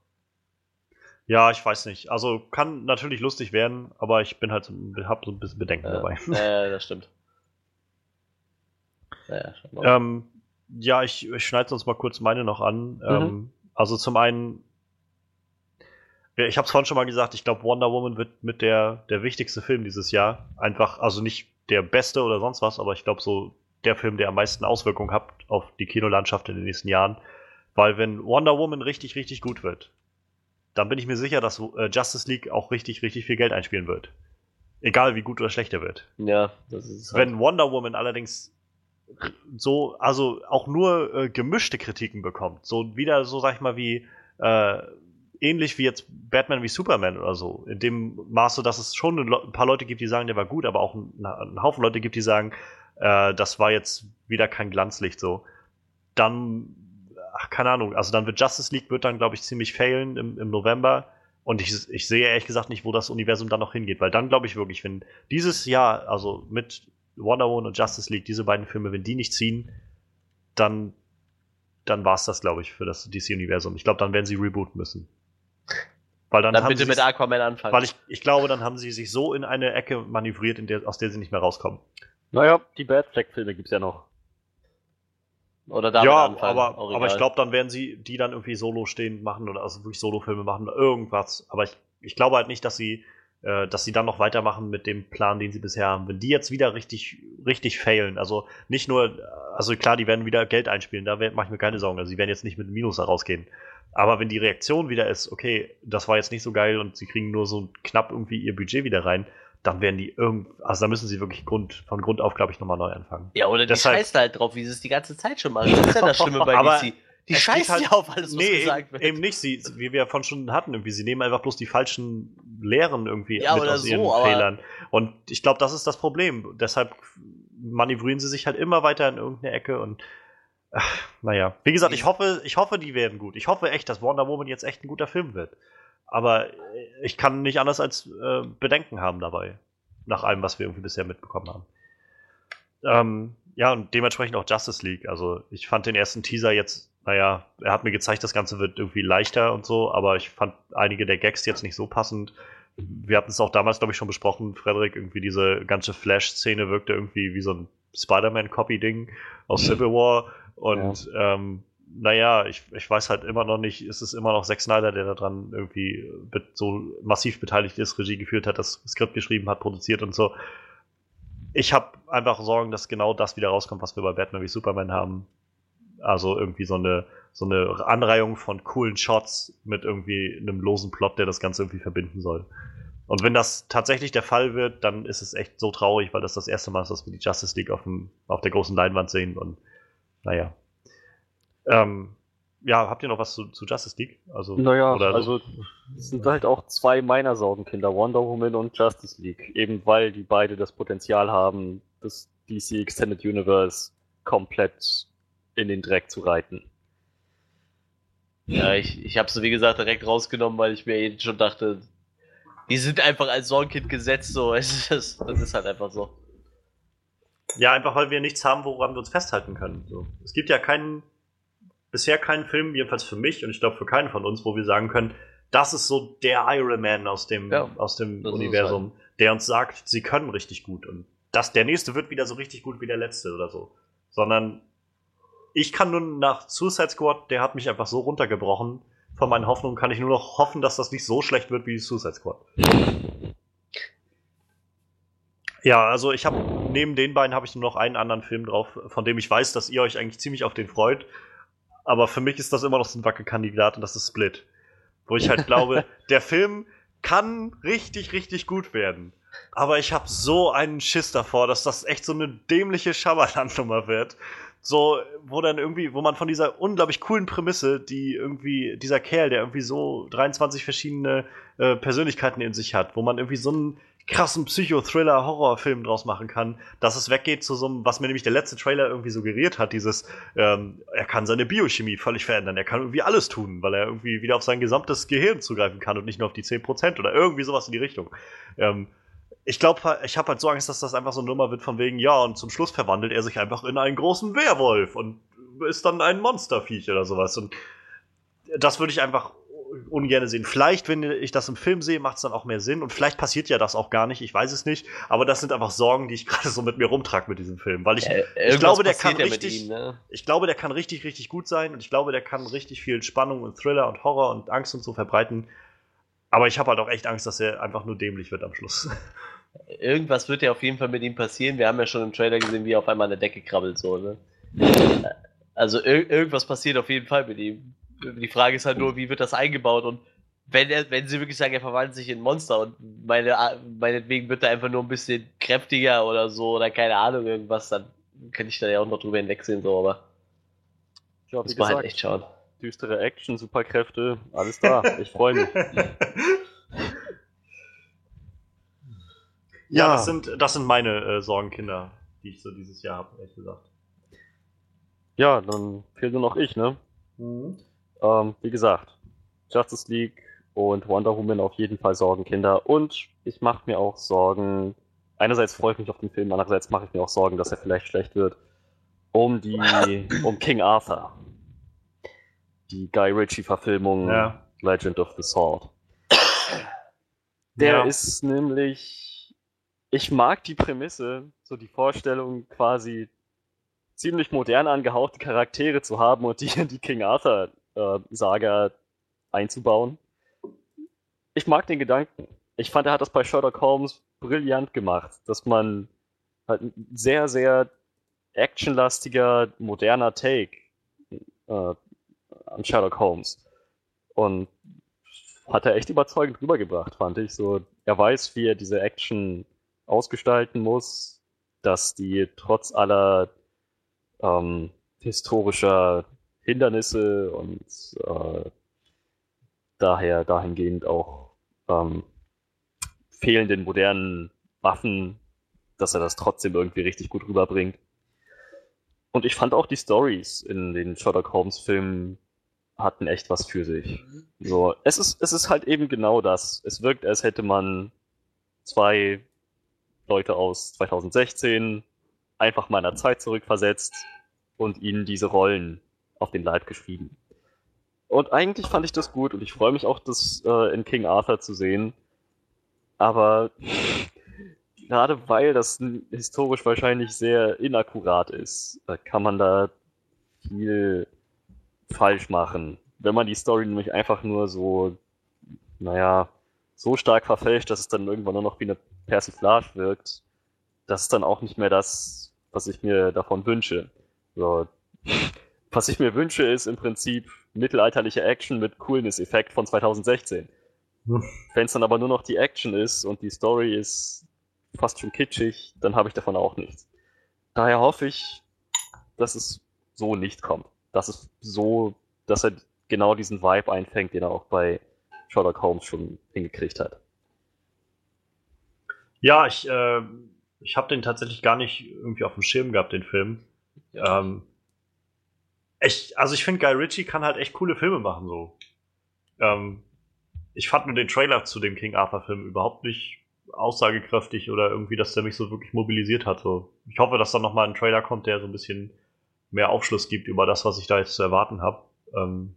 Ja, ich weiß nicht. Also kann natürlich lustig werden, aber ich bin halt so, hab so ein bisschen Bedenken Äh, dabei. äh, das stimmt. (laughs) Naja. Ähm, ja, ich, ich schneide uns mal kurz meine noch an. Ähm, also zum einen, ja, ich habe es vorhin schon mal gesagt, ich glaube, Wonder Woman wird mit der, der wichtigste Film dieses Jahr. Einfach, also nicht der beste oder sonst was, aber ich glaube so der Film, der am meisten Auswirkungen hat auf die Kinolandschaft in den nächsten Jahren. Weil wenn Wonder Woman richtig, richtig gut wird, dann bin ich mir sicher, dass äh, Justice League auch richtig, richtig viel Geld einspielen wird. Egal wie gut oder schlecht er wird. ja, das ist halt- Wenn Wonder Woman allerdings so, also auch nur äh, gemischte Kritiken bekommt, so wieder so, sag ich mal, wie äh, ähnlich wie jetzt Batman wie Superman oder so, in dem Maße, dass es schon ein, paar Leute gibt, die sagen, der war gut, aber auch ein, ein Haufen Leute gibt, die sagen, äh, das war jetzt wieder kein Glanzlicht so, dann, ach, keine Ahnung, also dann wird Justice League wird dann, glaube ich, ziemlich failen im, im November. Und ich, ich sehe ehrlich gesagt nicht, wo das Universum dann noch hingeht, weil dann glaube ich wirklich, wenn dieses Jahr, also mit Wonder Woman und Justice League, diese beiden Filme, wenn die nicht ziehen, dann, dann war es das, glaube ich, für das DC-Universum. Ich glaube, dann werden sie rebooten müssen. Weil dann, Dann haben bitte sie mit sich- Aquaman anfangen. weil ich, ich glaube, dann haben sie sich so in eine Ecke manövriert, in der, aus der sie nicht mehr rauskommen. Naja, die Bad Flag-Filme gibt's ja noch. Oder damit ja, anfangen. aber, aber ich glaube, dann werden sie die dann irgendwie solo stehend machen oder also wirklich Solo-Filme machen oder irgendwas. Aber ich, ich glaube halt nicht, dass sie, äh, dass sie dann noch weitermachen mit dem Plan, den sie bisher haben. Wenn die jetzt wieder richtig, richtig failen, also nicht nur, also klar, die werden wieder Geld einspielen, da mache ich mir keine Sorgen. Also sie werden jetzt nicht mit Minus da rausgehen. Aber wenn die Reaktion wieder ist, okay, das war jetzt nicht so geil und sie kriegen nur so knapp irgendwie ihr Budget wieder rein, dann werden die irgend, also da müssen sie wirklich Grund, von Grund auf, glaube ich, nochmal neu anfangen. Ja, oder die Deshalb- scheißen halt drauf, wie sie es die ganze Zeit schon machen. Das ist ja das Schlimme bei Aber DC. Die scheißen halt- ja auf alles, was nee, gesagt wird. eben nicht. Sie, wie wir von schon hatten, irgendwie. Sie nehmen einfach bloß die falschen Lehren irgendwie Ja, mit aus ihren so, aber- Fehlern. Und ich glaube, das ist das Problem. Deshalb manövrieren sie sich halt immer weiter in irgendeine Ecke und ach, naja. Wie gesagt, ich hoffe, ich hoffe, die werden gut. Ich hoffe echt, dass Wonder Woman jetzt echt ein guter Film wird. Aber äh, ich kann nicht anders als äh, Bedenken haben dabei. Nach allem, was wir irgendwie bisher mitbekommen haben. Ähm, ja, und dementsprechend auch Justice League. Also ich fand den ersten Teaser jetzt, naja, er hat mir gezeigt, das Ganze wird irgendwie leichter und so, aber ich fand einige der Gags jetzt nicht so passend. Wir hatten es auch damals, glaube ich, schon besprochen, Frederik, irgendwie diese ganze Flash-Szene wirkte irgendwie wie so ein Spider-Man-Copy-Ding aus Civil War. Und ähm, naja, ich, ich weiß halt immer noch nicht, ist es immer noch Zack Snyder, der daran irgendwie be- so massiv beteiligt ist, Regie geführt hat, das Skript geschrieben hat, produziert und so. Ich habe einfach Sorgen, dass genau das wieder rauskommt, was wir bei Batman wie Superman haben. Also irgendwie so eine, so eine Anreihung von coolen Shots mit irgendwie einem losen Plot, der das Ganze irgendwie verbinden soll. Und wenn das tatsächlich der Fall wird, dann ist es echt so traurig, weil das das erste Mal ist, dass wir die Justice League auf, dem, auf der großen Leinwand sehen. Und naja. Ähm, ja, habt ihr noch was zu, zu Justice League? Also, Naja, also es sind halt auch zwei meiner Sorgenkinder, Wonder Woman und Justice League. Eben weil die beide das Potenzial haben, das DC Extended Universe komplett in den Dreck zu reiten. Ja, ich, ich habe sie wie gesagt direkt rausgenommen, weil ich mir eben schon dachte, die sind einfach als Sorgenkind gesetzt, so. (laughs) Es ist, das ist halt einfach so. Ja, einfach weil wir nichts haben, woran wir uns festhalten können. So. Es gibt ja keinen, bisher keinen Film, jedenfalls für mich und ich glaube für keinen von uns, wo wir sagen können, das ist so der Iron Man aus dem, Ja, aus dem ist Universum, der uns sagt, sie können richtig gut und das, der nächste wird wieder so richtig gut wie der letzte oder so. Sondern ich kann nun nach Suicide Squad, der hat mich einfach so runtergebrochen. Von meinen Hoffnungen kann ich nur noch hoffen, dass das nicht so schlecht wird wie Suicide Squad. Ja, also ich habe neben den beiden habe ich nur noch einen anderen Film drauf, von dem ich weiß, dass ihr euch eigentlich ziemlich auf den freut. Aber für mich ist das immer noch so ein Wackelkandidat und das ist Split. Wo ich halt glaube, (laughs) der Film kann richtig, richtig gut werden. Aber ich habe so einen Schiss davor, dass das echt so eine dämliche Schaberland-Nummer wird. So, wo dann irgendwie, wo man von dieser unglaublich coolen Prämisse, die irgendwie, dieser Kerl, der irgendwie so 23 verschiedene äh, Persönlichkeiten in sich hat, wo man irgendwie so einen krassen Psychothriller-Horrorfilm draus machen kann, dass es weggeht zu so einem, was mir nämlich der letzte Trailer irgendwie suggeriert hat, dieses, ähm, er kann seine Biochemie völlig verändern, er kann irgendwie alles tun, weil er irgendwie wieder auf sein gesamtes Gehirn zugreifen kann und nicht nur auf die 10% oder irgendwie sowas in die Richtung. Ähm, ich glaube, ich habe halt so Angst, dass das einfach so eine Nummer wird von wegen, ja, und zum Schluss verwandelt er sich einfach in einen großen Werwolf und ist dann ein Monsterviech oder sowas. Und das würde ich einfach ungern sehen. Vielleicht, wenn ich das im Film sehe, macht es dann auch mehr Sinn. Und vielleicht passiert ja das auch gar nicht. Ich weiß es nicht. Aber das sind einfach Sorgen, die ich (laughs) gerade so mit mir rumtrage mit diesem Film. Weil ich, Äh, ich glaube, der kann ja richtig, ihm, ne? ich glaube, der kann richtig, richtig gut sein. Und ich glaube, der kann richtig viel Spannung und Thriller und Horror und Angst und so verbreiten. Aber ich habe halt auch echt Angst, dass er einfach nur dämlich wird am Schluss. (laughs) Irgendwas wird ja auf jeden Fall mit ihm passieren. Wir haben ja schon im Trailer gesehen, wie er auf einmal an der Decke krabbelt, so, ne? Also ir irgendwas passiert auf jeden Fall mit ihm. Die Frage ist halt nur, wie wird das eingebaut und wenn er, wenn sie wirklich sagen, er verwandelt sich in Monster und meine, meinetwegen wird er einfach nur ein bisschen kräftiger oder so oder keine Ahnung, irgendwas, dann kann ich da ja auch noch drüber hinwegsehen, so, aber Ja, muss man halt echt schauen. düstere Action, Superkräfte, alles da. Ich freue mich. Ja, (laughs) Ja. das sind, das sind meine äh, Sorgenkinder, die ich so dieses Jahr habe, ehrlich gesagt. Ja, dann fehlt nur noch ich, ne? Ähm, wie gesagt, Justice League und Wonder Woman auf jeden Fall Sorgenkinder. Und ich mache mir auch Sorgen. Einerseits freue ich mich auf den Film, andererseits mache ich mir auch Sorgen, dass er vielleicht schlecht wird. Um die, (coughs) um King Arthur. Die Guy Ritchie-Verfilmung Ja. Legend of the Sword. Der Ja. ist nämlich. Ich mag die Prämisse, so die Vorstellung, quasi ziemlich modern angehauchte Charaktere zu haben und die in die King Arthur äh, Saga einzubauen. Ich mag den Gedanken. Ich fand, er hat das bei Sherlock Holmes brillant gemacht, dass man halt ein sehr, sehr actionlastiger, moderner Take äh, an Sherlock Holmes. Und hat er echt überzeugend rübergebracht, fand ich. So, er weiß, wie er diese Action ausgestalten muss, dass die trotz aller ähm, historischer Hindernisse und äh, daher dahingehend auch ähm, fehlenden modernen Waffen, dass er das trotzdem irgendwie richtig gut rüberbringt. Und ich fand auch die Stories in den Sherlock Holmes Filmen hatten echt was für sich. So, es ist, es ist halt eben genau das. Es wirkt, als hätte man zwei Leute aus 2016 einfach meiner Zeit zurückversetzt und ihnen diese Rollen auf den Leib geschrieben. Und eigentlich fand ich das gut und ich freue mich auch, das äh, in King Arthur zu sehen. Aber gerade weil das historisch wahrscheinlich sehr inakkurat ist, äh, kann man da viel falsch machen. Wenn man die Story nämlich einfach nur so, naja, so stark verfälscht, dass es dann irgendwann nur noch wie eine Persiflage wirkt, das ist dann auch nicht mehr das, was ich mir davon wünsche. So, was ich mir wünsche, ist im Prinzip mittelalterliche Action mit Coolness-Effekt von 2016. Hm. Wenn es dann aber nur noch die Action ist und die Story ist fast schon kitschig, dann habe ich davon auch nichts. Daher hoffe ich, dass es so nicht kommt. Dass es so, dass er genau diesen Vibe einfängt, den er auch bei Sherlock Holmes schon hingekriegt hat. Ja, ich, äh, ich habe den tatsächlich gar nicht irgendwie auf dem Schirm gehabt, den Film. Ähm, ich, also ich finde, Guy Ritchie kann halt echt coole Filme machen, so. Ähm, ich fand nur den Trailer zu dem King Arthur-Film überhaupt nicht aussagekräftig oder irgendwie, dass der mich so wirklich mobilisiert hat. So. Ich hoffe, dass dann nochmal ein Trailer kommt, der so ein bisschen mehr Aufschluss gibt über das, was ich da jetzt zu erwarten habe. Ähm,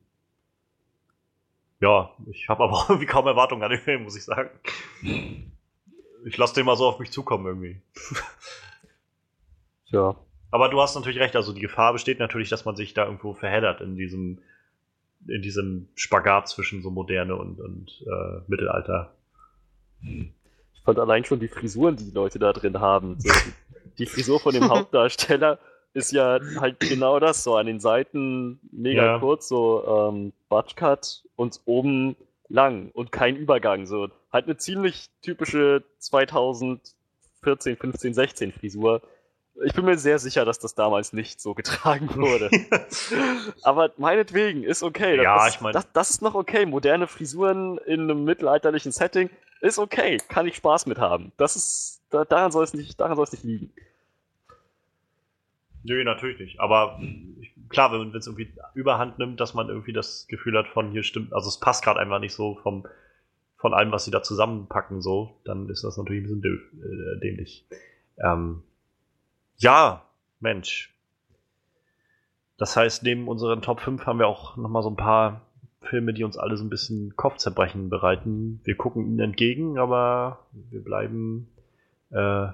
ja, ich habe aber (laughs) irgendwie kaum Erwartungen an den Film, muss ich sagen. Ich lasse den mal so auf mich zukommen irgendwie. Tja. Aber du hast natürlich recht, also die Gefahr besteht natürlich, dass man sich da irgendwo verheddert in diesem, in diesem Spagat zwischen so Moderne und, und äh, Mittelalter. Ich fand allein schon die Frisuren, die die Leute da drin haben. So, die Frisur von dem (laughs) Hauptdarsteller ist ja halt genau das, so an den Seiten mega Ja. kurz, so ähm, Butchcut und oben lang und kein Übergang. So halt eine ziemlich typische 2014, 15, 16 Frisur. Ich bin mir sehr sicher, dass das damals nicht so getragen wurde. (laughs) Aber meinetwegen, ist okay. Ja, das, ich mein- das, das ist noch okay. Moderne Frisuren in einem mittelalterlichen Setting ist okay, kann ich Spaß mit haben. Das ist, da, daran soll es nicht, daran soll es nicht liegen. Nö, natürlich nicht. Aber klar, wenn es irgendwie Überhand nimmt, dass man irgendwie das Gefühl hat von hier stimmt, also es passt gerade einfach nicht so vom, von allem, was sie da zusammenpacken, so, dann ist das natürlich ein bisschen äh, dämlich. Ähm, ja, Mensch. Das heißt, neben unseren Top 5 haben wir auch nochmal so ein paar Filme, die uns alle so ein bisschen Kopfzerbrechen bereiten. Wir gucken ihnen entgegen, aber wir bleiben, äh,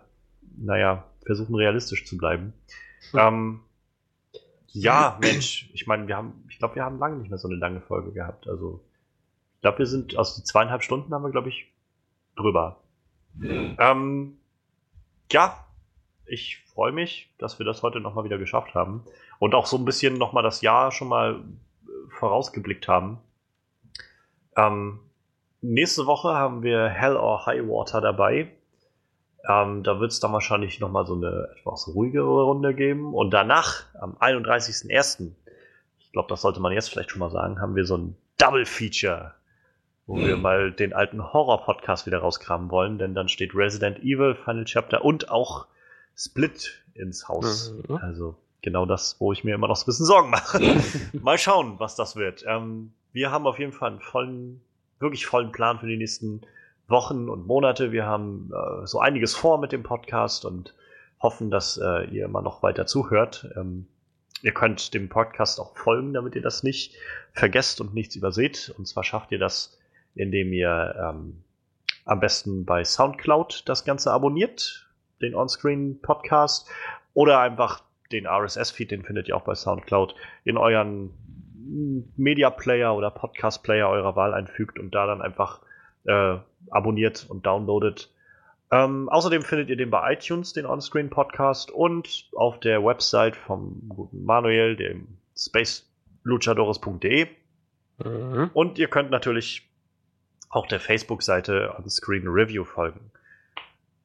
naja, versuchen realistisch zu bleiben. Hm. Ähm, ja, Mensch, ich meine, wir haben, ich glaube, wir haben lange nicht mehr so eine lange Folge gehabt. Also, ich glaube, wir sind, aus also die zweieinhalb Stunden haben wir, glaube ich, drüber. Ähm, ja, ich freue mich, dass wir das heute nochmal wieder geschafft haben. Und auch so ein bisschen nochmal das Jahr schon mal vorausgeblickt haben. Ähm, nächste Woche haben wir Hell or High Water dabei. Ähm, da wird es dann wahrscheinlich nochmal so eine etwas ruhigere Runde geben. Und danach, am 31.01., ich glaube, das sollte man jetzt vielleicht schon mal sagen, haben wir so ein Double Feature, wo wir mal den alten Horror-Podcast wieder rauskramen wollen, denn dann steht Resident Evil Final Chapter und auch Split ins Haus. Mhm. Also genau das, wo ich mir immer noch so ein bisschen Sorgen mache. (laughs) mal schauen, was das wird. Ähm, wir haben auf jeden Fall einen vollen, wirklich vollen Plan für die nächsten Wochen und Monate. Wir haben äh, so einiges vor mit dem Podcast und hoffen, dass äh, ihr immer noch weiter zuhört. Ähm, ihr könnt dem Podcast auch folgen, damit ihr das nicht vergesst und nichts überseht. Und zwar schafft ihr das, indem ihr ähm, am besten bei SoundCloud das Ganze abonniert, den Onscreen Podcast, oder einfach den RSS-Feed, den findet ihr auch bei SoundCloud, in euren Media Player oder Podcast Player eurer Wahl einfügt und da dann einfach äh, abonniert und downloadet. Ähm, außerdem findet ihr den bei iTunes, den Onscreen Podcast und auf der Website vom guten Manuel, dem spaceluchadores.de. Mhm. Und ihr könnt natürlich auch der Facebook-Seite Onscreen Review folgen.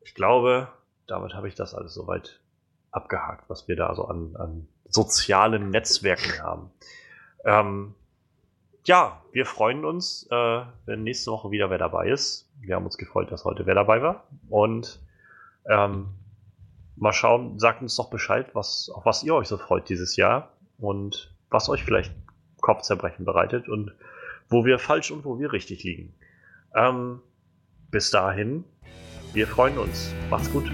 Ich glaube, damit habe ich das alles soweit abgehakt, was wir da so an, an sozialen Netzwerken haben. Ähm, ja, wir freuen uns, äh, wenn nächste Woche wieder wer dabei ist. Wir haben uns gefreut, dass heute wer dabei war. Und ähm, mal schauen, sagt uns doch Bescheid, was, auf was ihr euch so freut dieses Jahr und was euch vielleicht Kopfzerbrechen bereitet und wo wir falsch und wo wir richtig liegen. Ähm, bis dahin, wir freuen uns. Macht's gut.